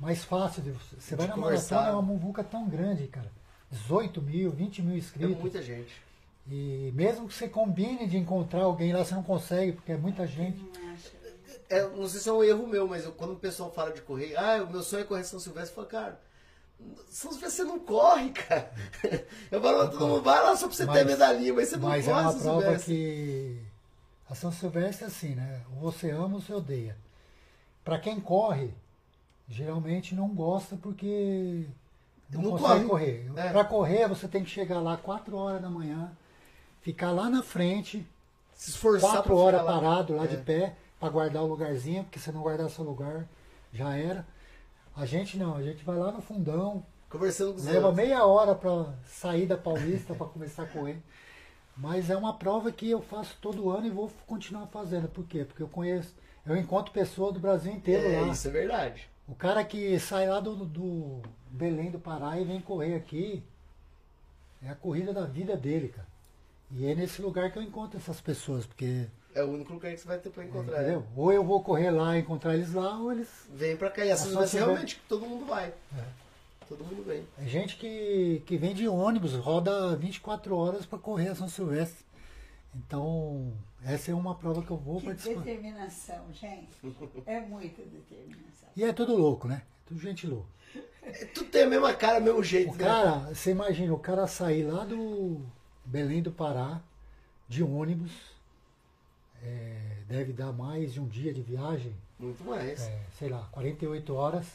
mais fácil de você. Você De vai na conversar. maratona, é uma muvuca tão grande, cara. 18 mil, 20 mil É inscritos. muita gente. E mesmo que você combine de encontrar alguém lá, você não consegue, porque é muita gente. É, não sei se é um erro meu, mas eu- quando o pessoal fala de correr, ah, o meu sonho é correr São Silvestre, eu falo, cara, São você não corre, cara. Eu falo, Não não, corre. vai lá só pra você ter Mas- medalhinha, mas você não Mas é corre uma São prova Silvestre. que. A São Silvestre é assim, né? Ou você ama ou você odeia. Pra quem corre, geralmente não gosta porque não, Não consegue corre. correr. É. Pra correr, você tem que chegar lá 4 horas da manhã, ficar lá na frente, Se esforçar quatro pra horas lá. parado lá É. de pé para guardar o lugarzinho, porque se não guardar seu lugar, já era. A gente não, a gente vai lá no fundão, Conversando com os leva meia hora para sair da Paulista para começar a correr. Mas é uma prova que eu faço todo ano e vou continuar fazendo. Por quê? Porque eu conheço, eu encontro pessoas do Brasil inteiro É, lá. isso é verdade. O cara que sai lá do, do Belém do Pará e vem correr aqui, é a corrida da vida dele, cara. E é nesse lugar que eu encontro essas pessoas, porque É o único lugar que você vai ter pra encontrar. entendeu? ou eu vou correr lá e encontrar eles lá, ou eles. Vem pra cá. E É só vai ser realmente todo mundo vai. É. Todo mundo vem. É gente que, que vem de ônibus, roda 24 horas para correr a São Silvestre. Então, essa é uma prova que eu vou Que participar. determinação, gente. É muita determinação. E é tudo louco, né? Tudo gente louca. É, Tu tem a mesma cara, o mesmo jeito, O né? cara, você imagina, o cara sair lá do Belém do Pará, de ônibus, é, deve dar mais de um dia de viagem, Muito mais. é, sei lá, 48 horas.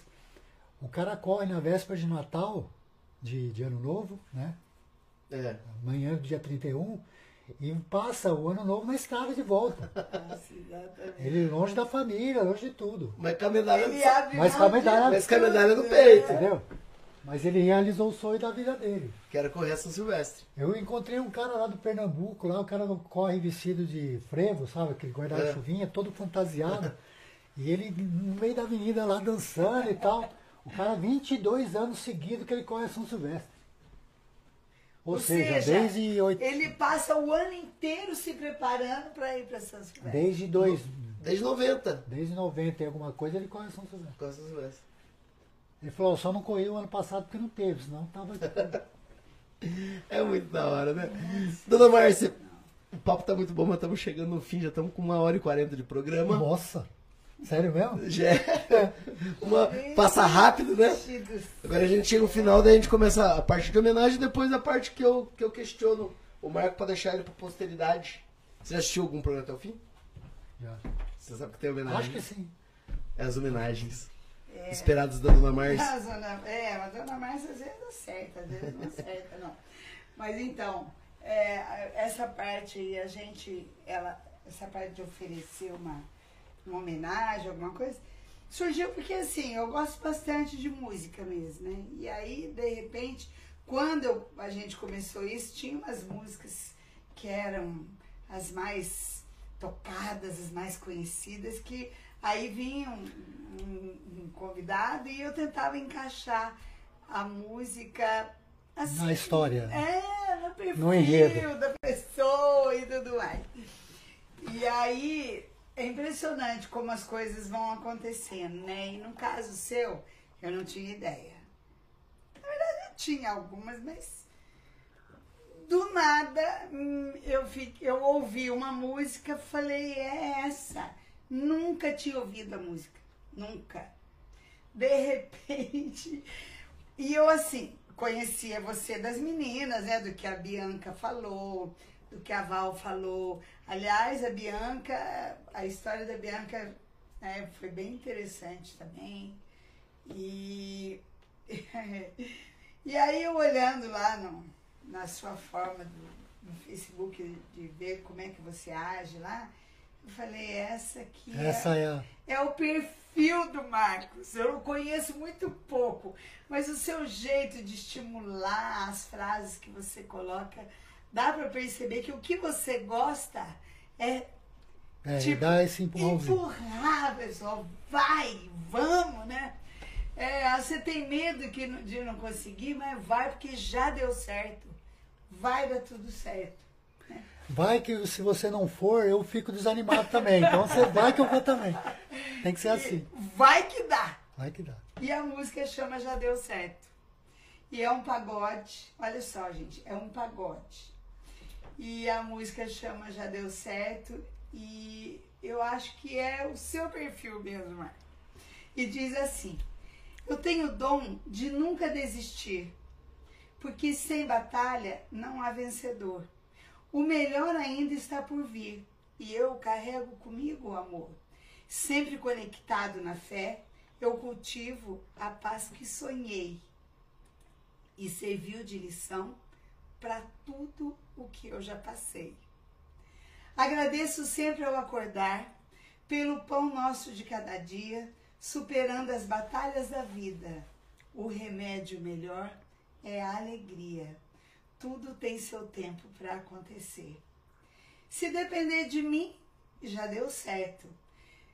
O cara corre na véspera de Natal, de, de Ano Novo, né? É. Amanhã, dia 31, e passa o Ano Novo na estrada de volta. Nossa. Ele longe da família, longe de tudo. Mas com a medalha Ele no- abre Mas com a de medalha- Mas com a medalha no peito. Entendeu? Mas ele realizou o sonho da vida dele. Quero correr a São Silvestre. Eu encontrei um cara lá do Pernambuco, lá o cara corre vestido de frevo, sabe? Aquele guarda-chuvinha, todo fantasiado. E ele no meio da avenida lá dançando e tal. O cara, 22 anos seguidos que ele corre a São Silvestre. Ou, Ou seja, seja, desde, oit- Ele passa o ano inteiro se preparando para ir para São Silvestre. desde, dois, Desde 90. desde 90 e alguma coisa ele corre a São Silvestre. Com a São Silvestre. Ele falou, "Eu só não corri o ano passado porque não teve, senão tava. É muito da hora, né? Dona Márcia, o papo tá muito bom, mas estamos chegando no fim, já estamos com uma hora e quarenta de programa. Nossa! Sério mesmo? Já é uma, passa rápido, né? Agora a gente chega no final, daí a gente começa a parte de homenagem, depois a parte que eu, que eu questiono o Marco pra deixar ele pra posteridade. Você já assistiu algum programa até o fim? Já. Você sabe que tem homenagem? Acho que sim. É as homenagens. É. Esperadas da Dona Márcia. A é, a dona Márcia às vezes acerta, às vezes não acerta, não. Mas então, é, essa parte a gente, ela, essa parte de oferecer uma, uma homenagem, alguma coisa, surgiu porque assim, eu gosto bastante de música mesmo, né? E aí, de repente, quando eu- a gente começou isso, tinha umas músicas que eram as mais tocadas, as mais conhecidas, que aí vinha um, convidado e eu tentava encaixar a música assim, Na história. É, no perfil No enredo. da pessoa e tudo mais. E aí é impressionante como as coisas vão acontecendo, né? E no caso seu, eu não tinha ideia. Na verdade, eu tinha algumas, mas do nada hum, eu, fiquei, eu ouvi uma música, falei, é essa. Nunca tinha ouvido a música. Nunca. De repente. E eu, assim, conhecia você das meninas, né? Do que a Bianca falou, do que a Val falou. Aliás, a Bianca, a história da Bianca né, foi bem interessante também. E. e aí eu olhando lá no, na sua forma do, no Facebook de ver como é que você age lá, eu falei, essa aqui é- Essa é a. é o perfil do Marcos. Eu o conheço muito pouco, mas o seu jeito de estimular as frases que você coloca, dá para perceber que o que você gosta é É, Tipo, dá esse empurrãozinho. empurrar, pessoal. Vai, vamos, né? É, você tem medo que, de não conseguir, mas vai porque já deu certo. Vai dar tudo certo. Vai que se você não for, eu fico desanimado também. Então você vai que eu vou também. Tem que ser assim. Vai que dá. Vai que dá. E a música chama Já Deu Certo. E é um pagode. Olha só, gente, é um pagode. E a música chama Já Deu Certo. E eu acho que é o seu perfil mesmo, Marco. E diz assim: Eu tenho o dom de nunca desistir, porque sem batalha não há vencedor. O melhor ainda está por vir, e eu carrego comigo o amor. Sempre conectado na fé, eu cultivo a paz que sonhei e serviu de lição para tudo o que eu já passei. Agradeço sempre ao acordar pelo pão nosso de cada dia, superando as batalhas da vida. O remédio melhor é a alegria. Tudo tem seu tempo para acontecer. Se depender de mim, já deu certo.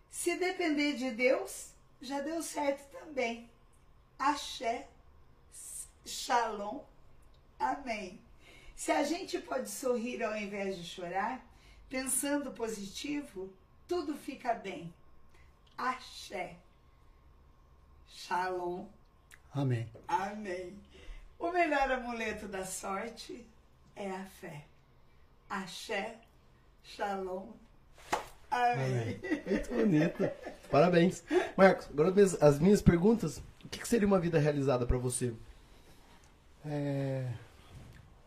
Se depender de Deus, já deu certo também. Axé, Shalom, Amém. Se a gente pode sorrir ao invés de chorar, pensando positivo, tudo fica bem. Axé. Shalom. Amém. Amém. O melhor amuleto da sorte é a fé. Axé. Shalom. Amém. Muito bonito. Parabéns. Marcos, agora as minhas perguntas. O que seria uma vida realizada para você? É,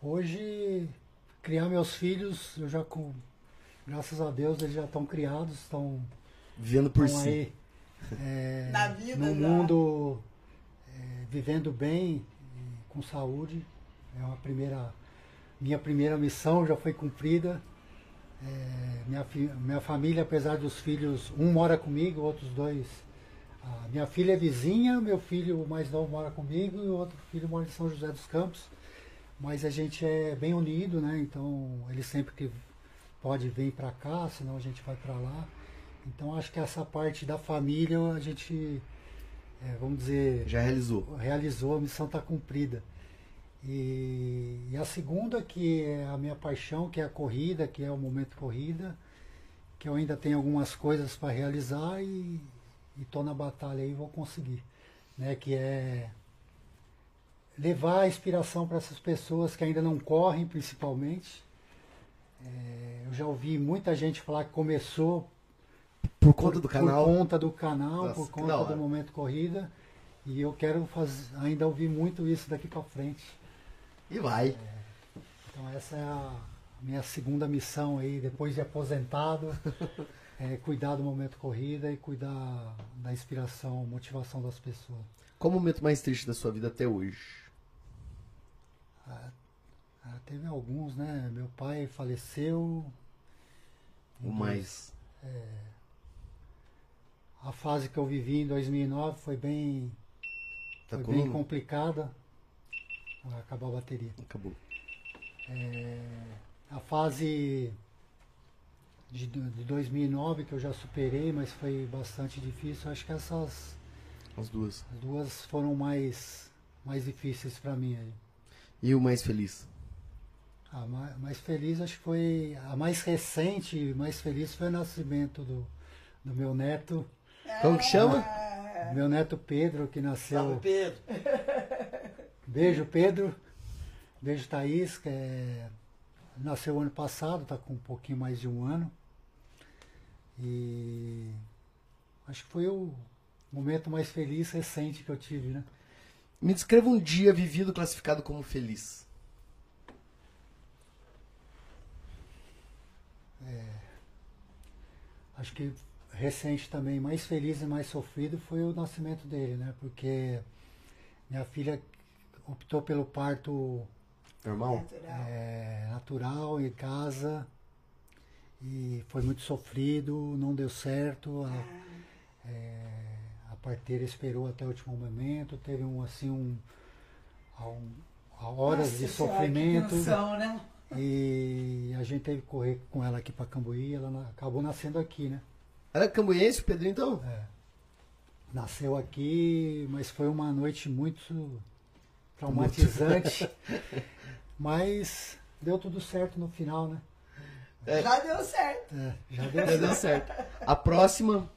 hoje, criar meus filhos, eu já com. Graças a Deus, eles já estão criados, estão. Vivendo por si. Aí, é, Na vida no já. mundo, é, vivendo bem, com saúde. É uma primeira. Minha primeira missão já foi cumprida. É, minha, minha família, apesar dos filhos, um mora comigo, outros dois. A minha filha é vizinha, meu filho mais novo mora comigo e o outro filho mora em São José dos Campos. Mas a gente é bem unido, né? Então ele sempre que pode vir para cá, senão a gente vai para lá. Então acho que essa parte da família a gente, é, vamos dizer, Já realizou. realizou, a missão está cumprida. E, e a segunda, que é a minha paixão, que é a corrida, que é o momento corrida, que eu ainda tenho algumas coisas para realizar e estou na batalha aí e vou conseguir. Né? Que é levar a inspiração para essas pessoas que ainda não correm, principalmente. É, eu já ouvi muita gente falar que começou Por conta do canal. por conta do canal, Nossa, por conta do momento corrida. E eu quero faz, ainda ouvir muito isso daqui para frente. E vai. Então essa é a minha segunda missão aí, depois de aposentado, é cuidar do momento corrida e cuidar da inspiração, motivação das pessoas. Qual o momento mais triste da sua vida até hoje? Ah, teve alguns, né? Meu pai faleceu. O mais. A fase que eu vivi em 2009 foi bem, Tá foi bem complicada. Acabar a bateria. Acabou. A fase de, de 2009 que eu já superei, mas foi bastante difícil. Acho que essas As duas. as duas foram mais, mais difíceis para mim. Aí. E o mais feliz? A mais, mais feliz acho que foi a mais recente, e mais feliz foi o nascimento do, do meu neto, Como que chama? Ah, meu neto Pedro, que nasceu. Pedro. Beijo, Pedro. Beijo, Thaís, que é- nasceu ano passado, está com um pouquinho mais de um ano. E acho que foi o momento mais feliz recente que eu tive, né? Me descreva um dia vivido classificado como feliz. Acho que recente também, mais feliz e mais sofrido foi o nascimento dele, né? Porque minha filha optou pelo parto Normal? natural. é, natural em casa e foi muito sofrido, não deu certo. A, é, a parteira esperou até o último momento, teve um assim um, um- horas Nossa de sofrimento tensão, né? e a gente teve que correr com ela aqui para Cambuí, ela acabou nascendo aqui, né? Era cambuiense o Pedro então? É. Nasceu aqui, mas foi uma noite muito traumatizante. mas deu tudo certo no final, né? É. Já deu certo. É, já deu Já certo. deu certo. A próxima,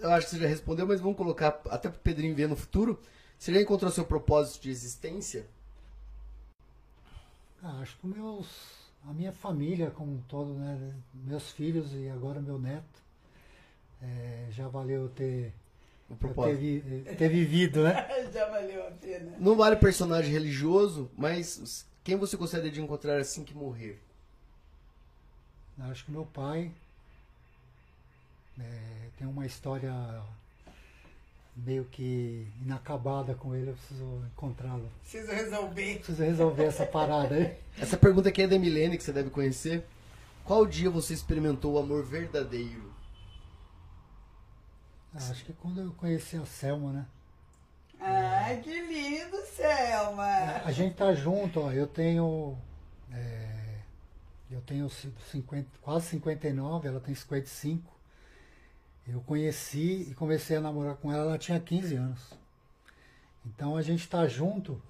eu acho que você já respondeu, mas vamos colocar até pro Pedrinho ver no futuro. Você já encontrou seu propósito de existência? Ah, acho que meus, a minha família como um todo, né? Meus filhos e agora meu neto. É, já valeu eu ter, ter, vi- ter vivido, né? Já valeu a pena. Não vale personagem religioso, mas quem você gostaria de encontrar assim que morrer? Acho que meu pai é, tem uma história meio que inacabada com ele, eu preciso encontrá-lo. Preciso resolver. Preciso resolver essa parada aí. Essa pergunta aqui é da Milene, que você deve conhecer. Qual dia você experimentou o amor verdadeiro? Ah, acho que quando eu conheci a Selma, né? Ai, que lindo, Selma. A gente tá junto, ó. Eu tenho. é, eu tenho ci- 50, quase 59, ela tem 55. Eu conheci e comecei a namorar com ela, ela tinha 15 anos. Então a gente tá junto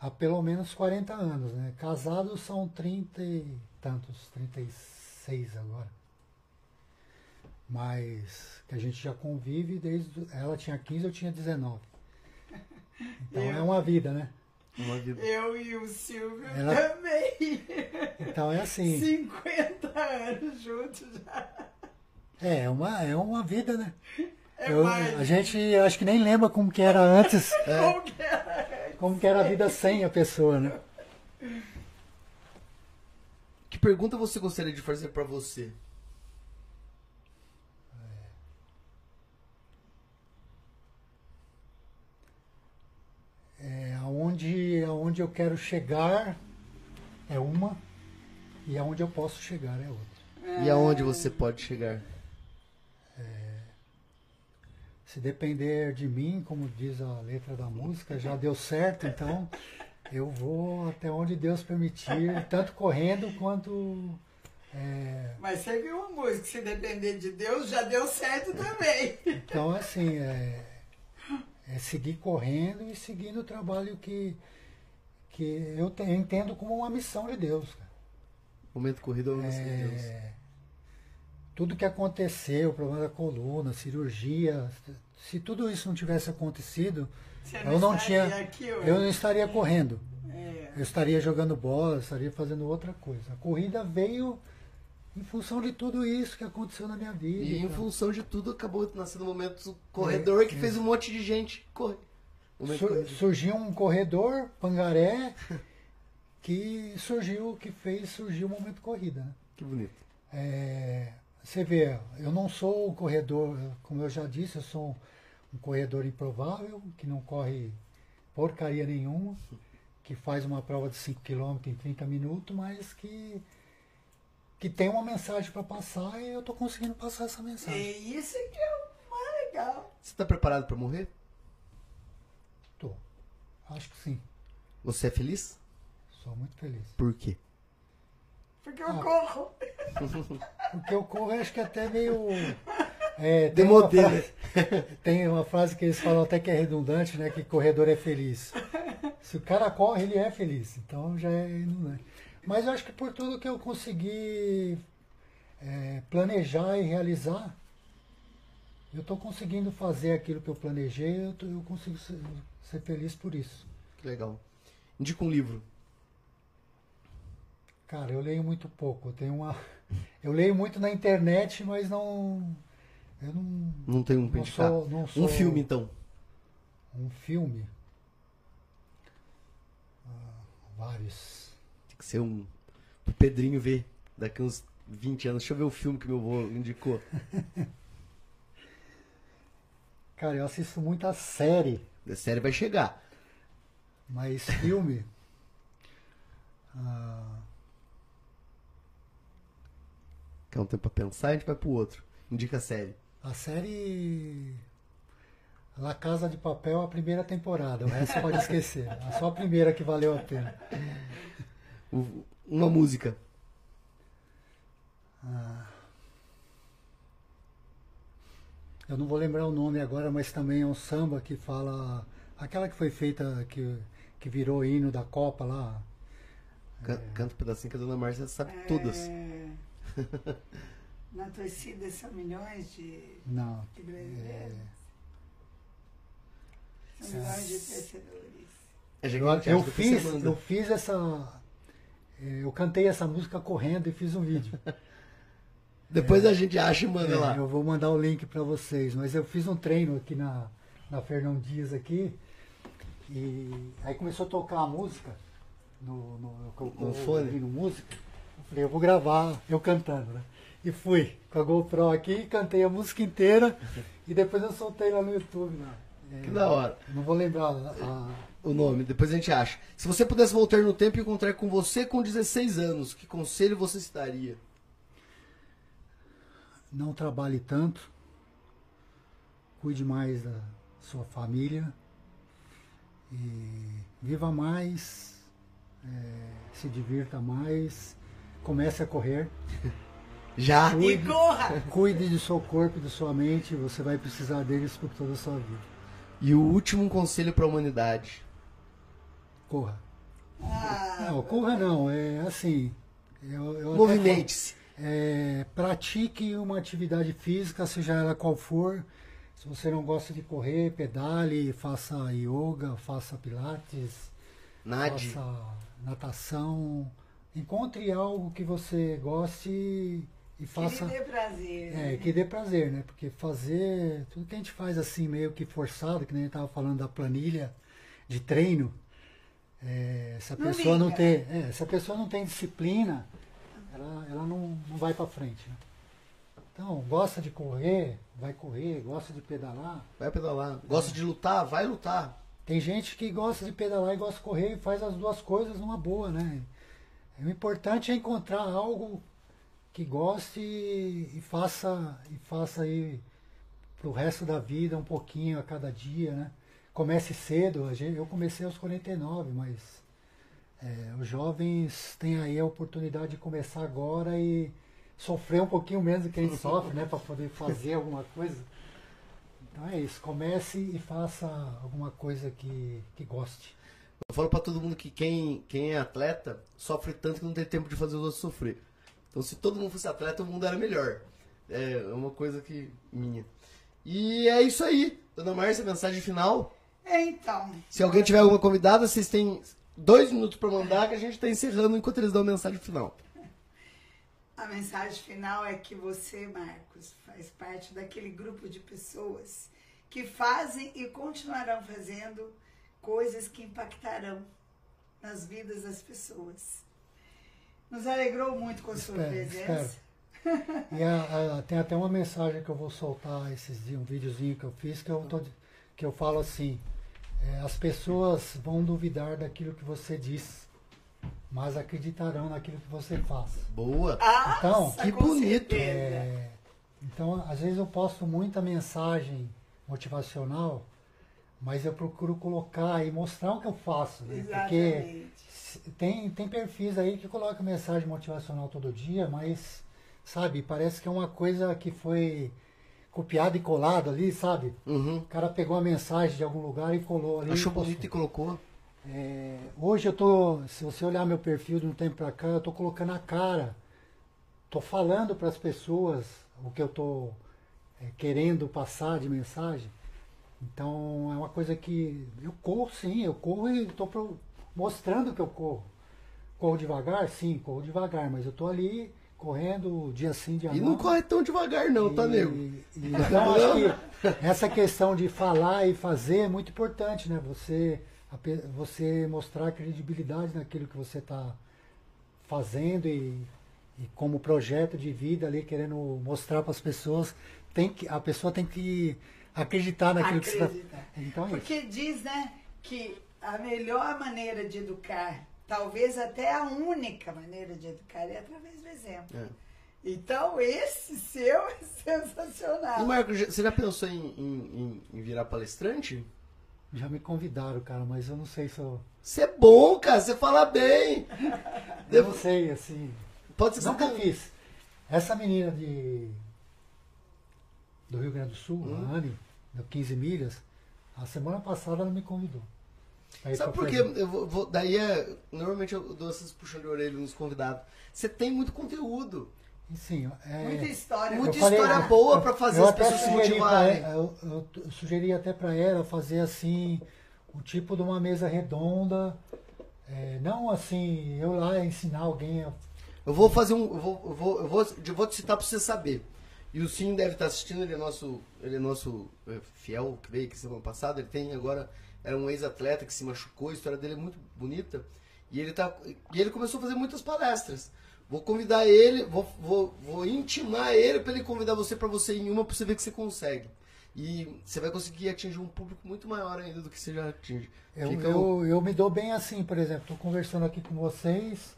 há pelo menos 40 anos, né? Casados são 30 e tantos, 36 agora. Mas que a gente já convive desde. Ela tinha 15, eu tinha 19. Então é uma vida, né? Uma vida. Eu e o Silvio Ela- também. Então é assim. 50 anos juntos já. É, é uma, é uma vida, né? É Eu- a gente acho que nem lembra como que era antes, Como que era? como que era a vida sem a pessoa, né? Que pergunta você gostaria de fazer pra você? É, aonde, aonde eu quero chegar é uma e aonde eu posso chegar é outra. E aonde você pode chegar? Se depender de mim, como diz a letra da música, já deu certo, então eu vou até onde Deus permitir, tanto correndo quanto. é, Mas você viu uma música, se depender de Deus, já deu certo também. então, assim, é, é seguir correndo e seguindo o trabalho que, que eu te- entendo como uma missão de Deus. cara. Momento corrido é uma missão de Deus. Tudo que aconteceu, o problema da coluna, cirurgia, se tudo isso não tivesse acontecido, Você eu não estaria tinha, aqui hoje. eu não estaria correndo. É. Eu estaria jogando bola, eu estaria fazendo outra coisa. A corrida veio em função de tudo isso que aconteceu na minha vida. E em tal. função de tudo, acabou nascendo um momento corredor que fez um monte de gente correr. Momento Sur- surgiu um corredor, Pangaré, que surgiu, que fez surgir o momento corrida. né? Que bonito. É, você vê, eu não sou um corredor, como eu já disse, eu sou um corredor improvável, que não corre porcaria nenhuma, que faz uma prova de 5 km em 30 minutos, mas que, que tem uma mensagem para passar e eu estou conseguindo passar essa mensagem. E isso que é o mais legal. Você tá preparado pra morrer? Tô. Acho que sim. Você é feliz? Sou muito feliz. Por quê? Porque eu Ah. corro. Porque eu corro, acho que até meio. É, tem, uma frase, tem uma frase que eles falam até que é redundante, né? Que corredor é feliz. Se o cara corre, ele é feliz. Então já é redundante. Mas eu acho que por tudo que eu consegui é, planejar e realizar, eu estou conseguindo fazer aquilo que eu planejei, eu, tô- eu consigo ser, ser feliz por isso. Que legal. Indica um livro. Cara, eu leio muito pouco. Eu tenho uma. Eu leio muito na internet, mas não. Eu não. Não tem um Não sou- não sou- Um filme, então. Um filme. Ah, vários. Ser um. Pro Pedrinho ver daqui uns 20 anos. Deixa eu ver o filme que meu avô indicou. Cara, eu assisto muita série, A série vai chegar. mas filme. ah, Quer um tempo pra pensar, a gente vai pro outro. Indica a série. a série. La Casa de Papel, a primeira temporada. O resto pode esquecer. É só a primeira que valeu a pena. Uma música. Eu não vou lembrar o nome agora, mas também é um samba que fala. Aquela que foi feita, que, que virou hino da Copa lá. Can- Canta um pedacinho que a dona Márcia sabe todas. É, Na torcida são milhões de, Não. de brasileiros. São milhões de torcedores. É, Eu, eu fiz, eu fiz essa. Eh, Eu cantei essa música correndo e fiz um vídeo. Depois a gente acha e manda É, lá. eu vou mandar o link para vocês, mas eu fiz um treino aqui na, na Fernão Dias aqui. E aí começou a tocar a música no, no, eu- No fone? ouvindo música. Eu falei, eu vou gravar eu cantando, né? E fui com a GoPro aqui, cantei a música inteira e depois eu soltei lá no YouTube. Lá. É, Que da hora. Não vou lembrar a, O nome, depois a gente acha. Se você pudesse voltar no tempo e encontrar com você com 16 anos, que conselho você se daria? não trabalhe tanto, cuide mais da sua família e viva mais, eh, se divirta mais, comece a correr, Já? E corra! cuide do seu corpo e da sua mente, você vai precisar deles por toda a sua vida. E o último conselho para a humanidade. Corra. Ah, Não, corra não, é assim. Eu, eu até Movimente-se. É, pratique uma atividade física, seja ela qual for. Se você não gosta de correr, pedale, faça yoga, faça pilates, Nade. faça natação. Encontre algo que você goste e que faça. lhe dê prazer. É, né? que dê prazer, né? Porque fazer. Tudo que a gente faz assim, meio que forçado, que nem a gente estava falando da planilha de treino. É, se a Não pessoa não tem. é, se a pessoa não tem disciplina, ela, ela não, não vai para frente. Né? Então, gosta de correr, vai correr, gosta de pedalar. Vai pedalar. Gosta de lutar? Vai lutar. Tem gente que gosta de pedalar e gosta de correr e faz as duas coisas numa boa, né? O importante é encontrar algo que goste e, e faça e faça aí pro resto da vida um pouquinho a cada dia, né? Comece cedo, eu comecei aos 49, mas é, os jovens têm aí a oportunidade de começar agora e sofrer um pouquinho menos do que a gente sofre, né? Para poder fazer alguma coisa. Então é isso, comece e faça alguma coisa que, que goste. Eu falo pra todo mundo que quem, quem é atleta sofre tanto que não tem tempo de fazer os outros sofrer. Então, se todo mundo fosse atleta, o mundo era melhor. É uma coisa que minha. E é isso aí. Dona Márcia, mensagem final. Então. Se alguém tiver alguma convidada, vocês têm dois minutos pra mandar que a gente tá encerrando enquanto eles dão a mensagem final. A mensagem final é que você, Marcos, faz parte daquele grupo de pessoas que fazem e continuarão fazendo coisas que impactarão nas vidas das pessoas. Nos alegrou muito com a sua Espero, presença. E a- a- tem até uma mensagem que eu vou soltar esses dias, um videozinho que eu fiz, que eu, tô, que eu falo assim, é, as pessoas vão duvidar daquilo que você diz, mas acreditarão naquilo que você faz. Boa. Ah, Então, que bonito. É, então, às vezes eu posto muita mensagem motivacional, mas eu procuro colocar e mostrar o que eu faço, né? Porque tem, tem perfis aí que colocam mensagem motivacional todo dia, mas, sabe, parece que é uma coisa que foi copiada e colada ali, sabe? Uhum. O cara pegou a mensagem de algum lugar e colou ali. Achou e bonito e colocou. É, hoje eu tô, se você olhar meu perfil de um tempo pra cá, eu tô colocando a cara, tô falando para as pessoas o que eu tô é, querendo passar de mensagem. Então é uma coisa que eu corro sim, eu corro e pro- mostrando que eu corro. Corro devagar, sim, corro devagar, mas eu tô ali correndo dia sim, dia E não corre tão devagar não, tá, e- nego? e- então, acho que essa questão de falar e fazer é muito importante, né? Você, você mostrar credibilidade naquilo que você está fazendo e, e como projeto de vida ali, querendo mostrar para as pessoas, tem que, a pessoa tem que acreditar naquilo que você está... Então é isso. Porque diz, né, que a melhor maneira de educar, talvez até a única maneira de educar, é através exemplo. É. Então, esse seu é sensacional. E Marco, você já pensou em, em- em- virar palestrante? Já me convidaram, cara, mas eu não sei se eu... Você é bom, cara, você fala bem. Eu não sei, assim... Pode ser que Nunca você fiz. Essa menina de do Rio Grande do Sul, Hum. a Anne, do 15 milhas, a semana passada ela me convidou. Ir Sabe por quê? Eu vou, vou- daí é, normalmente eu dou essas puxões de orelha nos convidados. Você tem muito conteúdo. Sim, é, Muita história. Muita falei- história boa pra fazer eu as até pessoas se pra motivarem. eu, eu, eu sugeri até para ela fazer assim, o tipo de uma mesa redonda, é, não assim, eu lá ensinar alguém a Eu vou fazer um. Eu vou, eu vou, eu vou, eu vou te citar pra você saber. E o Sim deve estar assistindo, ele é nosso, ele é nosso é, fiel, creio que semana passada. Ele tem agora. Era um ex-atleta que se machucou, a história dele é muito bonita. E ele, tá, e ele começou a fazer muitas palestras. Vou convidar ele, vou, vou, vou intimar ele para ele convidar você para você em uma para você ver que você consegue. E você vai conseguir atingir um público muito maior ainda do que você já atinge. Eu, Fica eu, eu me dou bem assim, por exemplo, estou conversando aqui com vocês,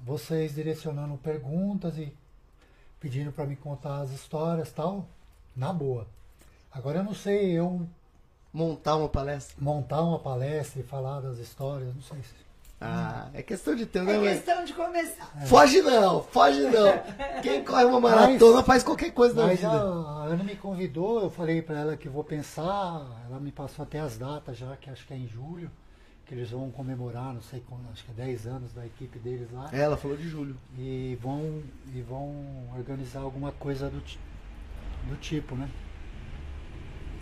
vocês direcionando perguntas e pedindo para me contar as histórias tal, na boa. Agora eu não sei, eu montar uma palestra. montar uma palestra e falar das histórias, não sei se. Ah, é questão de tempo, né, É questão de começar. Foge não, foge não. Quem corre uma maratona faz qualquer coisa na Mas vida. a, a Ana me convidou, eu falei para ela que vou pensar, ela me passou até as datas já, que acho que é em julho. que eles vão comemorar, não sei quando, acho que é 10 anos da equipe deles lá. É, ela falou de julho. E vão, e vão organizar alguma coisa do, do tipo, né?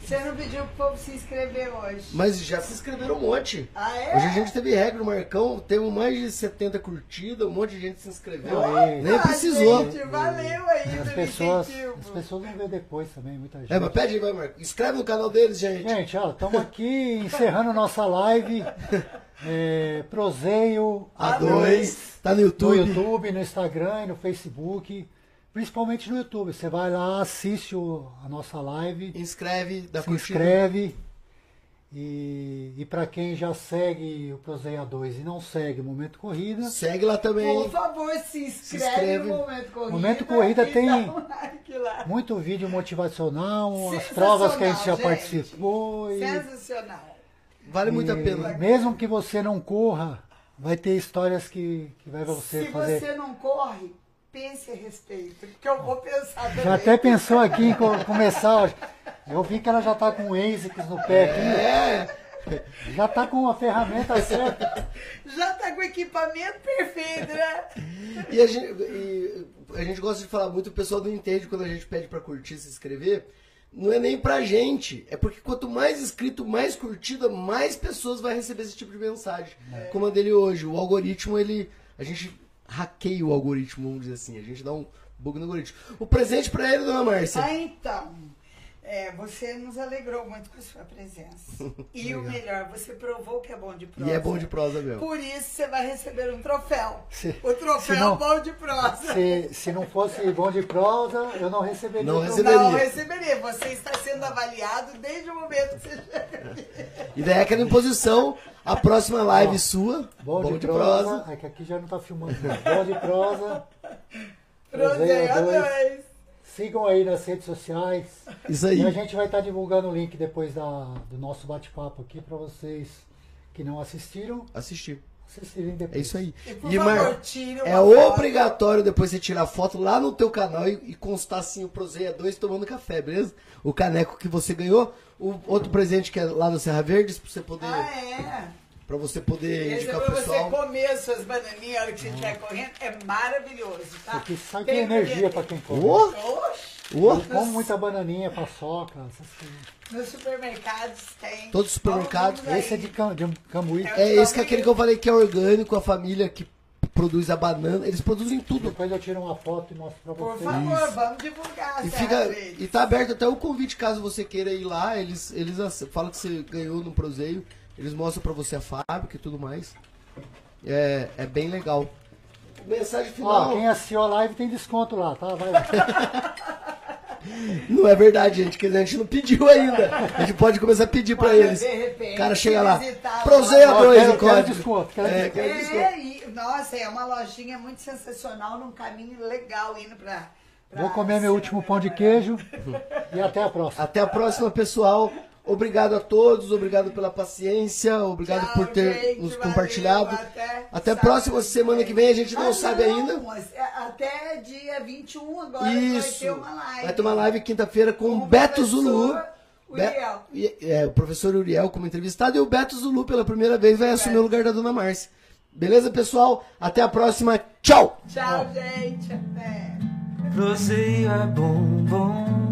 Você não pediu pro povo se inscrever hoje. Mas já se inscreveram um monte. Ah, é? Hoje a gente teve regra no Marcão, temos mais de 70 curtidas, um monte de gente se inscreveu. Aí. Nem Ah, precisou. gente, valeu aí As pessoas, incentivo. as pessoas vão ver depois também, muita gente. É, mas pede aí, vai, Marco. Inscreve no canal deles, gente. Gente, ó, estamos aqui encerrando nossa live. É, Proseio A2, tá no no YouTube. YouTube, no Instagram e no Facebook. Principalmente no YouTube. Você vai lá, assiste o- a nossa live, Inscreve, dá se curtida. inscreve. E, e para quem já segue o Proseia 2 e não segue o Momento Corrida, Segue lá também. Por favor, se inscreve, inscreve. no Momento Corrida. Momento Corrida tem- um like muito vídeo motivacional, as provas que a gente já gente. participou. E, Sensacional. Vale muito a pena. mesmo que você não corra, vai ter histórias que, que vai você Se fazer. você não corre, pense a respeito, porque eu vou pensar também. Já até pensou aqui em co- começar. Eu vi que ela já tá com o ASICS no pé aqui. É, Já tá com a ferramenta certa. Já tá com o equipamento perfeito, né? e a gente, e a gente gosta de falar muito, o pessoal não entende quando a gente pede pra curtir, se inscrever. Não é nem pra gente, é porque quanto mais inscrito, mais curtida, mais pessoas vai receber esse tipo de mensagem. Como a dele hoje. O algoritmo, ele. A gente hackeia o algoritmo, vamos dizer assim. A gente dá um bug no algoritmo. O presente pra ele, dona Márcia. Ah, então. É, você nos alegrou muito com a sua presença. E o melhor, você provou que é bom de prosa. E é bom de prosa mesmo. Por isso você vai receber um troféu. Se- o troféu não- bom de prosa. Se, se não fosse bom de prosa, eu não receberia. Não receberia. Não receberia. Você está sendo avaliado desde o momento que você chega aqui. E daí aquela imposição, a próxima live Ó, sua, Bom, de, prosa. É que aqui já não tá filmando. Bom de prosa. Proseia dois. dois. Sigam aí nas redes sociais. Isso E a aí. gente vai estar divulgando o link depois da, do nosso bate-papo aqui para vocês que não assistiram, Assistir. assistirem depois. É isso aí. E, por E, favor, Mar, é foto. obrigatório depois você tirar foto lá no teu canal e, e constar assim o Prozeia 2 tomando café, beleza? O caneco que você ganhou, o outro presente que é lá no Serra Verdes, pra você poder, Ah, é? Pra você poder Esse é indicar pro você pessoal. comer suas bananinhas na hora que você estiver correndo. É maravilhoso, tá? Porque sabe que Tem é energia para quem come. Ô, Eu como muita bananinha, paçoca, essas coisas. nos supermercados tem. Todos os supermercados. Esse é de, cam, de Cambuí. É esse que é aquele que eu falei que é orgânico, a família que produz a banana, eles produzem tudo. Depois eu tiro uma foto e mostro pra Por vocês. favor, vamos divulgar. E, fica, e tá aberto até o convite caso você queira ir lá. Eles, eles falam que você ganhou no Proseio. Eles mostram pra você a fábrica e tudo mais. É, é bem legal. Mensagem Ó, final. quem assistiu a live tem desconto lá, tá? Vai lá. Não é verdade, gente, que a gente não pediu ainda. A gente pode começar a pedir pra Pode, eles. de repente, O cara chega lá. Ó, 2 quero- o código. desconto, quero É, desconto. É, e, nossa, é uma lojinha muito sensacional, num caminho legal indo pra. pra Vou comer meu último pão de queijo e até a próxima. Até a próxima, pessoal. Obrigado a todos, obrigado pela paciência, obrigado Tchau, por ter gente, nos valeu, compartilhado. até Até próxima semana que vem, a gente não Ah, sabe não, ainda. mas, é, Até dia 21 agora Isso. vai ter uma live. Vai ter uma live quinta-feira com Com o Beto Zulu. Uriel. Be- e- é, o professor Uriel como entrevistado e o Beto Zulu pela primeira vez vai assumir o lugar da Dona Márcia. Beleza, pessoal? Até a próxima. Tchau! Tchau, gente. Até. Proseio é bom, bom.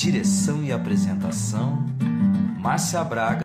Direção e apresentação Márcia Braga